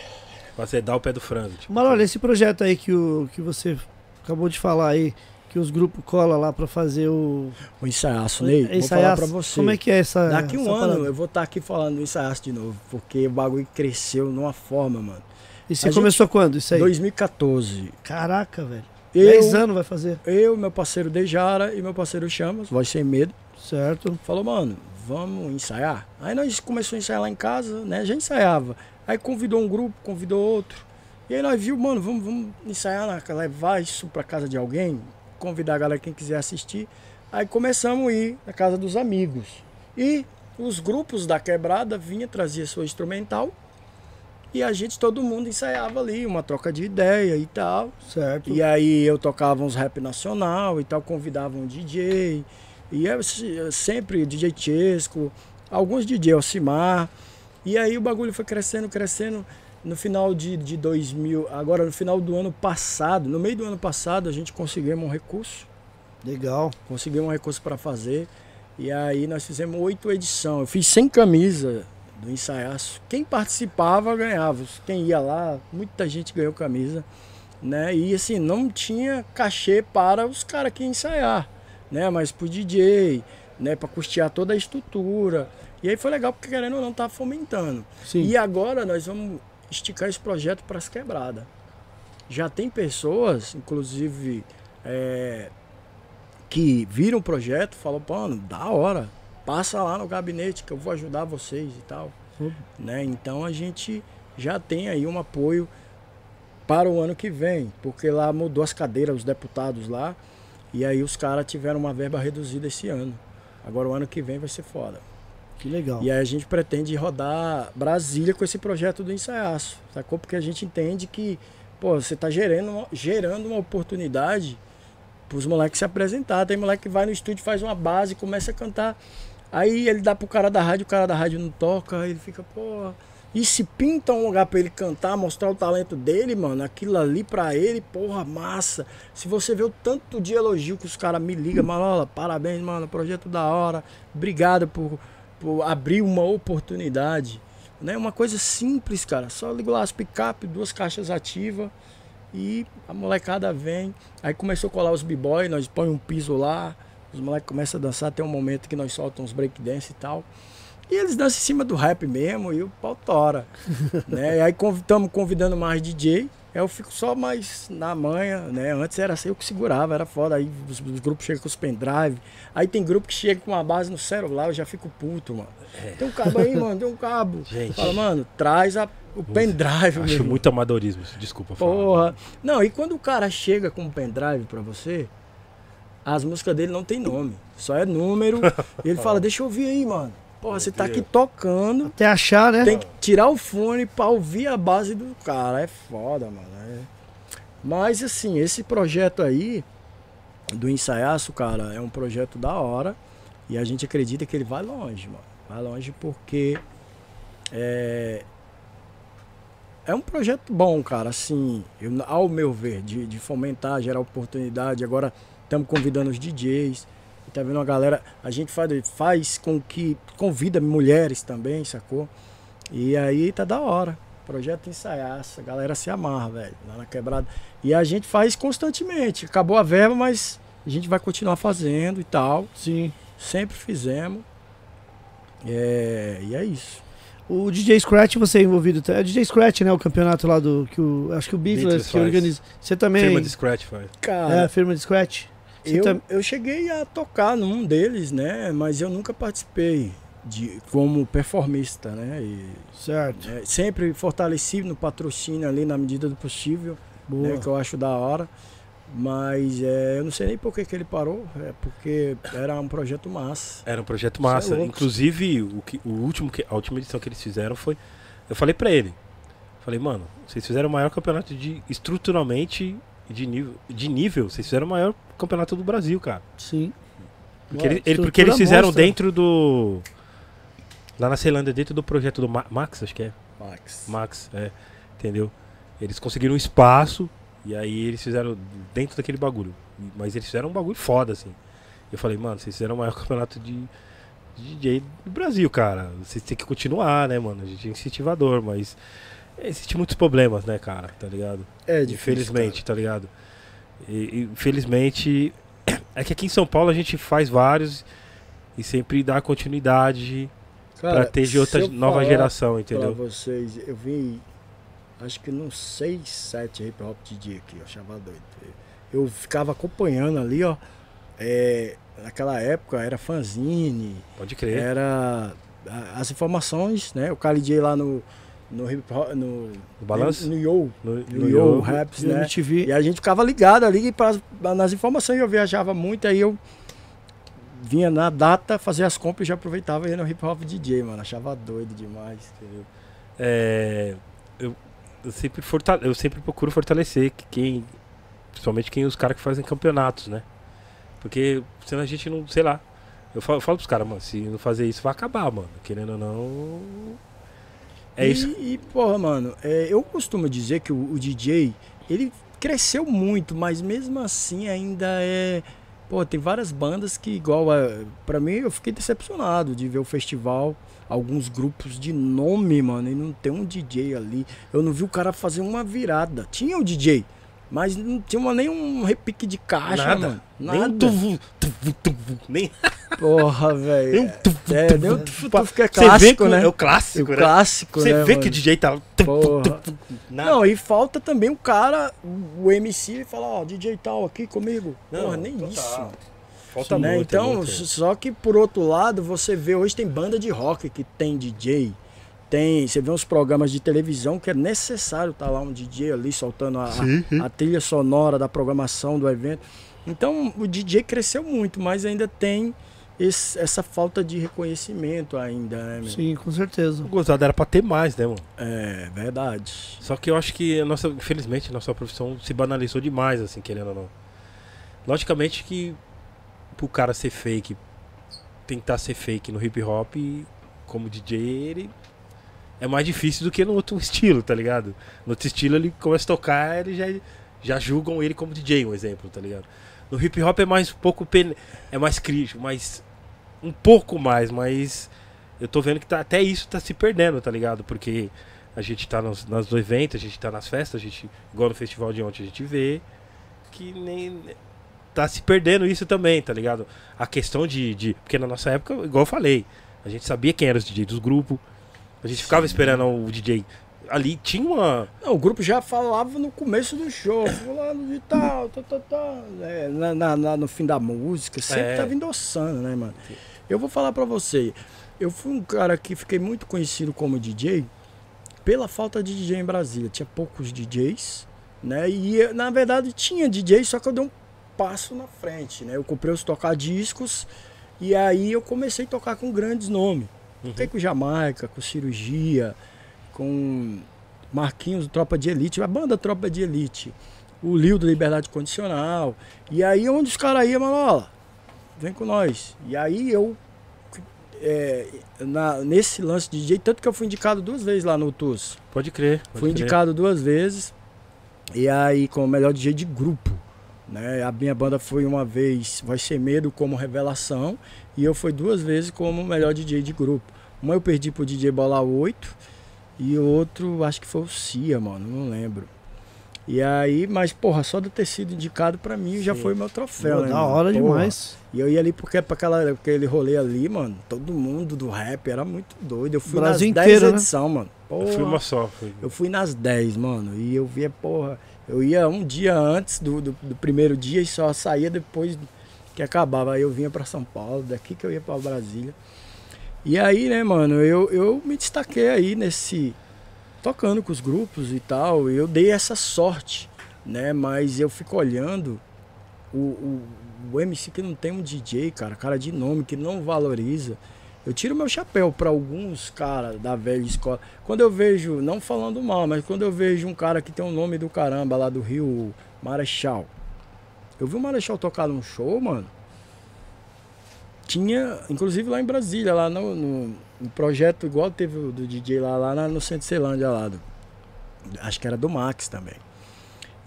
pra você dar o pé do frango. Tipo, Marola, esse projeto aí que, o, que você acabou de falar aí, que os grupos colam lá pra fazer o. O ensaiaço, Ney, vou falar ensaiaço. pra você. Como é que é essa. Daqui um essa ano parada? eu vou estar aqui falando do ensaiaço de novo, porque o bagulho cresceu numa forma, mano. E você a começou quando? Isso aí? 2014. Caraca, velho. Eu, 10 anos vai fazer. eu, meu parceiro Dejara e meu parceiro Chamas, Voz Sem Medo, Certo. falou, mano, vamos ensaiar? Aí nós começamos a ensaiar lá em casa, né? Já ensaiava. Aí convidou um grupo, convidou outro. E aí nós viu, mano, vamos, vamos ensaiar, na- levar isso pra casa de alguém, convidar a galera quem quiser assistir. Aí começamos a ir na casa dos amigos. E os grupos da quebrada vinha trazia sua instrumental e a gente, todo mundo ensaiava ali, uma troca de ideia e tal. Certo. E aí eu tocava uns rap nacional e tal, convidava um DJ. E eu se- sempre DJ Chesco, alguns DJ Alcimar. E aí o bagulho foi crescendo, crescendo. No final de, de 2000, agora no final do ano passado, no meio do ano passado, a gente conseguiu um recurso. Legal. Conseguimos um recurso para fazer. E aí nós fizemos oito edições. Eu fiz sem camisa do ensaiaço. Quem participava ganhava. Quem ia lá, muita gente ganhou camisa. Né? E assim, não tinha cachê para os caras que iam ensaiar. Né? Mas pro DJ, né? para custear toda a estrutura. E aí foi legal, porque querendo ou não, tá fomentando. Sim. E agora nós vamos esticar esse projeto para as quebradas. Já tem pessoas, inclusive, é, que viram o projeto, falam, mano, da hora, passa lá no gabinete que eu vou ajudar vocês e tal. Uhum. Né? Então a gente já tem aí um apoio para o ano que vem, porque lá mudou as cadeiras, os deputados lá, e aí os caras tiveram uma verba reduzida esse ano. Agora o ano que vem vai ser foda. Que legal. E aí a gente pretende rodar Brasília com esse projeto do ensaiaço, sacou? Porque a gente entende que, pô, você tá gerando uma, gerando uma oportunidade pros moleques se apresentar. Tem moleque que vai no estúdio, faz uma base, começa a cantar. Aí ele dá pro cara da rádio, o cara da rádio não toca, aí ele fica, pô. E se pinta um lugar pra ele cantar, mostrar o talento dele, mano, aquilo ali pra ele, porra, massa. Se você vê o tanto de elogio que os caras me ligam, Manola, parabéns, mano, projeto da hora, obrigado por, por abrir uma oportunidade. Né? Uma coisa simples, cara. Só ligo lá as picape, duas caixas ativas e a molecada vem. Aí começou a colar os b-boy, nós põe um piso lá, os moleques começam a dançar, tem um momento que nós soltamos uns breakdance e tal. E eles dançam em cima do rap mesmo e o pau tora. né? E aí estamos convidando mais DJ. Eu fico só mais na manha, né? Antes era assim, eu que segurava, era foda. Aí os, os grupos chegam com os pendrive. Aí tem grupo que chega com uma base no celular, eu já fico puto, mano. É. Tem um cabo aí, mano, tem um cabo. Gente. Fala, mano, traz a, o pendrive, Acho meu. muito amadorismo, desculpa falar. Porra. Não, e quando o cara chega com um pendrive pra você, as músicas dele não tem nome. Só é número. e ele fala, deixa eu ouvir aí, mano. Porra, você tá aqui tocando. Até achar, né? Tem que tirar o fone pra ouvir a base do cara. É foda, mano. É. Mas assim, esse projeto aí do ensaiaço, cara, é um projeto da hora. E a gente acredita que ele vai longe, mano. Vai longe porque é, é um projeto bom, cara. Assim, eu, ao meu ver, de, de fomentar, gerar oportunidade. Agora estamos convidando os DJs. Tá vendo a galera. A gente faz, faz com que. Convida mulheres também, sacou? E aí tá da hora. Projeto ensaiaço. A galera se amarra, velho. Lá na quebrada. E a gente faz constantemente. Acabou a verba, mas a gente vai continuar fazendo e tal. Sim. Sempre fizemos. É, e é isso. O DJ Scratch, você é envolvido. É o DJ Scratch, né? O campeonato lá do. Que o, acho que o Beatles, Beatles que faz. organiza. Você também. Firma de Scratch faz. Cara, É, a firma de Scratch. Eu, tam- eu cheguei a tocar num deles, né? Mas eu nunca participei de, como performista, né? E, Certo. é, sempre fortaleci no patrocínio ali na medida do possível, né? Que eu acho da hora. Mas é, eu não sei nem por que, que ele parou, é porque era um projeto massa. Era um projeto é massa. louco. Inclusive, o, que, o último que, a última edição que eles fizeram foi. Eu falei pra ele. Falei, mano, vocês fizeram o maior campeonato de estruturalmente de nível. De nível, vocês fizeram o maior campeonato do Brasil, cara. Sim. Porque, Ué, ele, ele- porque eles fizeram monstra. dentro do. Lá na Ceilândia, dentro do projeto do Ma- Max, acho que é. Max. Max, é. Entendeu? Eles conseguiram um espaço e aí eles fizeram dentro daquele bagulho. Mas eles fizeram um bagulho foda, assim. Eu falei, mano, vocês fizeram o maior campeonato de, de DJ do Brasil, cara. Vocês têm que continuar, né, mano? A gente é incentivador, mas existem muitos problemas, né, cara? Tá ligado? É difícil, Infelizmente, tá ligado? E, infelizmente, é que aqui em São Paulo a gente faz vários e sempre dá continuidade cara. pra ter de outra nova geração, Pra entendeu? vocês, eu vi acho que nos 6, 7 hip hop DJ aqui, eu achava doido. Eu ficava acompanhando ali, ó. é, naquela época era fanzine, Pode crer. era as informações, né? O cara DJ lá no no hip hop no No balanço? no Yo, No, no Yo Raps, né? MTV. E a gente ficava ligado ali pras, nas informações, eu viajava muito, aí eu vinha na data fazer as compras e já aproveitava e ia no hip hop DJ, mano. Achava doido demais. Entendeu? É, eu, eu, sempre fortale- eu sempre procuro fortalecer que quem. Principalmente quem os caras que fazem campeonatos, né? Porque senão a gente não, sei lá. Eu falo, eu falo pros caras, mano, se não fazer isso vai acabar, mano. Querendo ou não. É e, isso. E, porra, mano, é, eu costumo dizer que o, o DJ, ele cresceu muito, mas mesmo assim ainda é. Pô, tem várias bandas que, igual a. Pra mim, eu fiquei decepcionado de ver o festival. Alguns grupos de nome, mano, e não tem um DJ ali. Eu não vi o cara fazer uma virada. Tinha o DJ, mas não tinha uma- nem um repique de caixa, Nada. mano. Nem um Nada. tuvu, tuvu, tuvu, nem, Porra, nem um velho. tuvu, É, tuvu. nem o tufu, tufu que é clássico, né? é o O clássico, né? clássico, Você né, vê mano? que o DJ tá. tuvu, Porra. tuvu, nada. Não, e falta também o cara, o MC, falar, ó, DJ tal aqui comigo. Não, Porra, nem total. isso. Falta né? muito. então, é muito. só que por outro lado, você vê, hoje tem banda de rock que tem DJ. Tem, você vê uns programas de televisão que é necessário estar lá um DJ ali soltando a, a- a trilha sonora da programação do evento. Então, o DJ cresceu muito, mas ainda tem esse- essa falta de reconhecimento ainda, né, meu? Sim, com certeza. O gozado era pra ter mais, né, mano? É, verdade. Só que eu acho que a nossa, infelizmente, a nossa profissão se banalizou demais, assim, querendo ou não. Logicamente que pro cara ser fake, tentar ser fake no hip hop, como DJ, ele é mais difícil do que no outro estilo, tá ligado? No outro estilo ele começa a tocar, ele já, já julgam ele como DJ, um exemplo, tá ligado? No hip hop é mais um pouco pen... é mais crítico, mais um pouco mais, mas eu tô vendo que tá, até isso tá se perdendo, tá ligado? Porque a gente tá nos, nos eventos, a gente tá nas festas, a gente, igual no festival de ontem, a gente vê que nem. Tá se perdendo isso também, tá ligado? A questão de, de. Porque na nossa época, igual eu falei, a gente sabia quem era os DJs dos grupos. A gente ficava esperando o DJ. Ali tinha uma. Não, o grupo já falava no começo do show, fulano de tal, tal, tal, tal. É, na, na- na- no fim da música, sempre É. tava endossando, né, mano? Eu vou falar pra você, eu fui um cara que fiquei muito conhecido como DJ pela falta de DJ em Brasília. Tinha poucos DJs, né? E na verdade tinha DJ, só que eu dei um passo na frente, né? Eu comprei os tocadiscos e aí eu comecei a tocar com grandes nomes. Toquei com Jamaica, com Cirurgia, com Marquinhos, Tropa de Elite, a banda Tropa de Elite, o Lio do Liberdade Condicional. E aí onde os caras iam, Manola, vem com nós. E aí eu, é, na- nesse lance de DJ, tanto que eu fui indicado duas vezes lá no TUS. Pode crer. pode Fui crer. indicado duas vezes. E aí, como melhor DJ de grupo. Né? A minha banda foi uma vez Vai Ser Medo como revelação. E eu fui duas vezes como melhor DJ de grupo. Uma eu perdi pro DJ Bola 8. E o outro, acho que foi o Cia, mano. Não lembro. E aí, mas porra, só de ter sido indicado pra mim já Sim. foi meu troféu, Pô, né? da mano? hora Porra. demais. E eu ia ali porque pra aquela, aquele rolê ali, mano, todo mundo do rap era muito doido. Eu fui Brasil nas 10 inteiro, né? edições, mano. Eu fui Porra. uma só. Fui... Eu fui nas 10, mano, e eu via, porra, eu ia um dia antes do, do, do primeiro dia e só saía depois que acabava. Aí eu vinha pra São Paulo, daqui que eu ia pra Brasília. E aí, né, mano, eu, eu me destaquei aí nesse. tocando com os grupos e tal. Eu dei essa sorte, né? Mas eu fico olhando o, o, o MC que não tem um DJ, cara, cara de nome, que não valoriza. Eu tiro meu chapéu pra alguns caras da velha escola. Quando eu vejo, não falando mal, mas quando eu vejo um cara que tem um nome do caramba lá do Rio, Marechal. Eu vi o Marechal tocar num show, mano. Tinha, inclusive lá em Brasília, lá no, no, no projeto, igual teve o do DJ lá, lá no Centro Ceilândia lá. Do, acho que era do Max também.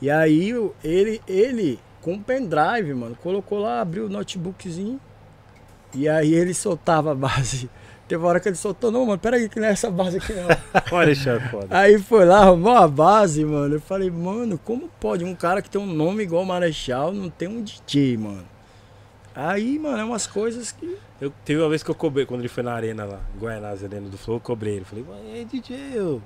E aí ele, ele, com o pendrive, mano, colocou lá, abriu o notebookzinho. E aí ele soltava a base. Teve uma hora que ele soltou, não, mano, peraí, que não é essa base aqui não. Olha, Alexandre, foda. Aí foi lá, arrumou a base, mano. Eu falei, mano, como pode um cara que tem um nome igual Marechal não ter um DJ, mano? Aí, mano, é umas coisas que. Eu, teve uma vez que eu cobrei, quando ele foi na arena lá, em Guaianás, arena do Flow, eu cobrei ele. Falei, mas é DJ, eu...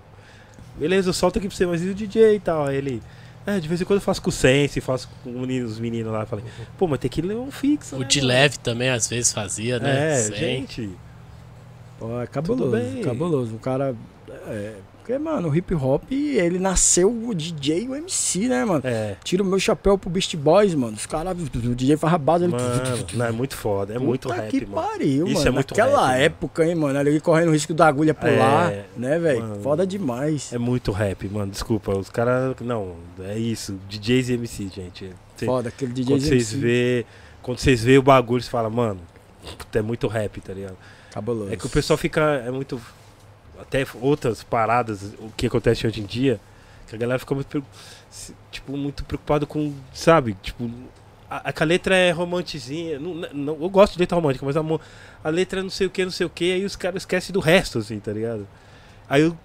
beleza, eu solto aqui pra você, mas e o DJ e tal? Aí ele, é, de vez em quando eu faço com o Sense, faço com os meninos, os meninos lá. Falei, pô, mas tem que ler um fixo. O né, de mano?" leve também às vezes fazia, né? É, gente. Pô, é cabuloso, bem. cabuloso. O cara. É, porque, mano, o hip hop, ele nasceu o DJ e o MC, né, mano? É, Tira o meu chapéu pro Beast Boys, mano. Os caras, o DJ base, ele. mano, não, é muito foda, é muito Puta rap, que mano. pariu, Isso mano. é muito Naquela rap, época, hein, mano. Ali correndo o risco da agulha pular, É, né, velho? Foda demais. É muito rap, mano, desculpa, os caras, não, é isso, DJs e MC, gente. Cê- Foda, aquele DJ quando vocês vê, quando vocês vê o bagulho, você fala, mano, é muito rap, tá ligado? Cabuloso. É que o pessoal fica. É muito. Até outras paradas, o que acontece hoje em dia, que a galera fica muito. Tipo, muito preocupado com. Sabe? Tipo. A, que a letra é romantizinha. Não, não, eu gosto de letra romântica, mas a, a letra é não sei o que, não sei o que, aí os caras esquecem do resto, assim, tá ligado? Aí, eu-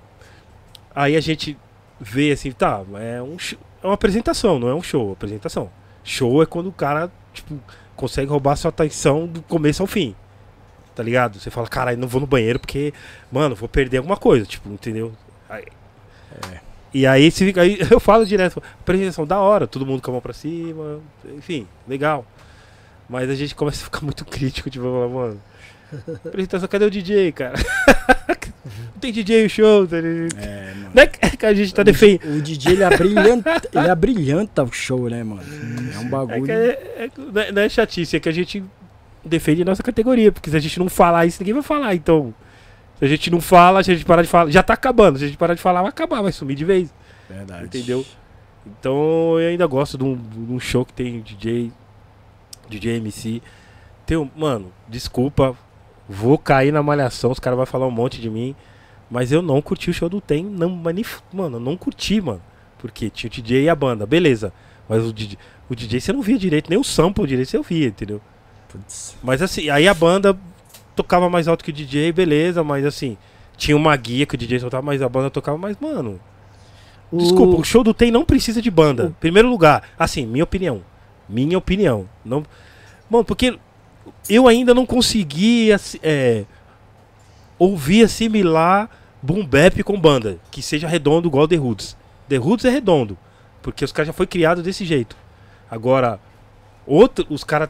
aí a gente vê assim, tá, é, um, é uma apresentação, não é um show, é apresentação. Show é quando o cara, tipo, consegue roubar sua atenção do começo ao fim. Tá ligado? Você fala, caralho, não vou no banheiro porque, mano, vou perder alguma coisa, tipo, entendeu? Aí- E aí, se fica, aí eu falo direto, apresentação da hora, todo mundo com a mão pra cima, enfim, legal. Mas a gente começa a ficar muito crítico, tipo, mano, apresentação, cadê o DJ, cara? não tem DJ o show, tá ligado? É, mano. Não é que a gente tá defendendo. O DJ, ele abrilhanta, ele abrilhanta o show, né, mano? É um É bagulho. é, é, não é- não é chatice, é que a gente defende a nossa categoria, porque se a gente não falar isso, ninguém vai falar. Então, se a gente não fala, se a gente parar de falar, já tá acabando. Se a gente parar de falar, vai acabar, vai sumir de vez. Verdade. Entendeu? Então eu ainda gosto de um, de um show que tem DJ, DJ MC. Tem um, mano, desculpa, vou cair na malhação, os caras vão falar um monte de mim. Mas eu não curti o show do Tem, não, mas nem mano, eu não curti, mano. Porque tinha o DJ e a banda, beleza. Mas o DJ, o DJ você não via direito, nem o sample direito você ouvia, entendeu? Putz. Mas assim, aí a banda tocava mais alto que o DJ, beleza, mas assim, tinha uma guia que o DJ soltava, mas a banda tocava mais, mano. O- Desculpa, o show do Tem não precisa de banda. Primeiro lugar, assim, minha opinião. Minha opinião. Não... Mano, porque eu ainda não consegui assi- é, ouvir assimilar boom bap com banda. Que seja redondo igual The Roots. The Roots é redondo. Porque os caras já foi criado desse jeito. Agora, outro, os caras,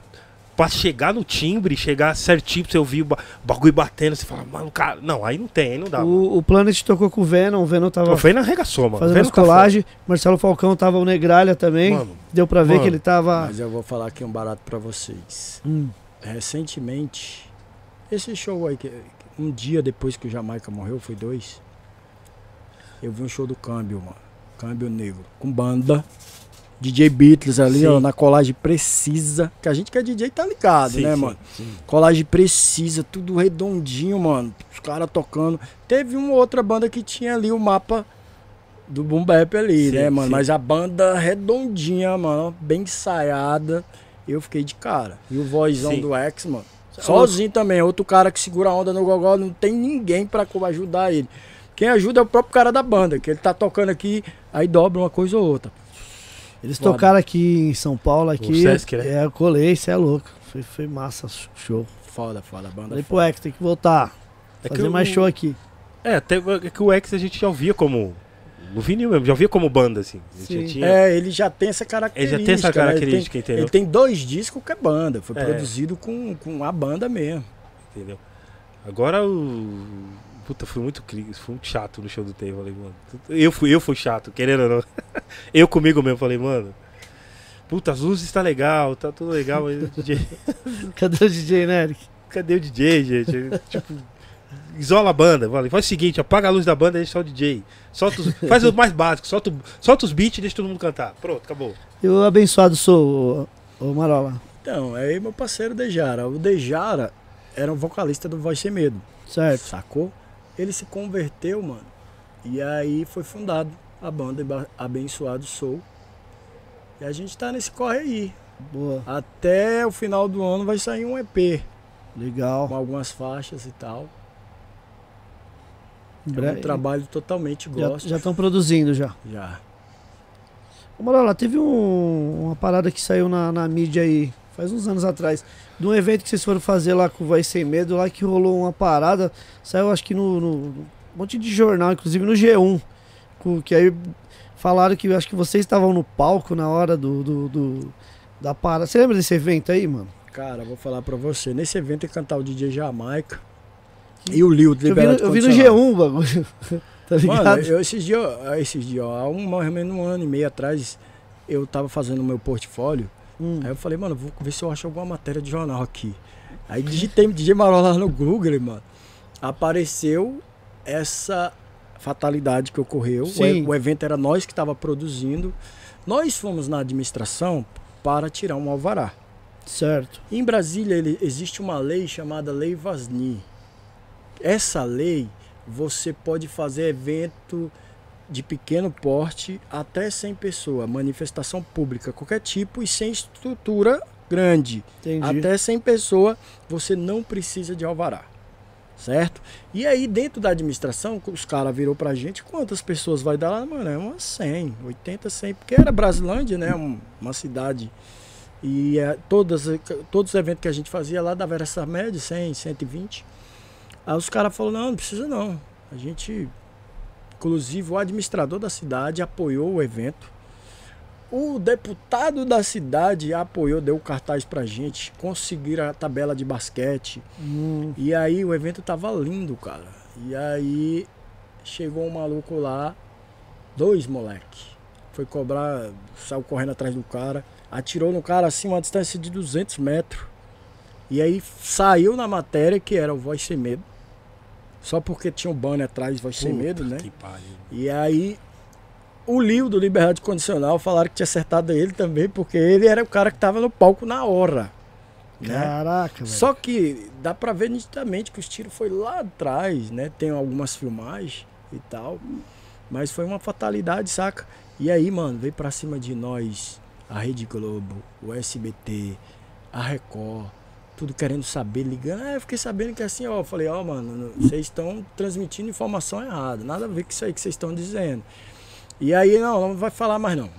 pra chegar no timbre, chegar certinho pra você ouvir o ba- bagulho batendo, você fala, mano, cara. Não, aí não tem, aí não dá. O, o Planet tocou com o Venom, o Venom tava O Venom arregaçou, mano. fazendo as tá. Marcelo Falcão tava o Negralha também. Mano, Deu pra ver mano. que ele tava. Mas eu vou falar aqui um barato pra vocês. Hum, Recentemente, esse show aí, que um dia depois que o Jamaica morreu, foi dois, eu vi um show do Câmbio, mano. Câmbio Negro. Com banda. DJ Beatles ali, Sim. ó, na colagem precisa. Que a gente que é DJ tá ligado, sim, né, sim, mano? Colagem precisa, tudo redondinho, mano. Os caras tocando. Teve uma outra banda que tinha ali o mapa do Boom Bap ali, né, mano? Mas a banda redondinha, mano, bem ensaiada. Eu fiquei de cara. E o vozão do X, mano. Sozinho também, outro cara que segura a onda no gogó, não tem ninguém pra co- ajudar ele. Quem ajuda é o próprio cara da banda, que ele tá tocando aqui, aí dobra uma coisa ou outra. Eles Foda. tocaram aqui em São Paulo, aqui. Sesc, né? É, eu colei, você é louco. Foi, foi massa, show. Foda, foda, banda. Falei pro. X, tem que voltar. É que fazer o- mais show aqui. É, até é que o X a gente já ouvia como. No vinil mesmo, já ouvia como banda, assim. Tinha- É, ele já tem essa ele característica. já tem essa né? Ele tem- característica, entendeu? Ele tem dois discos que é banda. Foi É. produzido com, com a banda mesmo. Entendeu? Agora o. Puta, fui muito muito chato no show do Tay, falei, mano. Eu fui, eu fui chato, querendo ou não. Eu comigo mesmo falei, mano. Puta, as luzes tá legal, tá tudo legal, mas o DJ, Cadê o DJ, né, Eric? cadê o DJ, gente? tipo, isola a banda. Falei, faz o seguinte, apaga a luz da banda e deixa só o DJ. Solta os- faz o mais básico, solta, solta os beats e deixa todo mundo cantar. Pronto, acabou. Eu abençoado sou, ô, ô Marola. Então, aí meu parceiro Dejara. O Dejara era um vocalista do Voz Sem Medo. Certo. Sacou? Ele se converteu, mano. E aí foi fundado a banda Ba- Abençoado Soul. E a gente tá nesse corre aí. Boa. Até o final do ano vai sair um EP com Legal. algumas faixas e tal. Em É um trabalho totalmente Já gosto. estão produzindo já. Já. Ô, Marola, teve um- uma parada que saiu na, na mídia aí, faz uns anos atrás, de um evento que vocês foram fazer lá com o Voz Sem Medo, lá que rolou uma parada, saiu acho que no, no- no monte de jornal, inclusive no G1, com- que aí falaram que acho que vocês estavam no palco na hora do, do- do- da parada. Você lembra desse evento aí, mano? Cara, vou falar pra você. Nesse evento ia cantar o DJ Jamaica e o Lil do Eu vi, no, eu vi no Condicional. G1 o bagulho. tá ligado? Mano, eu, esses dias, esses dias, ó, há um, mais ou menos um ano e meio atrás, eu tava fazendo o meu portfólio. Hum. Aí eu falei, mano, vou ver se eu acho alguma matéria de jornal aqui. Aí digitei DJ Marola lá no Google, mano. Apareceu essa fatalidade que ocorreu. O, o evento era nós que estava produzindo. Nós fomos na administração para tirar um alvará. Certo. Em Brasília ele- existe uma lei chamada Lei Vasni. Essa lei você pode fazer evento de pequeno porte até 100 pessoas, manifestação pública, qualquer tipo e sem estrutura grande. Entendi. Até 100 pessoas você não precisa de alvará. Certo? E aí dentro da administração, os caras virou pra gente, quantas pessoas vai dar lá? Mano, é umas 100, 80, 100, porque era Brasilândia, né? Um- Uma cidade e é, todas, todos os eventos que a gente fazia lá dava essa média, 100, 120. Aí os caras falaram, não, não precisa não. A gente, inclusive o administrador da cidade apoiou o evento. O deputado da cidade apoiou, deu cartaz pra gente, conseguiram a tabela de basquete. Hum, E aí o evento tava lindo, cara. E aí chegou um maluco lá, dois moleque. Foi cobrar, saiu correndo atrás do cara, atirou no cara assim uma distância de 200 metros. E aí saiu na matéria que era o Voz Sem Medo. Só porque tinha um banner atrás, Voz Sem Medo, né? Que pariu. E aí o Lio do Liberdade Condicional falaram que tinha acertado ele também, porque ele era o cara que tava no palco na hora. Né? Caraca, velho. Só que dá pra ver nitidamente que os tiros foi lá atrás, né? Tem algumas filmagens e tal. Mas foi uma fatalidade, saca? E aí, mano, veio pra cima de nós a Rede Globo, o SBT, a Record, tudo querendo saber, ligando. Ah, eu fiquei sabendo que assim, ó, falei, ó, mano, vocês estão transmitindo informação errada, nada a ver com isso aí que vocês estão dizendo. E aí, não, não vai falar mais não.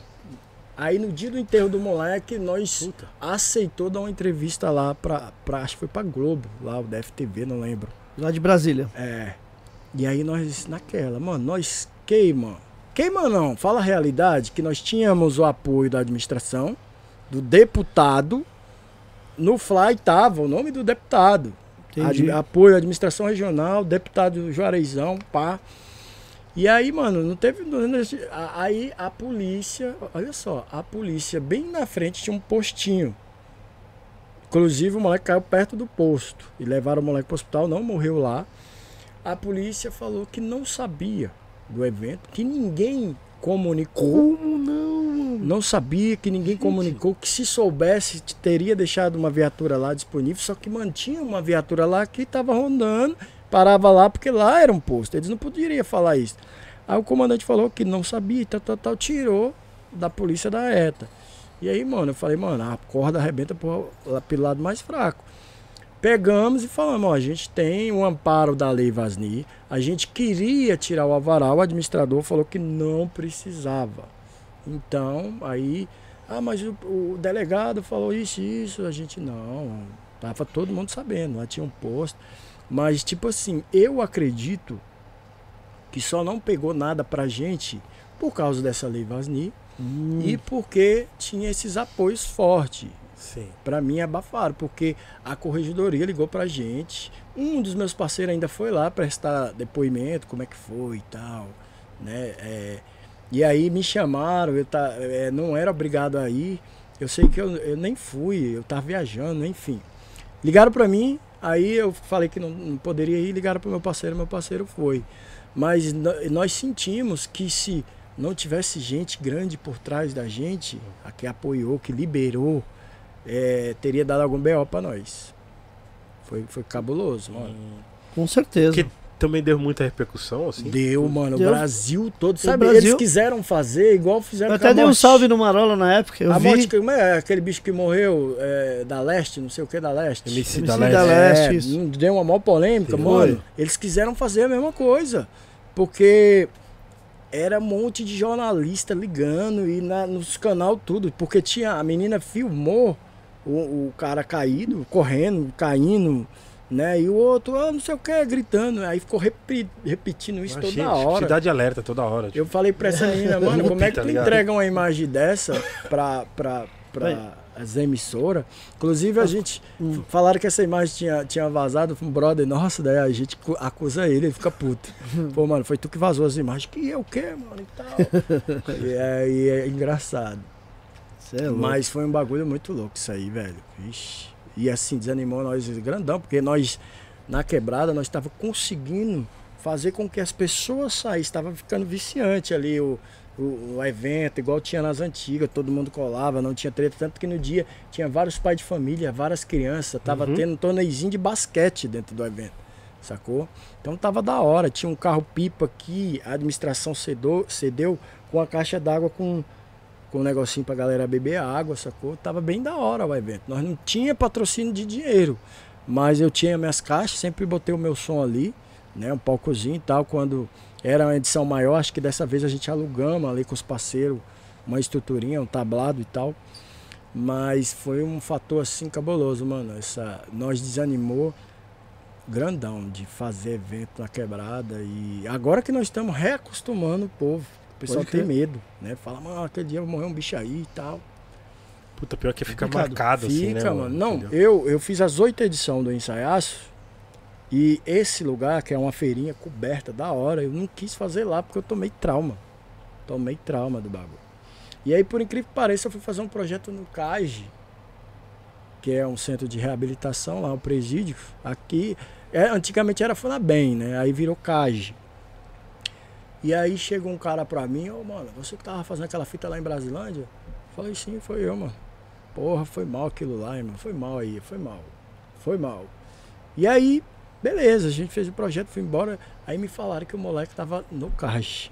Aí no dia do enterro do moleque, nós Puta. aceitou dar uma entrevista lá pra, pra acho que foi pra Globo, lá o DFTV, não lembro. Lá de Brasília. É. E aí nós, naquela, mano, nós queima. Queima não, fala a realidade, que nós tínhamos o apoio da administração, do deputado. No fly tava o nome do deputado. Ad- apoio à administração regional, deputado Juareizão, pá. E aí, mano, não teve. não- a- Aí a polícia, olha só, a polícia bem na frente tinha um postinho. Inclusive o moleque caiu perto do posto. E levaram o moleque pro hospital, não morreu lá. A polícia falou que não sabia do evento, que ninguém comunicou. Como não? Não sabia que ninguém comunicou, que se soubesse te- teria deixado uma viatura lá disponível, só que mantinha uma viatura lá que estava rondando, parava lá porque lá era um posto. Eles não poderiam falar isso. Aí o comandante falou que não sabia, e tal, tal, tal, tirou da polícia da ETA. E aí, mano, eu falei, mano, a corda arrebenta lá pelo lado mais fraco. Pegamos e falamos, ó, a gente tem um amparo da lei Vasni, a gente queria tirar o alvará, o administrador falou que não precisava. Então, aí, ah, mas o, o delegado falou isso, isso, a gente não, tava todo mundo sabendo, lá tinha um posto. Mas, tipo assim, eu acredito que só não pegou nada pra gente por causa dessa lei Vasni Hum. e porque tinha esses apoios fortes. Pra mim abafaram, porque a corregedoria ligou pra gente. Um dos meus parceiros ainda foi lá prestar depoimento, como é que foi e tal, né? É, e aí me chamaram, eu tá, é, não era obrigado a ir. Eu sei que eu, eu nem fui, eu tava viajando, enfim. Ligaram pra mim, aí eu falei que não, não poderia ir, ligaram pro meu parceiro, meu parceiro foi. Mas nós sentimos que se não tivesse gente grande por trás da gente, a que apoiou, que liberou, é, teria dado algum BO pra nós. Foi, foi cabuloso, mano. Com certeza. Que também deu muita repercussão, assim. Deu, mano, Deu. o Brasil todo. O Sabe, Brasil- eles quiseram fazer igual fizeram Eu com a até dei um salve no Marola na época. Eu a vi. morte, como é aquele bicho que morreu é, da leste, não sei o que da leste. MC, MC da da Leste. Leste. É, deu uma maior polêmica, Sim. mano. Foi. Eles quiseram fazer a mesma coisa. Porque era um monte de jornalista ligando e na, nos canal tudo. Porque tinha a menina filmou o, o cara caído, correndo, caindo, né? E o outro, ah, não sei o que, gritando. Aí ficou repi- repetindo isso Achei, toda hora. Cidade alerta toda hora. tipo. Eu falei pra essa menina, mano, como é que Tá tu entrega uma imagem dessa pra, pra, pra as emissoras? Inclusive, a gente Hum. falaram que essa imagem tinha, tinha vazado um brother, nossa, daí a gente cu- acusa ele, ele fica puto. Pô, mano, foi tu que vazou as imagens. Que eu o quê, mano? E tal. e, é, e é engraçado. É. Mas foi um bagulho muito louco isso aí, velho. Vixe. E assim, desanimou nós grandão, porque nós, na quebrada, nós estava conseguindo fazer com que as pessoas saíssem. Estava ficando viciante ali o, o, o evento, igual tinha nas antigas, todo mundo colava, não tinha treta. Tanto que no dia tinha vários pais de família, várias crianças, tava Uhum. tendo um torneizinho de basquete dentro do evento. Sacou? Então tava da hora. Tinha um carro pipa que a administração cedou, cedeu com a caixa d'água com com um negocinho pra galera beber água, sacou? Tava bem da hora o evento. Nós não tinha patrocínio de dinheiro, mas eu tinha minhas caixas, sempre botei o meu som ali, né? Um palcozinho e tal. Quando era uma edição maior, acho que dessa vez a gente alugamos ali com os parceiros uma estruturinha, um tablado e tal. Mas foi um fator assim cabuloso, mano. Essa, nós desanimou grandão de fazer evento na quebrada. E agora que nós estamos reacostumando o povo. O pessoal tem medo, né? Fala, mano, aquele dia morreu um bicho aí e tal. Puta, pior que fica Complicado. marcado, assim, né? Fica, mano. Não, Entendeu? eu, eu fiz as oito edições do ensaiaço. E esse lugar, que é uma feirinha coberta da hora, eu não quis fazer lá porque eu tomei trauma. Tomei trauma do bagulho. E aí, por incrível que pareça, eu fui fazer um projeto no CAGE, que é um centro de reabilitação lá, um presídio. Aqui, é, antigamente era Funabem, né? Aí virou CAGE. E aí chegou um cara pra mim, ô mano, você que tava fazendo aquela fita lá em Brasilândia? Falei, sim, foi eu, mano. Porra, foi mal aquilo lá, irmão. Foi mal aí, foi mal. Foi mal. E aí, beleza, a gente fez o projeto, foi embora. Aí me falaram que o moleque tava no caixa.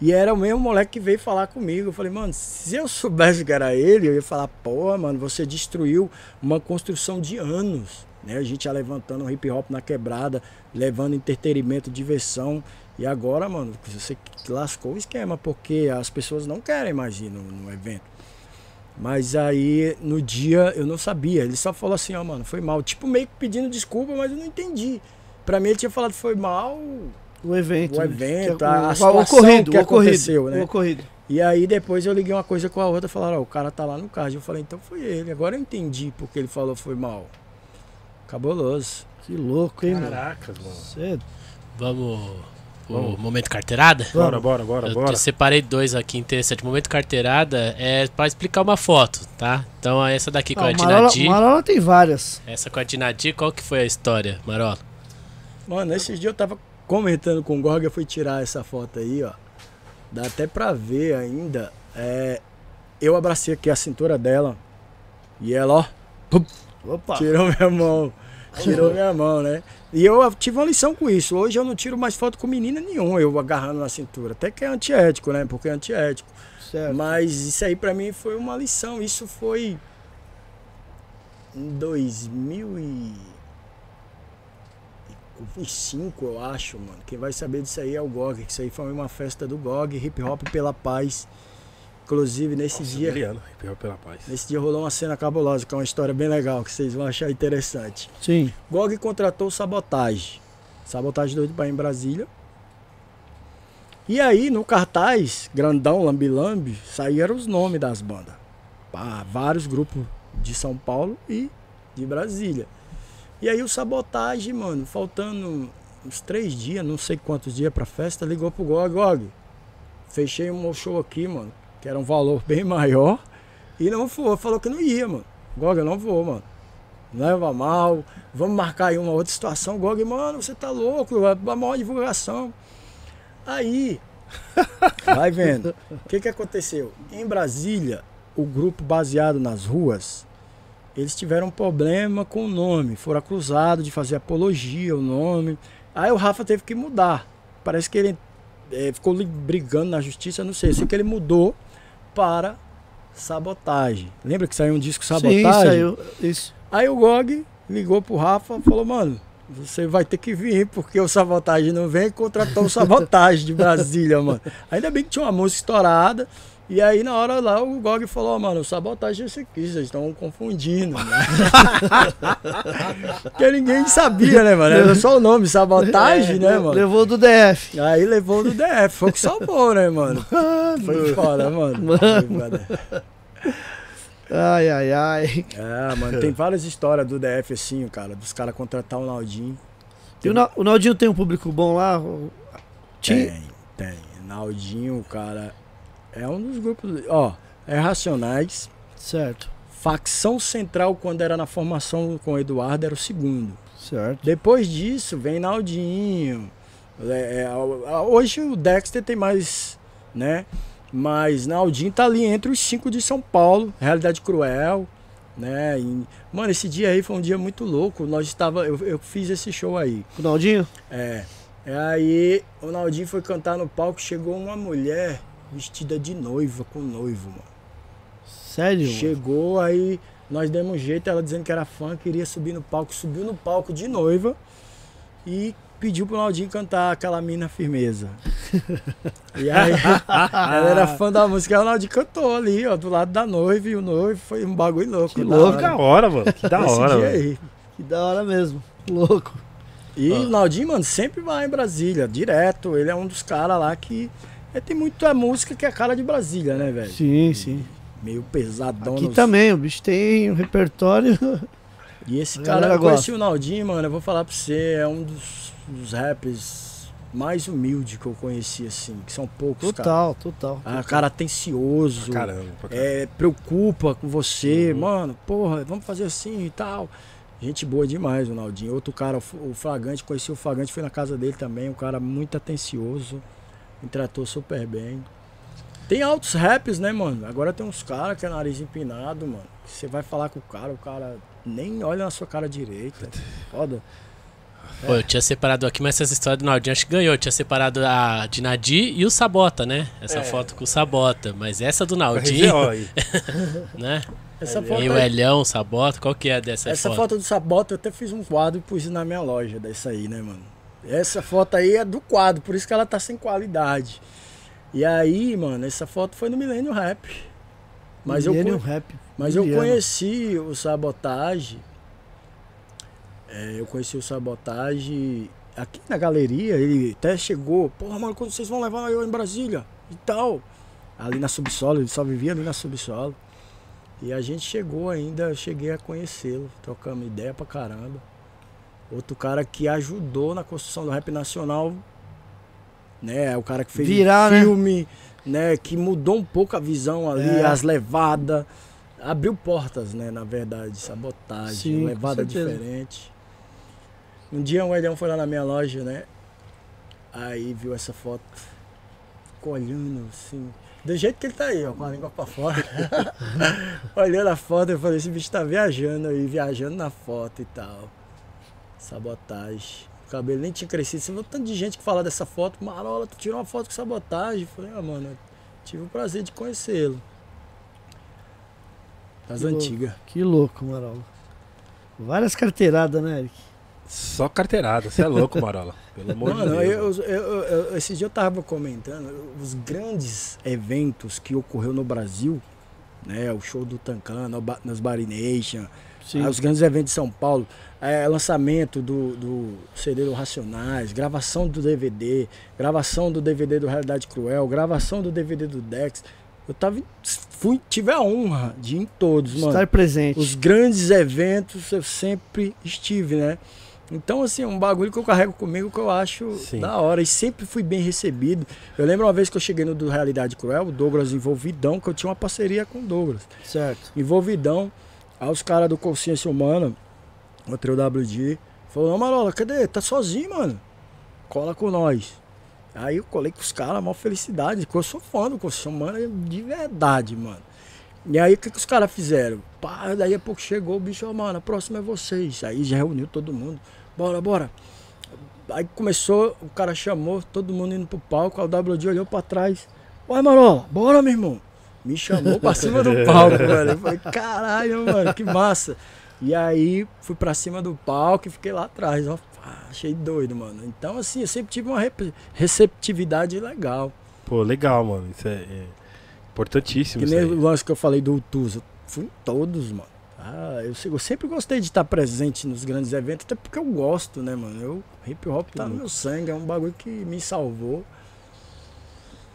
E era o mesmo moleque que veio falar comigo. Eu falei, mano, se eu soubesse que era ele, eu ia falar, pô, mano, você destruiu uma construção de anos. Né? A gente ia levantando um hip hop na quebrada, levando entretenimento, diversão. E agora, mano, você lascou o esquema, porque as pessoas não querem mais ir no, no evento. Mas aí, no dia, eu não sabia. Ele só falou assim, ó, mano, foi mal. Tipo, meio que pedindo desculpa, mas eu não entendi. Pra mim, ele tinha falado foi mal O evento. o né? evento, Que- a, o- a o situação ocorrido, que ocorrido, aconteceu, né? O ocorrido. E aí depois eu liguei uma coisa com a outra, falaram, ó, o cara tá lá no card. Eu falei, então foi ele. Agora eu entendi porque ele falou foi mal. Cabuloso. Que louco, hein, mano? Caracas, mano. Cedo. Vamos. O momento carteirada? Bora, bora, bora, Eu bora. te separei dois aqui interessantes. Momento carteirada é pra explicar uma foto, tá? Então essa daqui com Ah, a o Marola, Dinadi. Marola tem várias. Essa com a Dinadi, qual que foi a história, Marola? Mano, esses dias eu tava comentando com o Gorga, eu fui tirar essa foto aí, ó. Dá até pra ver ainda. É, eu abracei aqui a cintura dela. E ela, ó, Opa. tirou minha mão. Tirou minha mão, né? E eu tive uma lição com isso. Hoje eu não tiro mais foto com menina nenhuma, eu agarrando na cintura. Até que é antiético, né? Porque é antiético. Certo. Mas isso aí pra mim foi uma lição. Isso foi em 2005, eu acho, mano. Quem vai saber disso aí é o GOG. Isso aí foi uma festa do GOG, hip hop pela paz. Inclusive nesse Nossa, dia, Hop pela paz. nesse dia rolou uma cena cabulosa, que é uma história bem legal, que vocês vão achar interessante. Sim. GOG contratou o Sabotagem. Sabotagem doido para em Brasília. E aí, no cartaz, grandão, lambi-lambi, saíram os nomes das bandas. Pá, vários grupos de São Paulo e de Brasília. E aí o Sabotagem, mano, faltando uns três dias, não sei quantos dias pra festa, ligou pro GOG, GOG, fechei um show aqui, mano, que era um valor bem maior, e não foi, falou que não ia, mano. GOG, eu não vou, mano. Não leva mal, vamos marcar aí uma outra situação. GOG, mano, você tá louco, é a maior divulgação. Aí, vai vendo. O que que aconteceu? Em Brasília, o grupo baseado nas ruas, eles tiveram um problema com o nome. Foram acusados de fazer apologia ao nome. Aí o Rafa teve que mudar. Parece que ele eh, ficou brigando na justiça, não sei. Eu sei que ele mudou para sabotagem. Lembra que saiu um disco sabotagem? Sim, saiu. Isso. Aí o Gog ligou pro Rafa e falou, mano, você vai ter que vir, porque o Sabotagem não vem e contratou o Sabotagem de Brasília, mano. Ainda bem que tinha uma música estourada. E aí na hora lá o Gog falou, ó, mano, Sabotagem é esse aqui, vocês estão confundindo, né? porque ninguém sabia, né, mano? Era só o nome, Sabotagem, É, né, mano? Levou do DF. Aí levou do DF, foi o que salvou, né, mano? Foi foda, mano. Foda. Ai, ai, ai. É, mano, tem várias histórias do DF assim, cara, dos caras contratar o Naldinho. E o, o Naldinho tem um público bom lá? Tem, tem. Naldinho, cara, é um dos grupos. Ó, é Racionais. Certo. Facção Central, quando era na formação com o Eduardo, era o segundo. Certo. Depois disso, vem Naldinho. É, é, hoje o Dexter tem mais, né? Mas Naldinho tá ali entre os cinco de São Paulo. Realidade Cruel, né? E, mano, esse dia aí foi um dia muito louco. Nós estava, eu, eu fiz esse show aí. O Naldinho? É. E aí o Naldinho foi cantar no palco, chegou uma mulher vestida de noiva com noivo, mano. Sério? mano? Chegou, aí nós demos um jeito, ela dizendo que era fã, queria subir no palco, subiu no palco de noiva e pediu pro Naldinho cantar aquela mina firmeza. E aí ela era fã da música, o Naldinho cantou ali, ó, do lado da noiva, e o noivo foi um bagulho louco. Que louco, da hora. hora, mano. Que da Esse hora, dia aí. Que da hora mesmo. Louco. E Ah. o Naldinho, mano, sempre vai em Brasília, direto. Ele é um dos caras lá que. É, tem muita música que é a cara de Brasília, né, velho? Sim, sim. Meio pesadão. Aqui nos- também, o bicho tem um repertório. E esse A cara, eu conheci o Naldinho, mano, eu vou falar pra você, é um dos, dos rappers mais humildes que eu conheci, assim, que são poucos, cara. Total, total. Ah, cara atencioso, Caramba, pra caramba. é, preocupa com você, Uhum. mano, porra, vamos fazer assim e tal. Gente boa demais, o Naldinho. Outro cara, o F- o Fragante, conheci o Fragante, fui na casa dele também, um cara muito atencioso, me tratou super bem. Tem altos raps, né, mano? Agora tem uns caras que é nariz empinado, mano. Você vai falar com o cara, o cara nem olha na sua cara direita. Foda. Pô, eu tinha separado aqui, mas essa história do Naldinho acho que ganhou. Eu tinha separado a de Nadir e o Sabota, né? Essa É. foto com o Sabota. Mas essa do Naldinho, aí. né? Essa foto, E o aí- Elhão, o Sabota, qual que é dessa essa foto? foto do Sabota eu até fiz um quadro e pus na minha loja dessa aí, né, mano? Essa foto aí é do quadro, por isso que ela tá sem qualidade. E aí, mano, essa foto foi no Millennium Rap. Mas eu, Millennium con- Rap. mas eu conheci o Sabotage. é, eu conheci o Sabotage aqui na galeria. Ele até chegou. Porra, mano, quando vocês vão levar eu em Brasília e tal. Ali na subsolo, ele só vivia ali na subsolo. E a gente chegou ainda, eu cheguei a conhecê-lo, trocamos ideia pra caramba. Outro cara que ajudou na construção do rap nacional, né? O cara que fez Virar, né? filme, né? Que mudou um pouco a visão ali, É. as levadas. Abriu portas, né? Na verdade, sabotagem, Sim, levada diferente. Um dia um Elião foi lá na minha loja, né? Aí viu essa foto, ficou olhando assim. Do jeito que ele tá aí, ó, com a língua pra fora. Olhando a foto, eu falei, esse bicho tá viajando aí, viajando na foto e tal. Sabotagem. O cabelo nem tinha crescido. Você viu tanto de gente que fala dessa foto. Marola, tu tirou uma foto com sabotagem. Eu falei, ah, mano, tive o prazer de conhecê-lo. Das Que louco. antigas. Que louco, Marola. Várias carteiradas, né, Eric? Só carteirada, você é louco, Marola. Pelo amor Mano, de Deus. eu, eu, eu- eu- esse dia eu tava comentando os grandes eventos que ocorreu no Brasil, né? O show do Tancan, no Ba- nos Bari Nation, Sim. os grandes eventos de São Paulo, é, lançamento do, do CD do Racionais, gravação do DVD, gravação do DVD do Realidade Cruel, gravação do DVD do Dex. Eu tava, fui, tive a honra de ir em todos, mano. Estar presente. Os grandes eventos eu sempre estive, né? Então, assim, é um bagulho que eu carrego comigo que eu acho Sim. da hora. E sempre fui bem recebido. Eu lembro uma vez que eu cheguei no do Realidade Cruel, o Douglas envolvidão, que eu tinha uma parceria com o Douglas. Certo. Envolvidão. Aí os caras do Consciência Humana, o trio WD, falou, Marola, cadê? Tá sozinho, mano. Cola com nós. Aí eu colei com os caras, maior felicidade, porque eu sou fã do Consciência Humana de verdade, mano. E aí o que, que os caras fizeram? Pá, daí a pouco chegou o bicho, ó, mano, a próxima é vocês. Aí já reuniu todo mundo. Bora, bora. Aí começou, o cara chamou, todo mundo indo pro palco, aí o WD olhou pra trás. Ué, Marola, bora, meu irmão. Me chamou pra cima do palco, velho. Eu falei, caralho, mano, que massa. E aí fui pra cima do palco e fiquei lá atrás, ó. Achei doido, mano. Então, assim, eu sempre tive uma receptividade legal. Pô, legal, mano. Isso é, é importantíssimo. Que nem o lance que eu falei do Tusa. Eu Fui em todos, mano. Ah, eu, eu sempre gostei de estar presente nos grandes eventos, até porque eu gosto, né, mano? Eu, hip hop tá no meu sangue, é um bagulho que me salvou.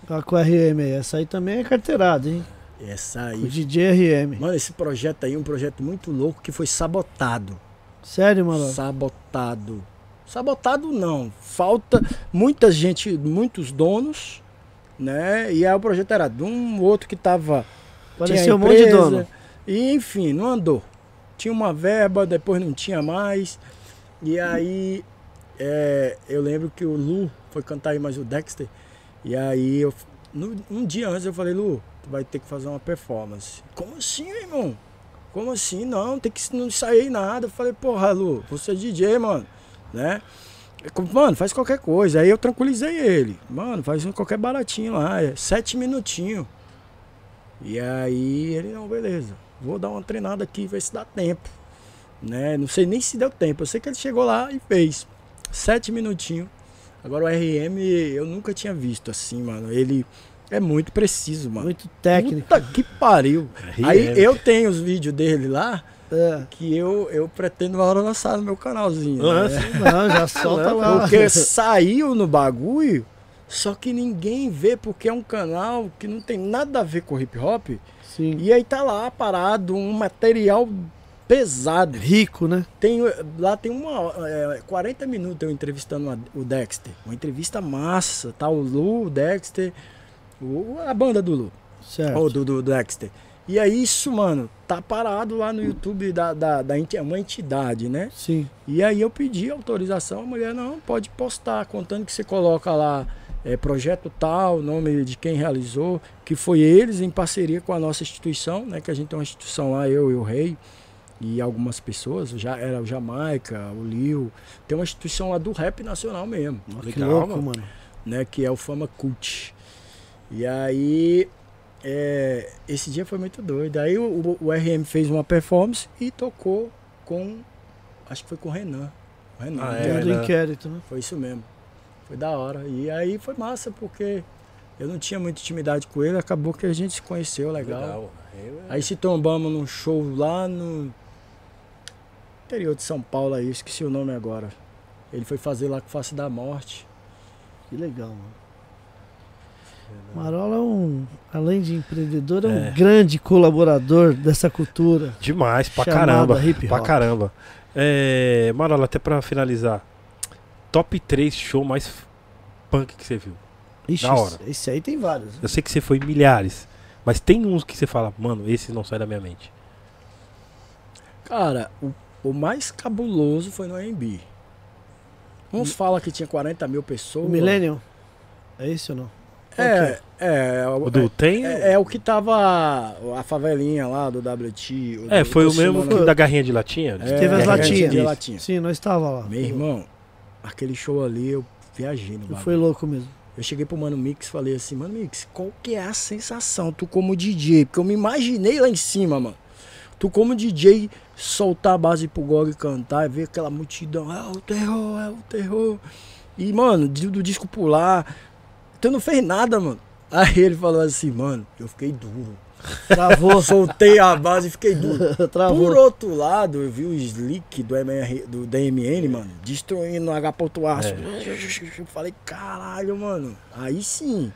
Olha com o RM aí. Essa aí também é carteirada, hein? Essa O aí. DJ RM. Mano, esse projeto aí é um projeto muito louco que foi sabotado. Sério, Marola? Sabotado. Sabotado não. Falta muita gente, muitos donos, né? E aí o projeto era de um outro que tava. Tinha um monte de dono. E enfim, não andou. Tinha uma verba, depois não tinha mais. E aí é, eu lembro que o Lu foi cantar aí mais o Dexter. E aí eu, no- um dia antes eu falei, Lu, tu vai ter que fazer uma performance. Como assim, irmão? Como assim? Não, tem que não sair nada. Eu falei, porra, Lu, você é DJ, mano, né? Mano, faz qualquer coisa. Aí eu tranquilizei ele. Mano, faz qualquer baratinho lá, é sete minutinhos. E aí ele, não, beleza. Vou dar uma treinada aqui, ver se dá tempo. Né? Não sei nem se deu tempo. Eu sei que ele chegou lá e fez. Sete minutinhos. Agora o RM eu nunca tinha visto assim, mano. Ele é muito preciso, mano. Muito técnico. Puta que pariu. RM. Aí eu tenho os vídeos dele lá É. que eu, eu pretendo uma hora lançar no meu canalzinho. Ah, né? Não, já solta lá. Porque saiu no bagulho, só que ninguém vê porque é um canal que não tem nada a ver com hip hop. Sim. E aí tá lá parado um material pesado. Rico, né? Tem, lá tem uma é, 40 minutos eu entrevistando o Dexter. Uma entrevista massa. Tá o Lu, o Dexter, o- a banda do Lu. Certo. Ou do, do Dexter. E aí isso, mano, tá parado lá no YouTube da, da, da é uma entidade, né? Sim. E aí eu pedi autorização, a mulher não, pode postar, contando que você coloca lá é, projeto tal, nome de quem realizou, que foi eles em parceria com a nossa instituição, né? Que a gente tem uma instituição lá, eu e o rei. E algumas pessoas, já era o Jamaica, o Lil, tem uma instituição lá do rap nacional mesmo, que Legal, louco, mano. né, que é o Fama Cult. E aí é, esse dia foi muito doido. Aí o, o- o RM fez uma performance e tocou com acho que foi com o Renan. O Renan. Ah, né? é, É, do inquérito, né? Foi isso mesmo. Foi da hora. E aí foi massa, porque eu não tinha muita intimidade com ele, acabou que a gente se conheceu legal. Legal. Eu- Aí se tombamos num show lá no interior de São Paulo aí, esqueci o nome agora. Ele foi fazer lá com Face da Morte. Que legal, mano. Marola é um, além de empreendedor, é, um É. grande colaborador dessa cultura. Demais, pra caramba. hip Pra hop. caramba. É, Marola, até pra finalizar. Top 3 show mais punk que você viu. Ixi, Da hora. esse- esse aí tem vários. Eu sei que você foi milhares. Mas tem uns que você fala, mano, esse não sai da minha mente. Cara, o, o mais cabuloso foi no AMB. Uns falam que tinha 40 mil pessoas. O Millennium? É esse ou não? É, é, O do tem? é, é o que tava a favelinha lá do WT. É, do- foi do o mesmo da garrinha de latinha? É, Teve as é, latinhas. de latinha. Sim, nós estava lá. Meu irmão, aquele show ali eu viajei no. Foi louco mesmo. Eu cheguei pro Mano Mix e falei assim, Mano Mix, qual que é a sensação? Tu como DJ, porque eu me imaginei lá em cima, mano. Tu como DJ soltar a base pro Gog cantar e ver aquela multidão, é o terror, é o terror. E, mano, do disco pular, tu não fez nada, mano. Aí ele falou assim, mano, eu fiquei duro. Travou, Soltei a base e fiquei duro. Por travou. outro lado, eu vi o Slick do, MR, do DMN, mano, destruindo o H aço. Eu falei, caralho, mano, aí sim,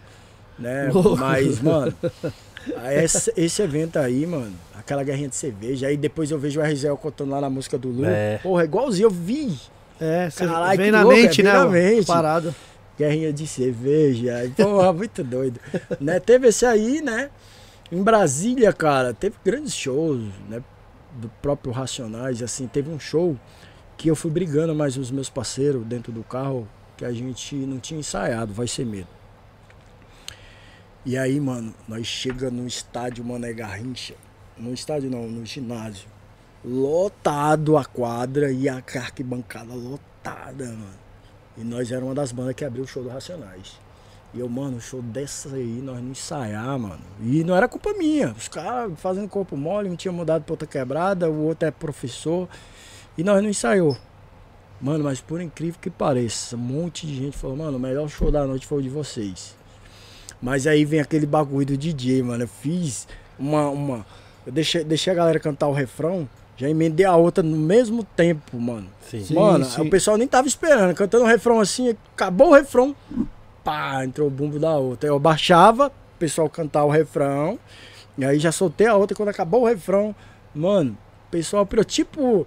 né? Louco. Mas, mano, esse, esse evento aí, mano, aquela guerrinha de cerveja, aí depois eu vejo o RZL contando lá na música do Lu. É. Porra, igualzinho, eu vi. É, você Caralho, vem que na louco, é, mente, vem né? na mente. Parada. Guerrinha de cerveja. Porra, muito doido. né? Teve esse aí, né? Em Brasília, cara, teve grandes shows, né? Do próprio Racionais, assim, teve um show que eu fui brigando mais os meus parceiros dentro do carro, que a gente não tinha ensaiado, vai ser medo. E aí, mano, nós chega no estádio Mané Garrincha, no estádio não, no ginásio, lotado a quadra e a arquibancada lotada, mano. E nós era uma das bandas que abriu o show do Racionais. E eu, mano, o show dessa aí, nós não ensaiar, mano. E não era culpa minha. Os caras fazendo corpo mole, um tinha mudado pra outra quebrada, o outro é professor. E nós não ensaiou. Mano, mas por incrível que pareça, um monte de gente falou, mano, o melhor show da noite foi o de vocês. Mas aí vem aquele bagulho do DJ, mano. Eu fiz uma. uma eu deixei, deixei a galera cantar o refrão, já emendei a outra no mesmo tempo, mano. Sim. Sim, Mano, sim. o pessoal nem tava esperando, cantando o refrão assim, acabou o refrão, pá, entrou o bumbo da outra. Eu baixava, o pessoal cantar o refrão, e aí já soltei a outra, e quando acabou o refrão, mano, o pessoal pirou, tipo,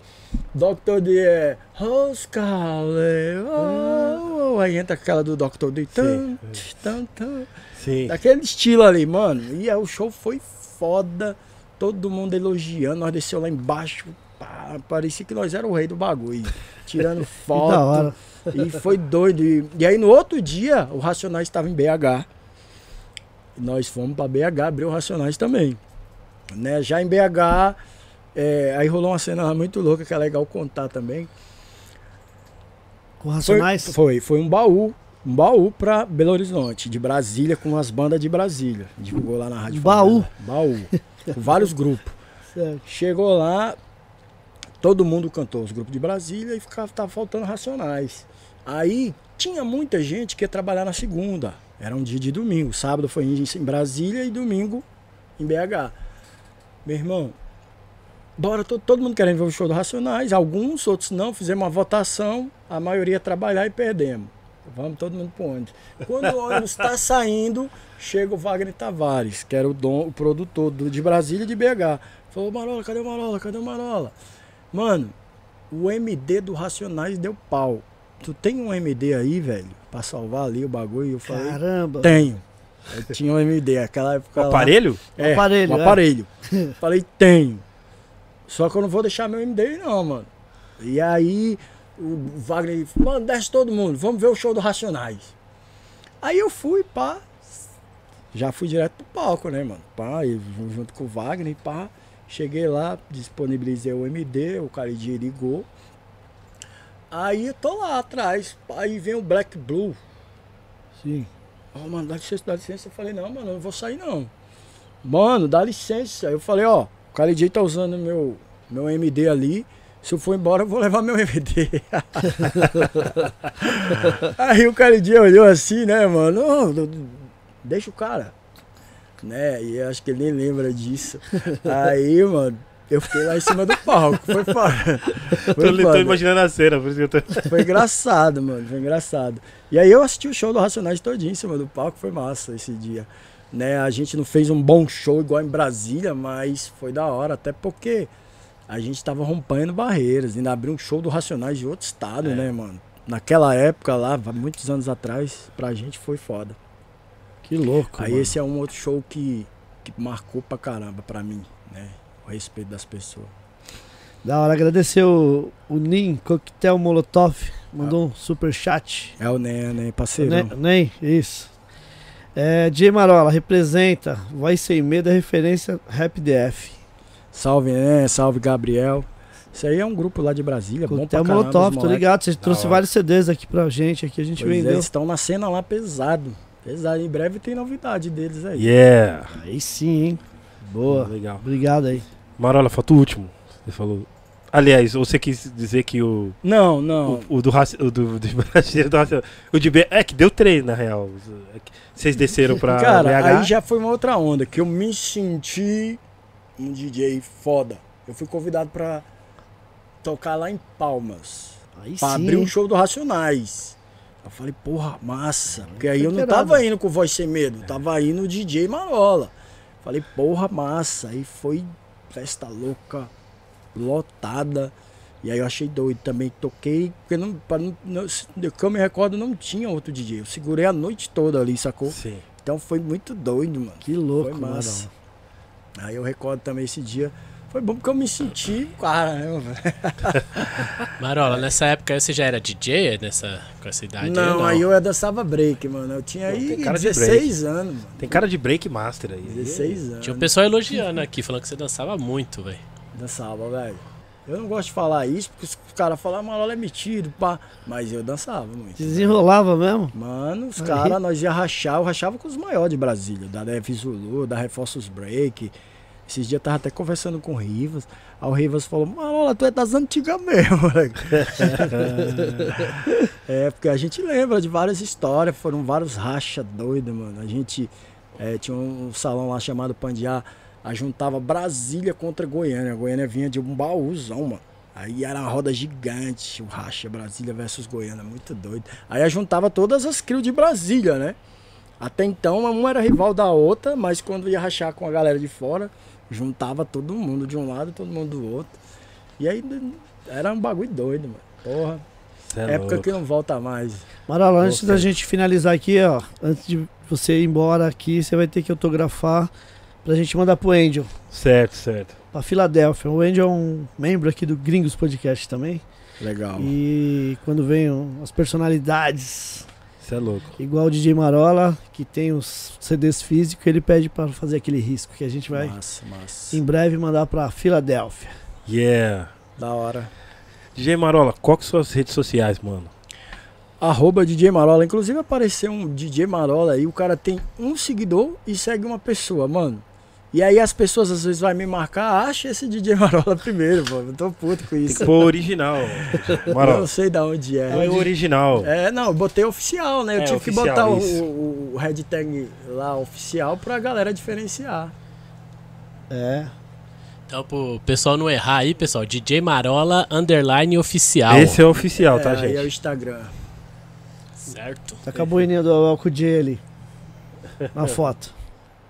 Dr. D é, Roscale, oh, oh", aí entra aquela do Dr. D, tan, tan, tan, Sim. daquele estilo ali, mano. E aí o show foi foda, todo mundo elogiando, nós desceu lá embaixo, pá, parecia que nós era o rei do bagulho, tirando foto. da hora. E foi doido. E, e aí no outro dia, o Racionais estava em BH. Nós fomos para BH, abriu o Racionais também. Né? Já em BH, é, aí rolou uma cena muito louca que é legal contar também. Com Foi, Racionais? foi, foi um baú. Um baú pra Belo Horizonte, de Brasília, com as bandas de Brasília. Divulgou lá na rádio. Baú? Favela. Baú. vários grupos. Certo. Chegou lá, todo mundo cantou os grupos de Brasília e ficava, tava faltando racionais. Aí tinha muita gente que ia trabalhar na segunda. Era um dia de domingo. Sábado foi em Brasília e domingo em BH. Meu irmão, bora todo, todo mundo querendo ver o show do Racionais. Alguns, outros não. Fizemos uma votação. A maioria ia trabalhar e perdemos. Vamos todo mundo pro ônibus. Quando o ônibus está saindo, chega o Wagner Tavares, que era o, dom, o produtor do, de Brasília e de BH. Falou, Marola, cadê o Marola? Cadê o Marola? Mano, o MD do Racionais deu pau. Tu tem um MD aí, velho, pra salvar ali o bagulho? E eu falei, Caramba. tenho. Eu tinha um MD, aquela época O lá. aparelho? É, aparelho, um é. aparelho. Falei, tenho. Só que eu não vou deixar meu MD aí não, mano. E aí o Wagner falou, mano, desce todo mundo, vamos ver o show do Racionais. Aí eu fui, pá. Já fui direto pro palco, né, mano? Pá, e junto com o Wagner, pá. Cheguei lá, disponibilizei o MD, o cara de ligou. Aí eu tô lá atrás, aí vem o Black Blue. Sim. Ó, mano, dá licença, dá licença. Eu falei, não, mano, eu não vou sair não. Mano, dá licença. Eu falei, ó, o cara tá usando meu, meu MD ali. Se eu for embora, eu vou levar meu MD. aí o cara olhou assim, né, mano? "Não, deixa o cara. Né? E eu acho que ele nem lembra disso. Aí, mano, eu fiquei lá em cima do palco. Foi foda. Tô, Foi, tô foda. imaginando a cena, por isso que eu tô. Foi engraçado, mano. Foi engraçado. E aí eu assisti o show do Racionais todinho em cima do palco. Foi massa esse dia. Né? A gente não fez um bom show igual em Brasília, mas foi da hora. Até porque a gente tava rompendo barreiras. Ainda abriu um show do Racionais de outro estado, É. né, mano? Naquela época lá, muitos anos atrás, pra gente foi foda. Que louco. Aí mano. esse é um outro show que, que marcou pra caramba pra mim, né? O respeito das pessoas. Da hora, agradecer o, o Nin Coquetel Molotov, mandou um super chat. É o Nen, né? Parceirão. Nem, nem, isso. É, J Marola, representa, vai sem medo, é referência Rap DF. Salve, né? Salve, Gabriel. Isso aí é um grupo lá de Brasília, bom pra Coquetel caramba, Molotov, tô ligado, você trouxe hora. vários CDs aqui pra gente, aqui a gente Pois é, vendeu. eles estão na cena lá pesado. Pesado. Em breve tem novidade deles aí. Yeah! Aí sim, hein. Boa. Legal. Obrigado aí. Marola, falta o último. Você falou. Aliás, você quis dizer que o. Não, não. O, o do, raci- o do, do brasileiro do raci- O de B. É que deu três, na real. É Vocês desceram pra Cara, BH. aí já foi uma outra onda, que eu me senti um DJ foda. Eu fui convidado pra tocar lá em Palmas. Aí Pra sim. abrir um show do Racionais. Eu falei, porra, massa. Porque aí eu não tava indo com voz sem medo, tava indo DJ Marola. Falei, porra, massa. Aí foi festa louca, lotada. E aí eu achei doido também. Toquei, porque não, pra não, não, eu me recordo, não tinha outro DJ. Eu segurei a noite toda ali, sacou? Sim. Então foi muito doido, mano. Que louco, Foi mano. Aí eu recordo também esse dia. Foi bom porque eu me senti, caramba, velho. Marola, nessa época você já era DJ nessa, com essa idade? Não, não, aí eu dançava break, mano. Eu tinha Pô, aí tem cara de 16 anos, mano. Tem cara de break master aí. 16 anos. Tinha um pessoal elogiando aqui, falando que você dançava muito, velho. Dançava, velho. Eu não gosto de falar isso, porque os caras falam, Marola é metido, pá. Mas eu dançava muito. Desenrolava mesmo? Mano, os caras, nós ia rachar, eu rachava com os maiores de Brasília, da Dev Zulu, da Reforços Break. Esses dias eu tava até conversando com o Rivas. Aí o Rivas falou, Marola, tu é das antigas mesmo, moleque. é, porque a gente lembra de várias histórias, foram vários racha doidos, mano. A gente é, tinha um salão lá chamado Pandiá, a juntava Brasília contra Goiânia. A Goiânia vinha de um baúzão, mano. Aí era uma roda gigante, o racha Brasília versus Goiânia, muito doido. Aí a juntava todas as crios de Brasília, né? Até então, uma era rival da outra, mas quando ia rachar com a galera de fora, juntava todo mundo de um lado e todo mundo do outro. E aí era um bagulho doido, mano. Porra, é época louco. que não volta mais. Marola, antes da gente finalizar aqui, ó, antes de você ir embora aqui, você vai ter que autografar pra gente mandar pro Angel, Certo, certo. pra Filadélfia. O Angel é um membro aqui do Gringos Podcast também. Legal. E quando vem as personalidades, Você é louco. igual o DJ Marola, que tem os CDs físicos, ele pede pra fazer aquele risco que a gente vai Massa, massa. em breve mandar pra Filadélfia. Yeah. Da hora. DJ Marola, qual que são as redes sociais, mano? Arroba DJ Marola. Inclusive apareceu um DJ Marola aí, o cara tem um seguidor e segue uma pessoa, mano. E aí as pessoas às vezes vai me marcar, acha esse DJ Marola primeiro, pô. Eu tô puto com Tem isso. que pôr original. Eu Marola. não sei da onde é. É o original. É, não, eu botei oficial, né? Eu É, tive oficial, que botar o, o, hashtag lá oficial pra galera diferenciar. É. Então, pro pessoal não errar aí, pessoal, DJ Marola underline oficial. Esse é o oficial, tá, é, aí é o gente? Instagram. Certo? Tá com a boininha do álcool ali. Na foto.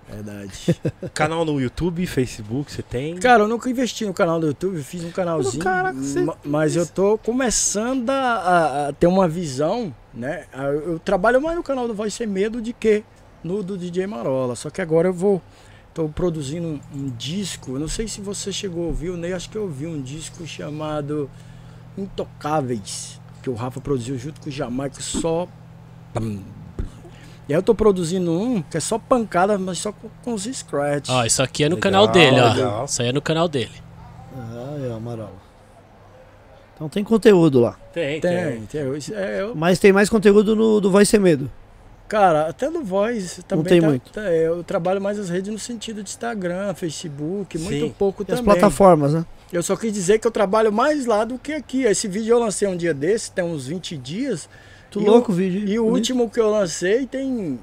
Verdade. Canal no YouTube, Facebook, você tem? Cara, eu nunca investi no canal do YouTube, eu fiz um canalzinho. Caraca, você- ma- Mas eu tô começando a, a- ter uma visão, né? A- Eu, eu trabalho mais no canal do Voz Sem Medo de que no do DJ Marola. Só que agora eu vou. Tô produzindo um, um disco. Eu não sei se você chegou a ouvir, o Ney acho que eu ouvi um disco chamado Intocáveis. Que o Rafa produziu junto com o Jamaica só. E aí eu tô produzindo um que é só pancada, mas só com, com os scratch. Ó, isso aqui é no Legal, canal dele, ó. legal. Isso aí é no canal dele. Ah, é, Amarola. Então tem conteúdo lá. Tem, tem, tem. Isso é, eu- Mas tem mais conteúdo no do Vai Ser Medo. cara, até no Voice também tem tá- muito. tá- eu trabalho mais as redes no sentido de Instagram, Facebook, muito Sim. pouco E as também. plataformas, né? Eu só quis dizer que eu trabalho mais lá do que aqui. Esse vídeo eu lancei um dia desse, tem uns 20 dias. Tu E louco o- o vídeo. E o último que eu lancei tem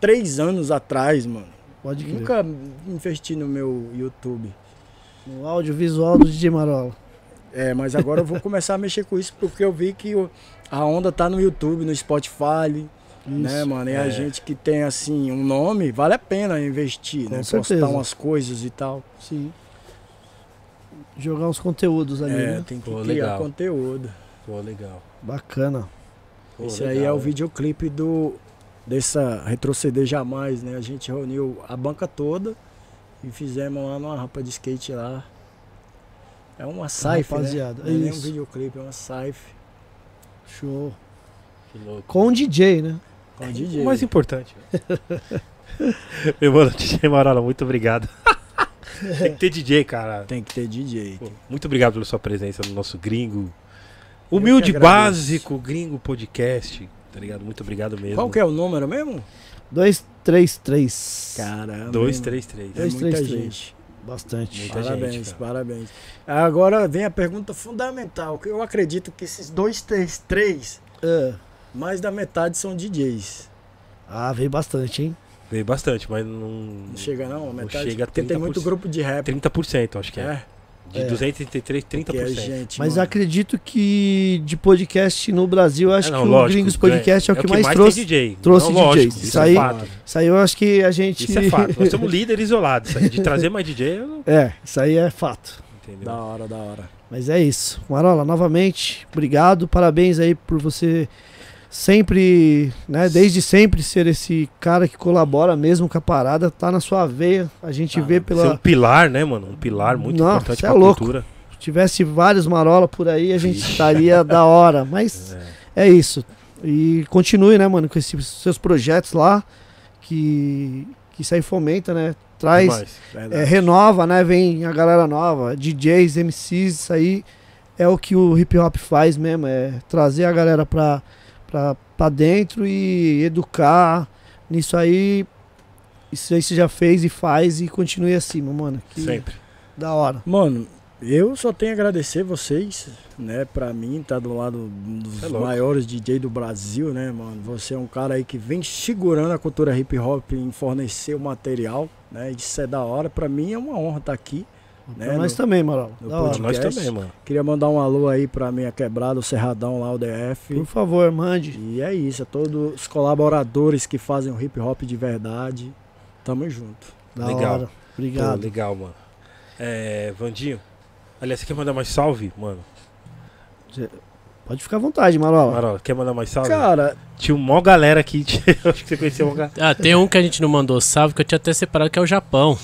três anos atrás, mano. Pode crer. Nunca investi no meu YouTube. No audiovisual do DJ Marola. É, mas agora eu vou começar a mexer com isso porque eu vi que o- a onda tá no YouTube, no Spotify, né, Isso. mano? E é. a gente que tem, assim, um nome, vale a pena investir, Com né? certeza. Postar umas coisas e tal. Sim. Jogar uns conteúdos ali, É, né? tem que Pô, criar legal. conteúdo. Pô, legal. Bacana. Pô, Esse aí legal, é o videoclipe do dessa Retroceder Jamais, né? A gente reuniu a banca toda e fizemos lá numa rampa de skate lá. É uma saife, rapaziada, né? Não é nem um videoclipe, é uma saife Show. Que louco. Com o DJ, né? com o DJ. O mais importante. Meu mano, DJ Marola, muito obrigado. Tem que ter DJ, cara. Tem que ter DJ. Pô, muito obrigado pela sua presença no nosso gringo. Humilde básico gringo podcast. Tá ligado? Muito obrigado mesmo. Qual que é o número mesmo? 233. Caramba. 233. É Dois, muita três, três. gente. Bastante. Muita parabéns, gente, parabéns. Agora vem a pergunta fundamental, que eu acredito que esses dois, três, três, É. mais da metade são DJs. Ah, veio bastante, hein? Veio bastante, mas não. Não chega não, a metade. chega a porque tem 30%. muito grupo de rap. 30%, acho que é. É, De É. 233, 30%. que é gente. Mas mano. acredito que de podcast no Brasil, acho É, não, que o lógico, Gringos Podcast é, o que mais, tem trouxe. DJ. trouxe Não, lógico, DJs. Isso, Isso é aí- fato. Isso aí eu acho que a gente. Isso é fato. Nós somos líderes isolados. Isso aí. De trazer mais DJ, eu. É, isso aí é fato. Entendeu? Da hora, da hora. Mas é isso. Marola, novamente, obrigado. Parabéns aí por você sempre, né, desde sempre ser esse cara que colabora mesmo com a parada, tá na sua veia. A gente Tá. vê Ser um pela pilar, né, mano? Um pilar muito Não, importante pra é louco. cultura. se tivesse vários Marola por aí, a gente Ixi. estaria da hora, mas É. é isso. E continue, né, mano, com esses seus projetos lá que que isso aí fomenta, né? Traz. É, renova, né? Vem a galera nova, DJs, MCs, isso aí é o que o hip hop faz mesmo, é trazer a galera pra, pra, pra dentro e educar. Nisso aí, isso aí você já fez e faz e continue assim, mano. Que Sempre. Da hora. Mano, eu só tenho a agradecer vocês, né? Pra mim, tá do lado dos É maiores DJ do Brasil, né, mano? Você é um cara aí que vem segurando a cultura hip hop em fornecer o material, né? Isso é da hora. Pra mim é uma honra estar aqui. Né, pra nós no- também, hora. Pra nós também, mano. Queria mandar um alô aí pra minha quebrada, o Cerradão lá, o DF. Por favor, mande. E é isso, a todos os colaboradores que fazem o hip hop de verdade. Tamo junto. Da Legal. hora. Pô, Obrigado. legal, mano. É, Vandinho. Aliás, você quer mandar mais salve, mano? Pode ficar à vontade, Marola. Marola, quer mandar mais salve? Cara, Tinha uma galera aqui. Acho que você conheceu uma galera. Ah, tem um que a gente não mandou salve, que eu tinha até separado, que é o Japão.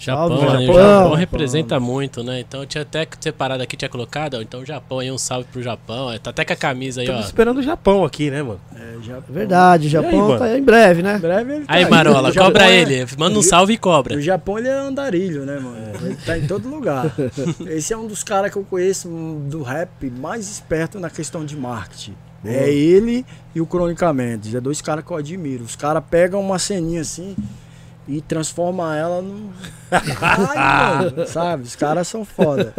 Japão, Salve, né? Japão. o Japão Japão. representa muito, né? Então eu tinha até separado aqui, tinha colocado, ó, então o Japão aí, um salve pro Japão. ó, Tá até com a camisa aí, ó. Estamos esperando o Japão aqui, né, mano? é. É verdade, o aí, Japão mano? tá em breve, né? Em breve ele tá Aí, aí. Marola, O Japão cobra é- ele. Manda um salve e cobra. O Japão ele é andarilho, né, mano? Ele tá em todo lugar. Esse é um dos caras que eu conheço do rap mais esperto na questão de marketing. É ele e o Cronicamente. É dois caras que eu admiro. Os caras pegam uma ceninha assim e transformam ela num. Ai, mano, sabe? Os caras são foda.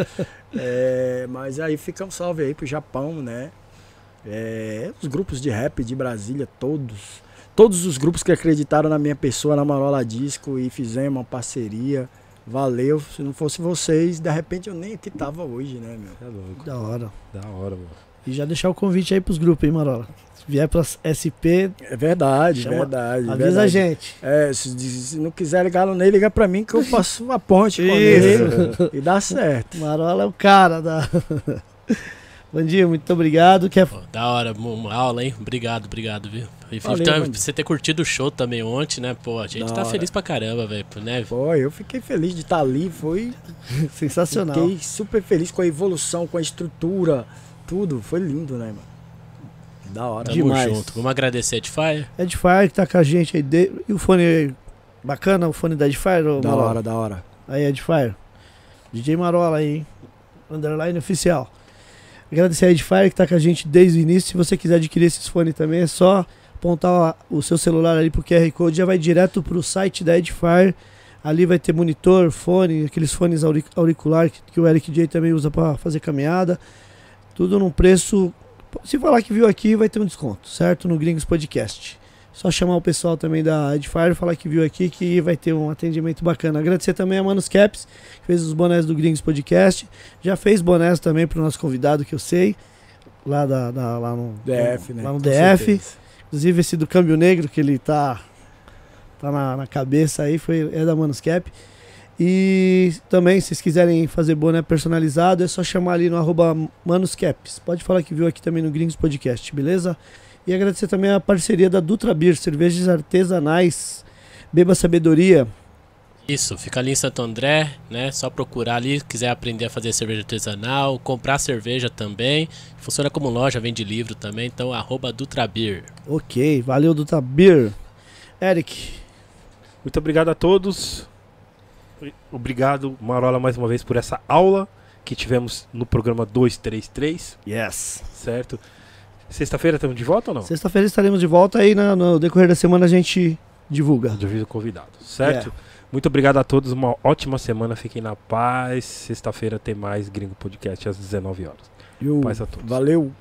É, mas aí fica um salve aí pro Japão, né? É, os grupos de rap de Brasília, todos. Todos os grupos que acreditaram na minha pessoa, na Marola Disco, e fizemos uma parceria. Valeu. Se não fosse vocês, de repente eu nem aqui tava hoje, né, meu? É louco. Da hora. Da hora, mano. E já deixar o convite aí pros grupos, hein, Marola? Se vier pra SP, É verdade, Chama- verdade. avisa verdade. a gente. É, se, se não quiser ligar no Ney, liga pra mim que eu faço uma ponte com ele e dá certo. Marola é o cara da. Bandinho, muito obrigado. Quer... Pô, da hora, uma aula, hein? Obrigado, obrigado, viu? E Valeu, então, mano. você ter curtido o show também ontem, né? Pô, a gente Da tá hora. feliz pra caramba, velho, né? Pô, eu fiquei feliz de estar ali, foi. Sensacional. Fiquei super feliz com a evolução, com a estrutura, tudo. Foi lindo, né, mano? Da hora. Tamo Demais. junto. Vamos agradecer a Edifier. Edifier que tá com a gente aí. de- E o fone bacana, o fone da Edifier? ô, Da Marola? hora, da hora. Aí, Edifier. DJ Marola aí, hein? Underline oficial. Agradecer a Edifier que tá com a gente desde o início. Se você quiser adquirir esses fones também, é só apontar o seu celular ali pro QR Code, já vai direto pro site da Edifier. Ali vai ter monitor, fone, aqueles fones auric auricular que, que o Eric J também usa para fazer caminhada. Tudo num preço. Se falar que viu aqui, vai ter um desconto, certo? No Gringos Podcast. Só chamar o pessoal também da Edifier e falar que viu aqui que vai ter um atendimento bacana. Agradecer também a Manos Caps, que fez os bonés do Gringos Podcast. Já fez bonés também pro nosso convidado, que eu sei. Lá, da, da- lá no DF, né? Lá no Com DF. certeza. Inclusive esse do câmbio negro que ele tá tá na, na cabeça aí foi é da Manuscap. E também se vocês quiserem fazer boné personalizado é só chamar ali no arroba Manuscaps. Pode falar que viu aqui também no Gringos Podcast, beleza? E agradecer também a parceria da Dutra Beer, cervejas artesanais. Beba sabedoria. Isso, fica ali em Santo André, né? Só procurar ali, quiser aprender a fazer cerveja artesanal, comprar cerveja também. Funciona como loja, vende livro também, então arroba Dutrabir. Ok, valeu Dutra Beer. Eric, Muito obrigado a todos. Obrigado, Marola, mais uma vez por essa aula que tivemos no programa 233, yes. certo? Sexta-feira estamos de volta ou não? Sexta-feira estaremos de volta aí na- no decorrer da semana a gente divulga. De aviso convidado, certo? Muito obrigado a todos, uma ótima semana, fiquem na paz. Sexta-feira tem mais Gringo Podcast às 19 horas. E o- Paz a todos. Valeu.